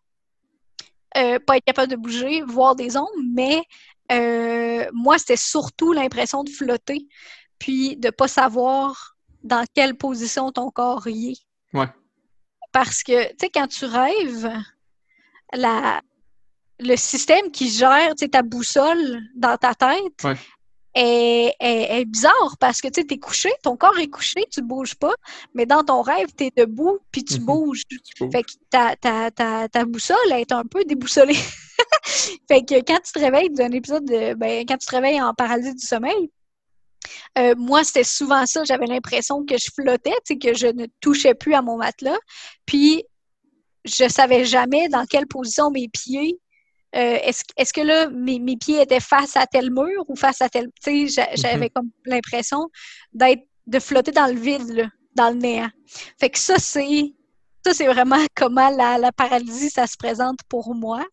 euh, pas être capable de bouger, voir des ondes, mais moi, c'était surtout l'impression de flotter, puis de pas savoir dans quelle position ton corps y est. Ouais. Parce que, tu sais, quand tu rêves, la, le système qui gère ta boussole dans ta tête est, bizarre parce que tu es couché, ton corps est couché, tu bouges pas, mais dans ton rêve, tu es debout puis tu mhm. bouges. Fait que ta, ta, ta, ta, boussole est un peu déboussolée. fait que quand tu te réveilles d'un épisode de. Ben, quand tu te réveilles en paralysie du sommeil, euh, moi, c'était souvent ça. J'avais l'impression que je flottais, que je ne touchais plus à mon matelas. Puis, je savais jamais dans quelle position mes pieds euh, est-ce, que là, mes, pieds étaient face à tel mur ou face à tel. Tu sais, j'avais mhm. comme l'impression d'être de flotter dans le vide, dans le néant. Fait que ça, c'est. Ça, c'est vraiment comment la, paralysie, ça se présente pour moi.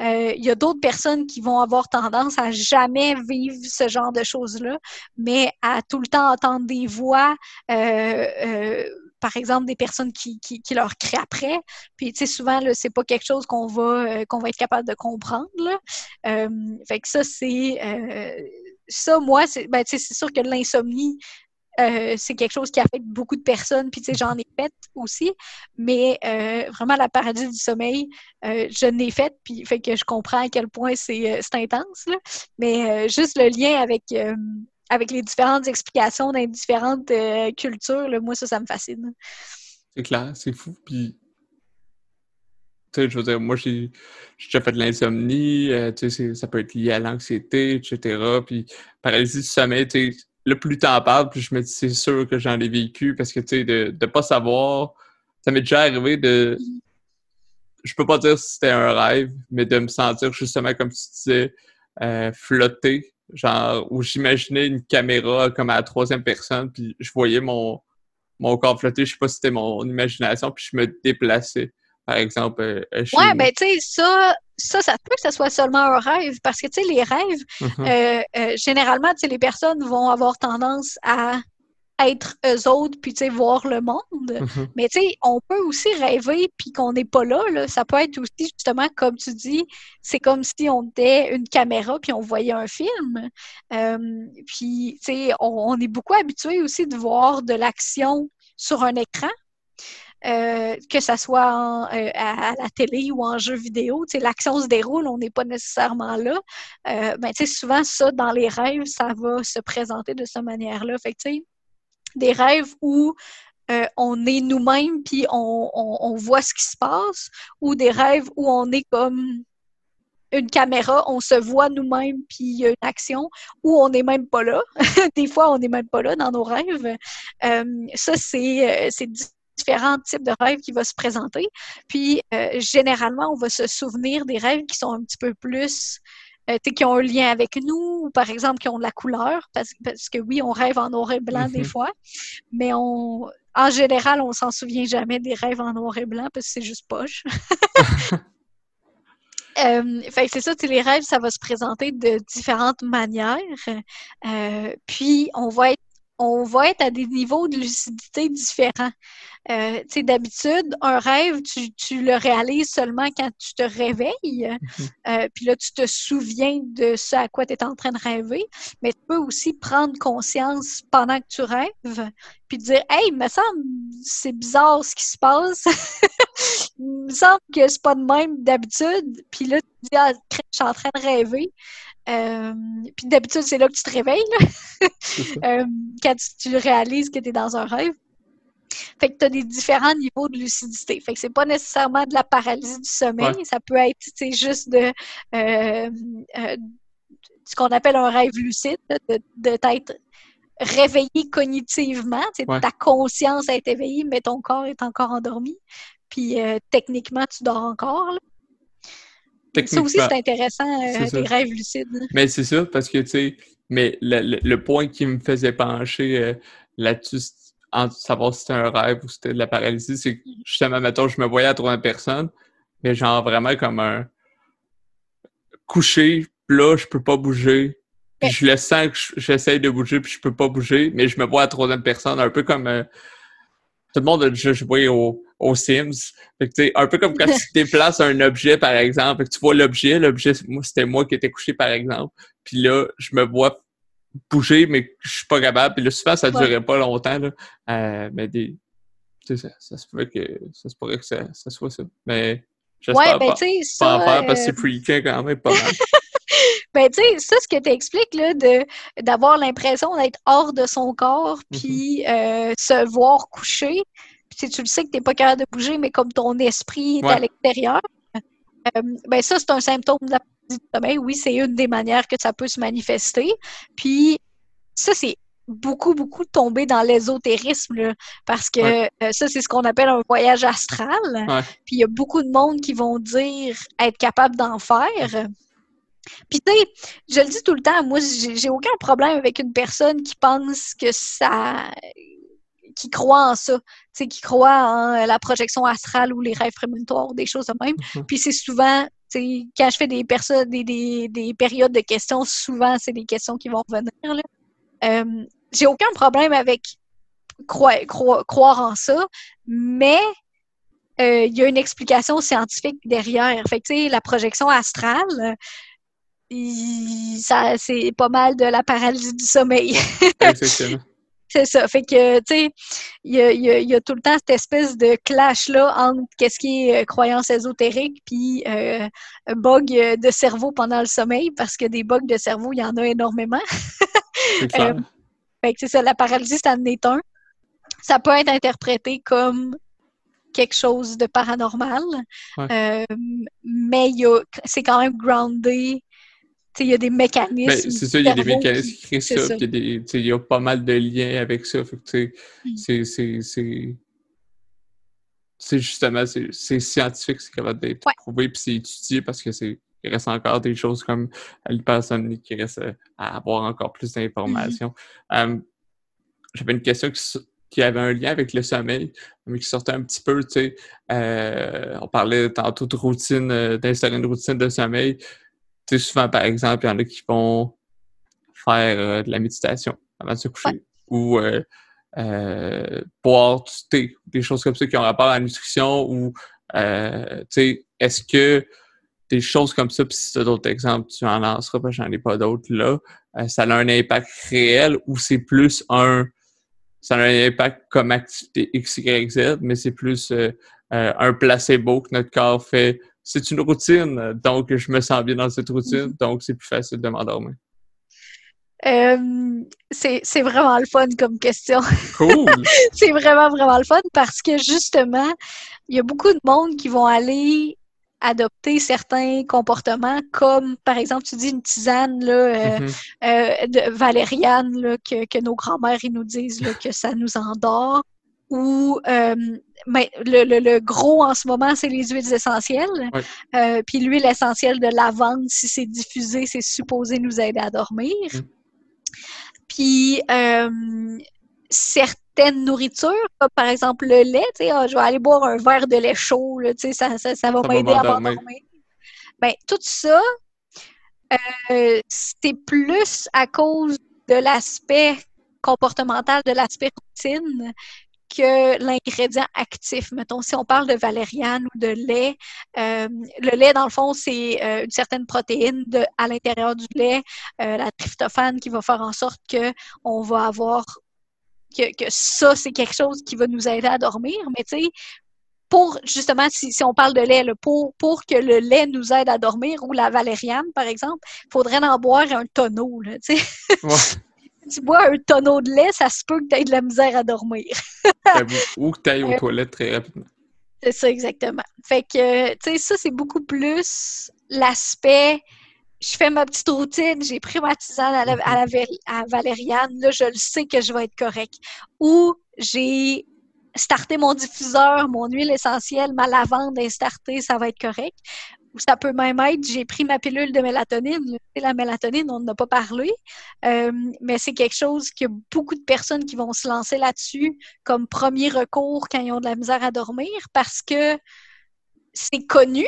Euh, il y a d'autres personnes qui vont avoir tendance à jamais vivre ce genre de choses-là, mais à tout le temps entendre des voix, euh, par exemple, des personnes qui, qui, leur créent après. Puis, tu sais, souvent, c'est pas quelque chose qu'on va, euh, qu'on va être capable de comprendre. Euh, fait que ça, c'est... Euh, ça, moi, c'est ben, sûr que l'insomnie, c'est quelque chose qui affecte beaucoup de personnes, puis tu sais, j'en ai fait aussi, mais vraiment la paradis du sommeil, je l'ai fait, puis fait que je comprends à quel point c'est intense, mais juste le lien avec avec les différentes explications dans les différentes euh, cultures, moi, ça, ça me fascine. C'est clair, c'est fou. Puis, tu sais, je veux dire, moi, j'ai déjà fait de l'insomnie, euh, tu sais, ça peut être lié à l'anxiété, etc. Puis, paralysie du sommeil, tu sais, le plus t'en parles, plus je me dis, c'est sûr que j'en ai vécu parce que, tu sais, de ne pas savoir, ça m'est déjà arrivé de. Je peux pas dire si c'était un rêve, mais de me sentir justement, comme tu disais, euh, flotter genre où j'imaginais une caméra comme à la troisième personne, puis je voyais mon, mon corps flotter, je sais pas si c'était mon imagination, puis je me déplaçais, par exemple. Euh, euh, ouais, ben tu sais, ça, ça, ça peut que ce soit seulement un rêve, parce que tu sais, les rêves, mm-hmm. euh, généralement, tu sais, les personnes vont avoir tendance à être eux autres, puis tu sais, voir le monde. Mm-hmm. Mais tu sais, on peut aussi rêver, puis qu'on n'est pas là, là. Ça peut être aussi, justement, comme tu dis, c'est comme si on était une caméra, puis on voyait un film. Euh, puis, tu sais, on, est beaucoup habitué aussi de voir de l'action sur un écran. Euh, que ça soit euh, à, la télé ou en jeu vidéo, l'action se déroule, on n'est pas nécessairement là. Euh, ben, souvent, ça, dans les rêves, ça va se présenter de cette manière-là. Fait que, des rêves où euh, on est nous-mêmes puis on, voit ce qui se passe, ou des rêves où on est comme une caméra, on se voit nous-mêmes puis il y a une action, ou on n'est même pas là. des fois, on n'est même pas là dans nos rêves. Euh, ça, c'est euh, différents types de rêves qui vont se présenter. Puis, généralement, on va se souvenir des rêves qui sont un petit peu plus euh, qui ont un lien avec nous, ou par exemple qui ont de la couleur, parce, que oui, on rêve en noir et blanc des mhm. fois, mais on, en général, on s'en souvient jamais des rêves en noir et blanc parce que c'est juste poche. Euh, fait c'est ça, les rêves, ça va se présenter de différentes manières. Euh, puis, on va être on va être à des niveaux de lucidité différents. Euh, tu sais, d'habitude, un rêve, tu, tu, le réalises seulement quand tu te réveilles. Mhm. Euh, puis là, tu te souviens de ce à quoi tu es en train de rêver. Mais tu peux aussi prendre conscience pendant que tu rêves, puis dire Hey, il me semble c'est bizarre ce qui se passe. il me semble que c'est pas de même d'habitude. Puis là, tu dis Ah, je suis en train de rêver. Euh, puis d'habitude, c'est là que tu te réveilles, euh, quand tu, réalises que tu es dans un rêve. Fait que tu as des différents niveaux de lucidité. Fait que c'est pas nécessairement de la paralysie du sommeil, ça peut être juste de euh, ce qu'on appelle un rêve lucide, de, t'être réveillé cognitivement, ta conscience est éveillée, mais ton corps est encore endormi. Puis techniquement, tu dors encore. Là. Ça aussi, c'est intéressant, euh, des rêves lucides. Mais c'est ça, parce que, tu sais, mais le, point qui me faisait pencher euh, là-dessus, en savoir si c'était un rêve ou si c'était de la paralysie, c'est que justement, mettons, je me voyais à trois personnes, mais genre vraiment comme un couché, là, je peux pas bouger. Puis je le sens que j'essaye de bouger, puis je peux pas bouger, mais je me vois à troisième personne, un peu comme euh, tout le monde a déjà joué au, aux Sims. Fait un peu comme quand tu déplaces un objet, par exemple, que tu vois l'objet, l'objet, moi, c'était moi qui étais couché, par exemple. Puis là, je me vois bouger, mais je suis pas capable. Puis là, souvent, ça durait pas longtemps. Là. Euh, mais des. Tu sais, ça, ça, se pourrait que ça se pourrait que ça, ça soit ça. Mais j'espère ouais, ben, pas, pas en faire parce que c'est freakant quand même pas mal. ben, tu sais, ça, ce que tu expliques, là, d'avoir l'impression d'être hors de son corps, mm-hmm. puis euh, se voir coucher, si tu le sais que tu n'es pas capable de bouger, mais comme ton esprit est à l'extérieur, euh, ben ça, c'est un symptôme de la du sommeil. Oui, c'est une des manières que ça peut se manifester. Puis, ça, c'est beaucoup, beaucoup tombé dans l'ésotérisme, parce que euh, ça, c'est ce qu'on appelle un voyage astral. Puis, il y a beaucoup de monde qui vont dire être capable d'en faire. Puis, tu sais, je le dis tout le temps, moi, j'ai aucun problème avec une personne qui pense que ça qui croient en ça, qui croient en euh, la projection astrale ou les rêves prémonitoires, des choses de même. Mhm. Puis c'est souvent, quand je fais des, personnes, des, des, périodes de questions, souvent c'est des questions qui vont revenir. Euh, j'ai aucun problème avec croire, croire, en ça, mais euh, il y a une explication scientifique derrière. Fait que, la projection astrale, ça, c'est pas mal de la paralysie du sommeil. C'est ça. Fait que, tu sais, il y a, tout le temps cette espèce de clash-là entre qu'est-ce qui est euh, croyance ésotérique puis euh, bug de cerveau pendant le sommeil, parce que des bugs de cerveau, il y en a énormément. euh, fait que c'est ça, la paralysie, c'est en est un. Ça peut être interprété comme quelque chose de paranormal, euh, mais c'est quand même groundé il y a des mécanismes. Ben, c'est ça, il y a des mécanismes qui créent ça. Il y, a pas mal de liens avec ça. Mm. c'est. Justement, c'est scientifique, c'est capable d'être prouvé, puis c'est étudié parce que c'est il reste encore des choses comme l'hypersomnie qui reste à avoir encore plus d'informations. Mm-hmm. J'avais une question qui, avait un lien avec le sommeil, mais qui sortait un petit peu, tu sais, euh, on parlait tantôt de routine, euh, d'instaurer une routine de sommeil tu sais, souvent, par exemple, il y en a qui vont faire euh, de la méditation avant de se coucher ou euh, euh, boire du thé, des choses comme ça qui ont rapport à la nutrition ou, tu sais, est-ce que des choses comme ça, puis si tu as d'autres exemples, tu en lanceras, parce que j'en ai pas d'autres là, ça a un impact réel ou c'est plus un ça a un impact comme activité X, Y, Z, mais c'est plus un placebo que notre corps fait c'est une routine, donc je me sens bien dans cette routine, mm-hmm. donc c'est plus facile de m'endormir. Euh, c'est vraiment le fun comme question. Cool! c'est vraiment, vraiment le fun parce que justement, il y a beaucoup de monde qui vont aller adopter certains comportements, comme par exemple, tu dis une tisane là, euh, mm-hmm. euh, de valériane là, que, que, nos grands-mères nous disent là, que ça nous endort ou euh, mais le, le, gros en ce moment, c'est les huiles essentielles. Euh, puis l'huile essentielle de lavande, si c'est diffusé, c'est supposé nous aider à dormir. Mm. Puis euh, certaines nourritures, comme par exemple le lait, tu sais, ah, je vais aller boire un verre de lait chaud, tu sais, ça, ça, ça, va m'aider à m'endormir. Ben, tout ça, c'est plus à cause de l'aspect comportemental, de l'aspect routine, que l'ingrédient actif. Mettons, si on parle de valériane ou de lait, euh, le lait, dans le fond, c'est euh, une certaine protéine de, à l'intérieur du lait, euh, la tryptophane, qui va faire en sorte que on va avoir que, que ça, c'est quelque chose qui va nous aider à dormir. Mais tu sais, pour justement, si, si, on parle de lait, pour, pour que le lait nous aide à dormir, ou la valériane, par exemple, il faudrait en boire un tonneau. Là, ouais. tu bois un tonneau de lait, ça se peut que tu aies de la misère à dormir. ou que tu ailles aux toilettes très rapidement. C'est ça, exactement. Fait que, tu sais, ça, c'est beaucoup plus l'aspect. Je fais ma petite routine, j'ai pris ma tisane à la, à la valériane, là, je le sais que je vais être correct. Ou j'ai starté mon diffuseur, mon huile essentielle, ma lavande est startée, ça va être correct ça peut même être, j'ai pris ma pilule de mélatonine. La mélatonine, on n'en a pas parlé, euh, mais c'est quelque chose a beaucoup de personnes qui vont se lancer là-dessus comme premier recours quand ils ont de la misère à dormir parce que c'est connu.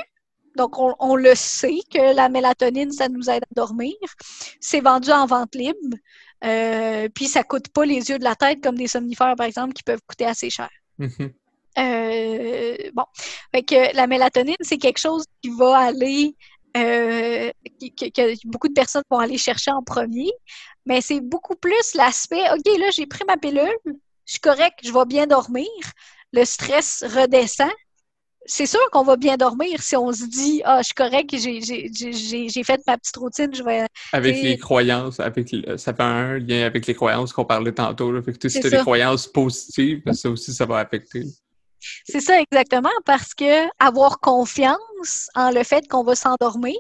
Donc, on, le sait que la mélatonine, ça nous aide à dormir. C'est vendu en vente libre. Euh, puis, ça coûte pas les yeux de la tête comme des somnifères, par exemple, qui peuvent coûter assez cher. Mm-hmm. Euh, bon, fait que la mélatonine, c'est quelque chose qui va aller, euh, que, beaucoup de personnes vont aller chercher en premier, mais c'est beaucoup plus l'aspect, OK, là, j'ai pris ma pilule, je suis correct, je vais bien dormir, le stress redescend. C'est sûr qu'on va bien dormir si on se dit Ah, je suis correct, j'ai fait ma petite routine, je vais. Avec les croyances, avec ça fait un lien avec les croyances qu'on parlait tantôt. Fait que, si tu as des croyances positives, ça aussi, ça va affecter. C'est ça exactement, parce que avoir confiance en le fait qu'on va s'endormir,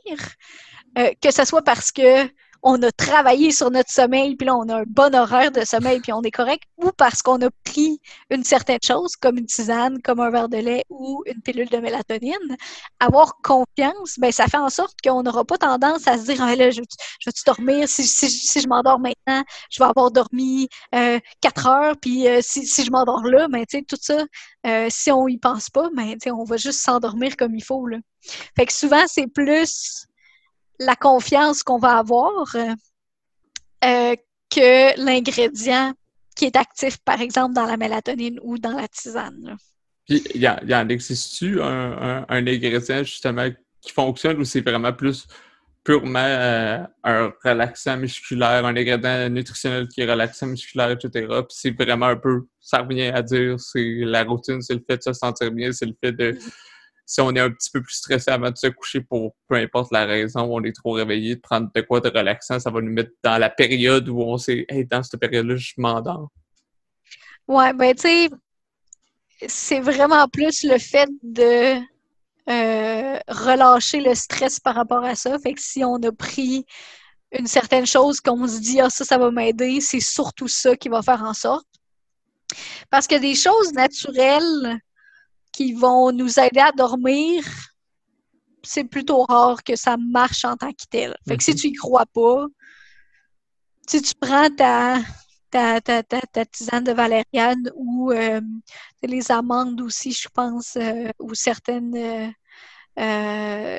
euh, que ce soit parce que on a travaillé sur notre sommeil, puis là, on a un bon horaire de sommeil, puis on est correct, ou parce qu'on a pris une certaine chose, comme une tisane, comme un verre de lait ou une pilule de mélatonine, avoir confiance, ben, ça fait en sorte qu'on n'aura pas tendance à se dire, ah, là, je, vais-tu dormir? Si, je m'endors maintenant, je vais avoir dormi euh, quatre heures, puis euh, si, je m'endors là, ben, tout ça, euh, si on y pense pas, ben, on va juste s'endormir comme il faut, là. Fait que souvent, c'est plus la confiance qu'on va avoir euh, euh, que l'ingrédient qui est actif, par exemple, dans la mélatonine ou dans la tisane. Puis, il y, en existe-tu un, ingrédient, justement, qui fonctionne ou c'est vraiment plus purement euh, un relaxant musculaire, un ingrédient nutritionnel qui est relaxant musculaire, etc. Puis c'est vraiment un peu, ça revient à dire, c'est la routine, c'est le fait de se sentir bien, c'est le fait de mm-hmm si on est un petit peu plus stressé avant de se coucher pour peu importe la raison, on est trop réveillé, de prendre de quoi de relaxant, ça va nous mettre dans la période où on sait, hey, dans cette période-là, je m'endors. Ouais, ben, tu sais, c'est vraiment plus le fait de euh, relâcher le stress par rapport à ça. Fait que si on a pris une certaine chose qu'on se dit, ah, ça, ça va m'aider, c'est surtout ça qui va faire en sorte. Parce que des choses naturelles, qui vont nous aider à dormir, c'est plutôt rare que ça marche en tant que tel. Fait que si mhm. tu y crois pas, si tu prends ta, ta, ta, tisane de valériane ou euh, les amandes aussi, je pense, euh, ou certaines euh,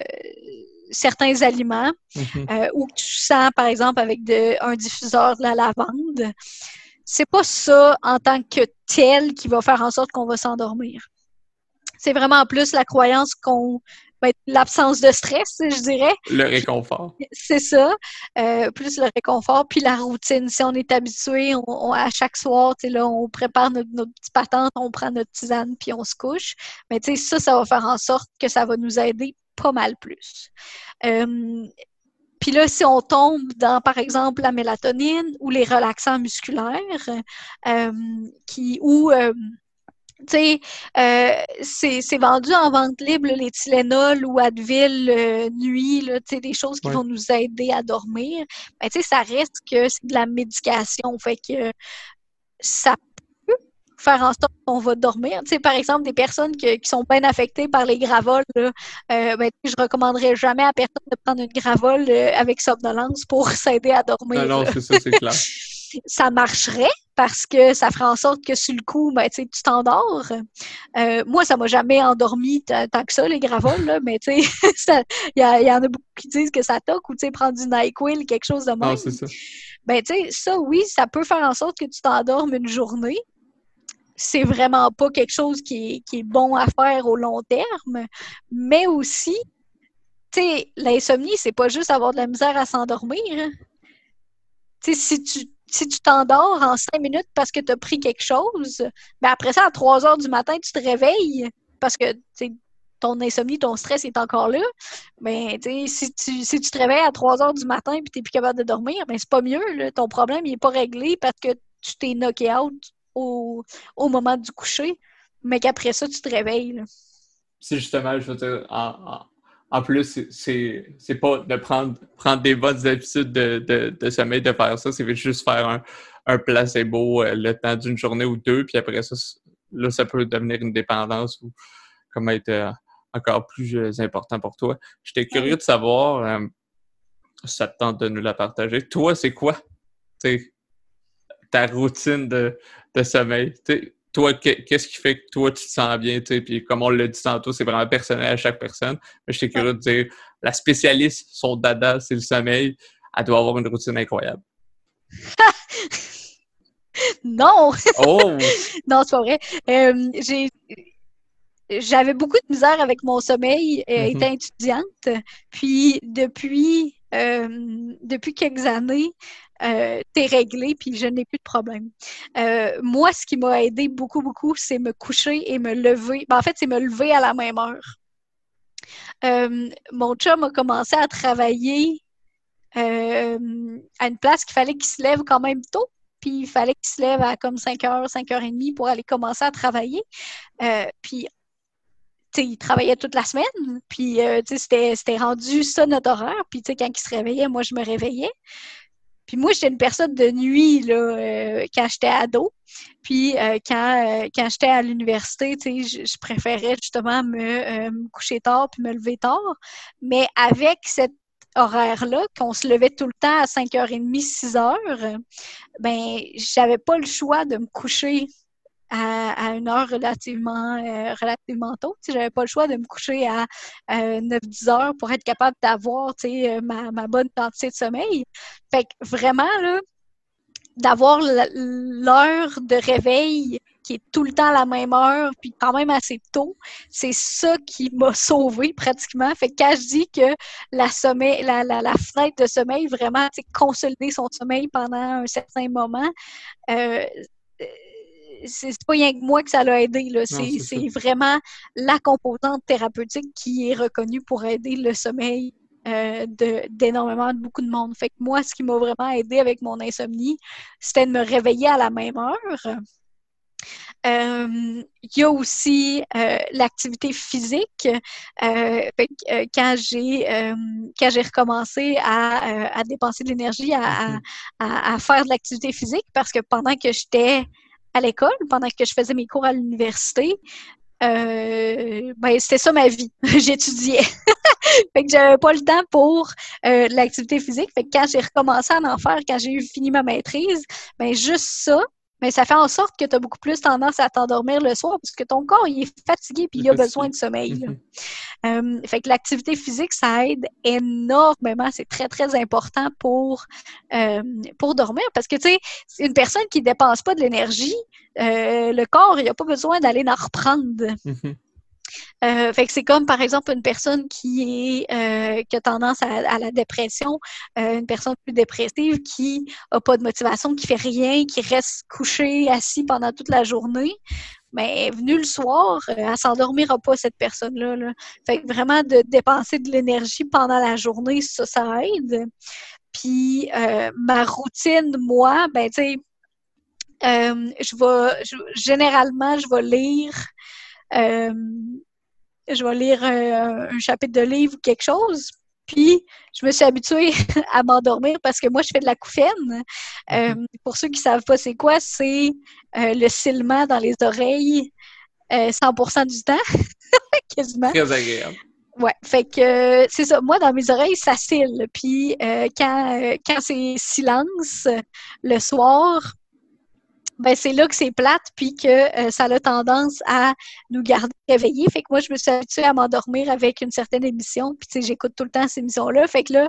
certains aliments, mhm. ou que tu sens, par exemple, avec de, un diffuseur de la lavande, c'est pas ça en tant que tel qui va faire en sorte qu'on va s'endormir. C'est vraiment plus la croyance qu'on ben, l'absence de stress, je dirais. Le réconfort. C'est ça. Euh, plus le réconfort, puis la routine. Si on est habitué, on, à chaque soir, là, on prépare notre, notre petite patente, on prend notre tisane, puis on se couche. Mais ça, ça va faire en sorte que ça va nous aider pas mal plus. Euh, puis là, si on tombe dans, par exemple, la mélatonine ou les relaxants musculaires, euh, qui, ou tu sais, euh, c'est vendu en vente libre, les Tylenol ou Advil euh, nuit, là, des choses qui vont nous aider à dormir. Mais tu sais, ça reste que c'est de la médication. Fait que ça peut faire en sorte qu'on va dormir. Tu sais, par exemple, des personnes qui sont bien affectées par les gravoles, là, euh, ben, je recommanderais jamais à personne de prendre une gravole avec somnolence pour s'aider à dormir. Non, non, c'est ça, c'est clair. ça marcherait parce que ça ferait en sorte que sur le coup, ben, tu t'endors. Euh, moi, ça m'a jamais endormi tant que ça, les gravoles, là, mais il y, y, en a beaucoup qui disent que ça toque ou prendre du NyQuil, quelque chose de même. Ah, c'est ça. Ben, tu sais, ça, oui, ça peut faire en sorte que tu t'endormes une journée. C'est vraiment pas quelque chose qui est, qui est bon à faire au long terme, mais aussi, tu sais, l'insomnie, c'est pas juste avoir de la misère à s'endormir. Tu sais, si tu si tu t'endors en cinq minutes parce que tu as pris quelque chose, ben après ça, à 3 heures du matin, tu te réveilles parce que ton insomnie, ton stress est encore là. Mais ben, si tu, si tu te réveilles à 3 heures du matin et tu n'es plus capable de dormir, ben c'est pas mieux. Ton problème n'est pas réglé parce que tu t'es knocké out au, moment du coucher, mais qu'après ça, tu te réveilles. C'est justement, je veux dire, en, en plus, c'est pas de prendre, prendre des bonnes habitudes de, de, de sommeil, de faire ça, c'est juste faire un, un placebo euh, le temps d'une journée ou deux, puis après ça, là, ça peut devenir une dépendance ou comme être euh, encore plus euh, important pour toi. J'étais curieux de savoir, ça te tente de nous la partager. Toi, c'est quoi ta routine de, de sommeil? Toi, qu'est-ce qui fait que toi, tu te sens bien, tu sais, puis comme on l'a dit tantôt, c'est vraiment personnel à chaque personne. Mais j'étais curieux de dire, la spécialiste, son dada, c'est le sommeil, elle doit avoir une routine incroyable. non! Oh! non, c'est pas vrai. Euh, j'ai j'avais beaucoup de misère avec mon sommeil euh, mm-hmm. étant étudiante. Puis depuis, euh, depuis quelques années, euh, t'es réglé, puis je n'ai plus de problème. Euh, moi, ce qui m'a aidé beaucoup, beaucoup, c'est me coucher et me lever. Ben, en fait, c'est me lever à la même heure. Euh, mon chum a commencé à travailler à une place qu'il fallait qu'il se lève quand même tôt. Puis il fallait qu'il se lève à comme 5 h, 5 h 30 pour aller commencer à travailler. puis il travaillait toute la semaine, puis c'était rendu ça notre horaire. Puis quand il se réveillait, moi, je me réveillais. Puis moi, j'étais une personne de nuit là, euh, quand j'étais ado. Puis euh, quand, euh, quand j'étais à l'université, je, préférais justement me, me, coucher tard puis me lever tard. Mais avec cet horaire-là, qu'on se levait tout le temps à 5h30, 6h, ben j'avais pas le choix de me coucher à, une heure relativement, euh, relativement tôt. Je n'avais pas le choix de me coucher à 9-10 heures pour être capable d'avoir euh, ma, ma bonne quantité de sommeil. Fait que vraiment, là, d'avoir l'heure de réveil qui est tout le temps à la même heure, puis quand même assez tôt, c'est ça qui m'a sauvé pratiquement. Fait que quand je dis que la sommeil, la, la, la fenêtre de sommeil, vraiment, c'est consolider son sommeil pendant un certain moment, euh, c'est pas rien que moi que ça l'a aidé. C'est vraiment la composante thérapeutique qui est reconnue pour aider le sommeil euh, d'énormément de, beaucoup de monde. Fait que moi, ce qui m'a vraiment aidé avec mon insomnie, c'était de me réveiller à la même heure. Euh, il y a aussi euh, l'activité physique. quand j'ai quand j'ai recommencé à, dépenser de l'énergie, à, à, faire de l'activité physique, parce que pendant que j'étais à l'école, pendant que je faisais mes cours à l'université, euh, ben, c'était ça ma vie. J'étudiais. fait que j'avais pas le temps pour euh, l'activité physique. Fait que quand j'ai recommencé à en faire, quand j'ai eu fini ma maîtrise, ben juste ça, mais ça fait en sorte que tu as beaucoup plus tendance à t'endormir le soir parce que ton corps il est fatigué puis il a besoin de sommeil. Mhm. Euh, fait que l'activité physique, ça aide énormément. C'est très, très important pour, euh, pour dormir parce que, tu sais, une personne qui ne dépense pas de l'énergie, euh, le corps, il n'a pas besoin d'aller en reprendre. Euh, fait que c'est comme par exemple une personne qui est euh, qui a tendance à, la dépression, euh, une personne plus dépressive qui a pas de motivation, qui fait rien, qui reste couché assis pendant toute la journée. Mais venu le soir, elle s'endormira pas cette personne-là. Là. Fait que vraiment de dépenser de l'énergie pendant la journée, ça, ça aide. Puis ma routine, moi, ben tu sais, je vais généralement je vais lire je vais lire un, chapitre de livre ou quelque chose. Puis, je me suis habituée à m'endormir parce que moi, je fais de la couffaine. Euh, pour ceux qui ne savent pas c'est quoi, c'est euh, le silement dans les oreilles 100% du temps, quasiment. Très agréable. Ouais, fait que c'est ça. Moi, dans mes oreilles, ça cille. Puis quand, quand c'est silence le soir, ben c'est là que c'est plate, puis que euh, ça a tendance à nous garder réveillés. Fait que moi, je me suis habituée à m'endormir avec une certaine émission, puis tu sais, j'écoute tout le temps ces émissions-là. Fait que là,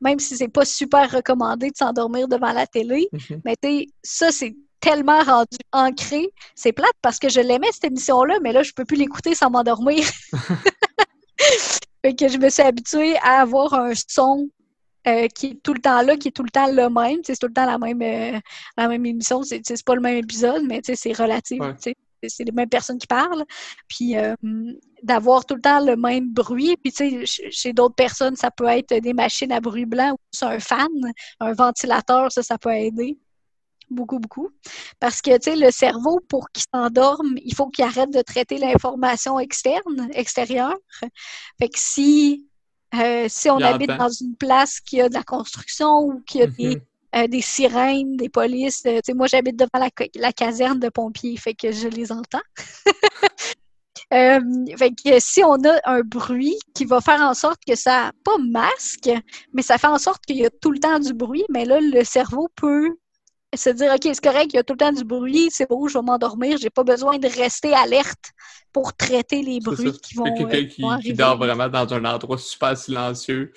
même si c'est pas super recommandé de s'endormir devant la télé, mhm. mais tu sais, ça, c'est tellement rendu ancré. C'est plate parce que je l'aimais, cette émission-là, mais là, je peux plus l'écouter sans m'endormir. fait que je me suis habituée à avoir un son euh, qui est tout le temps là, qui est tout le temps le même. C'est tout le temps la même, euh, la même émission. C'est pas le même épisode, mais c'est relatif. C'est les mêmes personnes qui parlent. Puis euh, d'avoir tout le temps le même bruit. Puis chez d'autres personnes, ça peut être des machines à bruit blanc ou un fan, un ventilateur, ça, ça peut aider beaucoup, beaucoup. Parce que, tu sais, le cerveau, pour qu'il s'endorme, il faut qu'il arrête de traiter l'information externe, extérieure. Fait que si euh, si on habite dans une place qui a de la construction ou qui a des, mhm. euh, des sirènes, des polices, euh, moi j'habite devant la, caserne de pompiers, fait que je les entends. fait que si on a un bruit qui va faire en sorte que ça, pas masque, mais ça fait en sorte qu'il y a tout le temps du bruit, mais là, le cerveau peut se dire OK, c'est correct, il y a tout le temps du bruit, c'est beau, je vais m'endormir, j'ai pas besoin de rester alerte pour traiter les bruits qui vont. Quelqu'un euh, qui, dort vraiment dans un endroit super silencieux,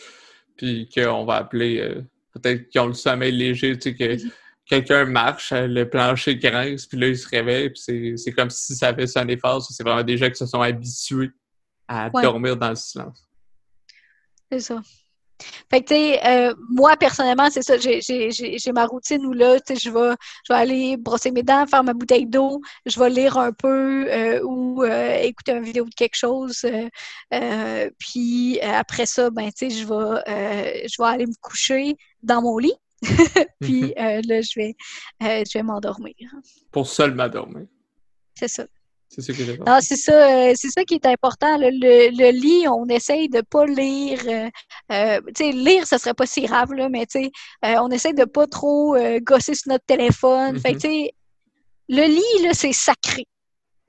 puis qu'on va appeler euh, peut-être qu'ils ont le sommeil léger, tu sais, que mm-hmm. quelqu'un marche, euh, le plancher grince, puis là, il se réveille, puis c'est comme si ça avait sonné fort. C'est vraiment des gens qui se sont habitués à dormir dans le silence. C'est ça. Fait que, tu sais, euh, moi, personnellement, c'est ça, j'ai ma routine où là, tu sais, je vais, je vais aller brosser mes dents, faire ma bouteille d'eau, je vais lire un peu euh, ou euh, écouter une vidéo de quelque chose. puis après ça, ben, tu sais, je vais, je vais aller me coucher dans mon lit. puis là, je vais, je vais m'endormir. Pour seulement dormir. C'est ça. C'est ça qui Non, c'est ça, euh, c'est ça qui est important. Le, le, lit, on essaye de pas lire. Euh, euh, tu sais, lire, ça serait pas si grave, là, mais tu sais, on essaye de pas trop gosser sur notre téléphone. Fait que, mm-hmm. tu sais, le lit, là, c'est sacré.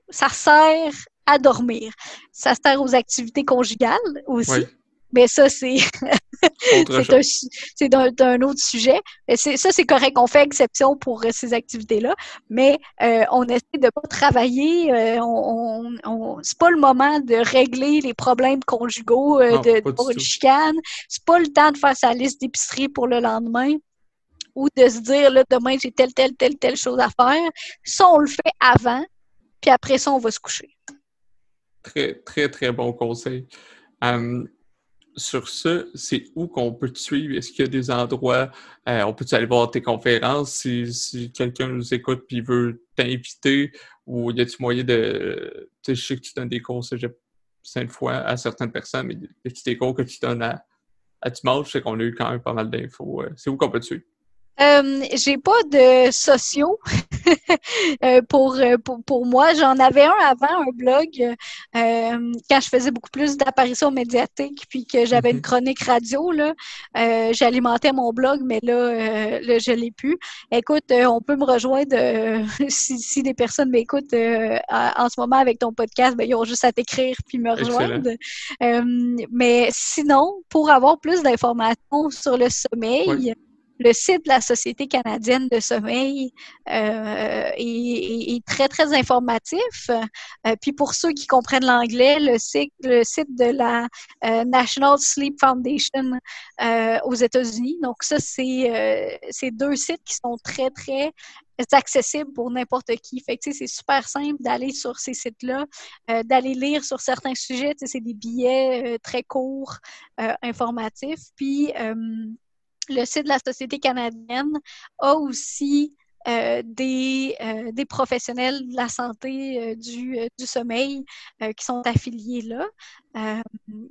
Ça sert à dormir. Ça sert aux activités conjugales aussi. Mais ça, c'est c'est un, autre sujet. Mais ça, c'est correct. On fait exception pour euh, ces activités-là. Mais euh, on essaie de pas travailler. Euh, on, on, c'est pas le moment de régler les problèmes conjugaux, de, pour une chicane. C'est pas le temps de faire sa liste d'épicerie pour le lendemain ou de se dire, là, demain, j'ai telle, telle, telle, telle chose à faire. Ça, on le fait avant. Puis après ça, on va se coucher. Très, très, très bon conseil sur ça, c'est où qu'on peut te suivre? Est-ce qu'il y a des endroits, euh, on peut aller voir tes conférences si, quelqu'un nous écoute et veut t'inviter? Ou y a-t-il moyen de. Tu sais, je sais que tu donnes des cours cinq fois à certaines personnes, mais y a-t-il des cours que tu donnes à, à dimanche? Je sais qu'on a eu quand même pas mal d'infos. Euh, c'est où qu'on peut te suivre? Euh, j'ai pas de sociaux euh, pour, euh, pour, pour, moi. J'en avais un avant, un blog, euh, quand je faisais beaucoup plus d'apparitions médiatiques, puis que j'avais une mhm. chronique radio. Là, j'alimentais mon blog, mais là, là je l'ai plus. Écoute, on peut me rejoindre si, si, des personnes m'écoutent en ce moment avec ton podcast, ben, ils ont juste à t'écrire puis me rejoindre. mais sinon, pour avoir plus d'informations sur le sommeil, le site de la Société canadienne de sommeil euh, est, très, très informatif. Euh, puis pour ceux qui comprennent l'anglais, le site, le site de la euh, National Sleep Foundation aux États-Unis. Donc ça, c'est deux sites qui sont très, très accessibles pour n'importe qui. C'est super simple d'aller sur ces sites-là, d'aller lire sur certains sujets. C'est des billets très courts, informatifs. Puis le site de la Société canadienne a aussi euh, des, euh, des, professionnels de la santé euh, du, du, sommeil qui sont affiliés là.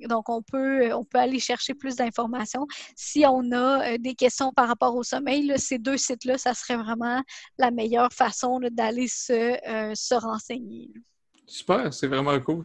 donc, on peut, on peut aller chercher plus d'informations. Si on a des questions par rapport au sommeil, ces deux sites-là, ça serait vraiment la meilleure façon d'aller se, se renseigner. Super, c'est vraiment cool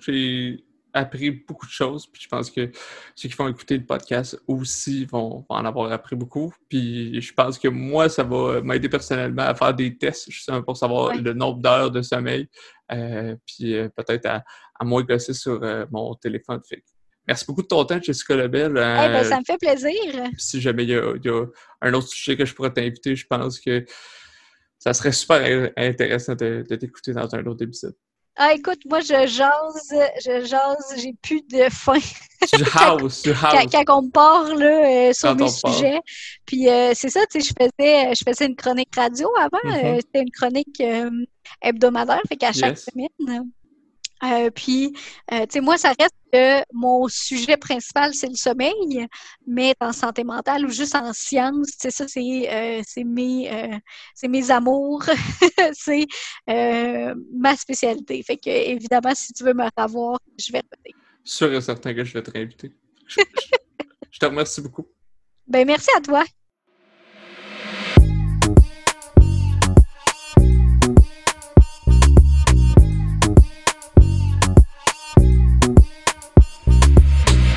appris beaucoup de choses. Puis je pense que ceux qui vont écouter le podcast aussi vont, en avoir appris beaucoup. Puis je pense que moi, ça va m'aider personnellement à faire des tests justement pour savoir le nombre d'heures de sommeil. Euh, puis euh, peut-être à, à moins gosser sur euh, mon téléphone. Fait. Merci beaucoup de ton temps, Jessica Lebel. Eh ben, ça me fait plaisir. Si jamais il y, a, un autre sujet que je pourrais t'inviter, je pense que ça serait super intéressant de, t'écouter dans un autre épisode. Ah, écoute, moi, je jase, je jase, j'ai plus de faim. Tu jases, tu jases. Quand, on me parle euh, sur mes sujets. Puis euh, c'est ça, tu sais, je faisais, je faisais une chronique radio avant. Mm-hmm. Euh, c'était une chronique hebdomadaire, fait qu'à chaque semaine, euh, puis, euh, tu sais, moi, ça reste que mon sujet principal, c'est le sommeil, mais en santé mentale ou juste en sciences, tu sais, ça, c'est euh, mes, mes amours, c'est ma spécialité. Fait que, évidemment, si tu veux me revoir, je vais revenir. Sûr et certain que je vais te réinviter. je te remercie beaucoup. Ben, merci à toi.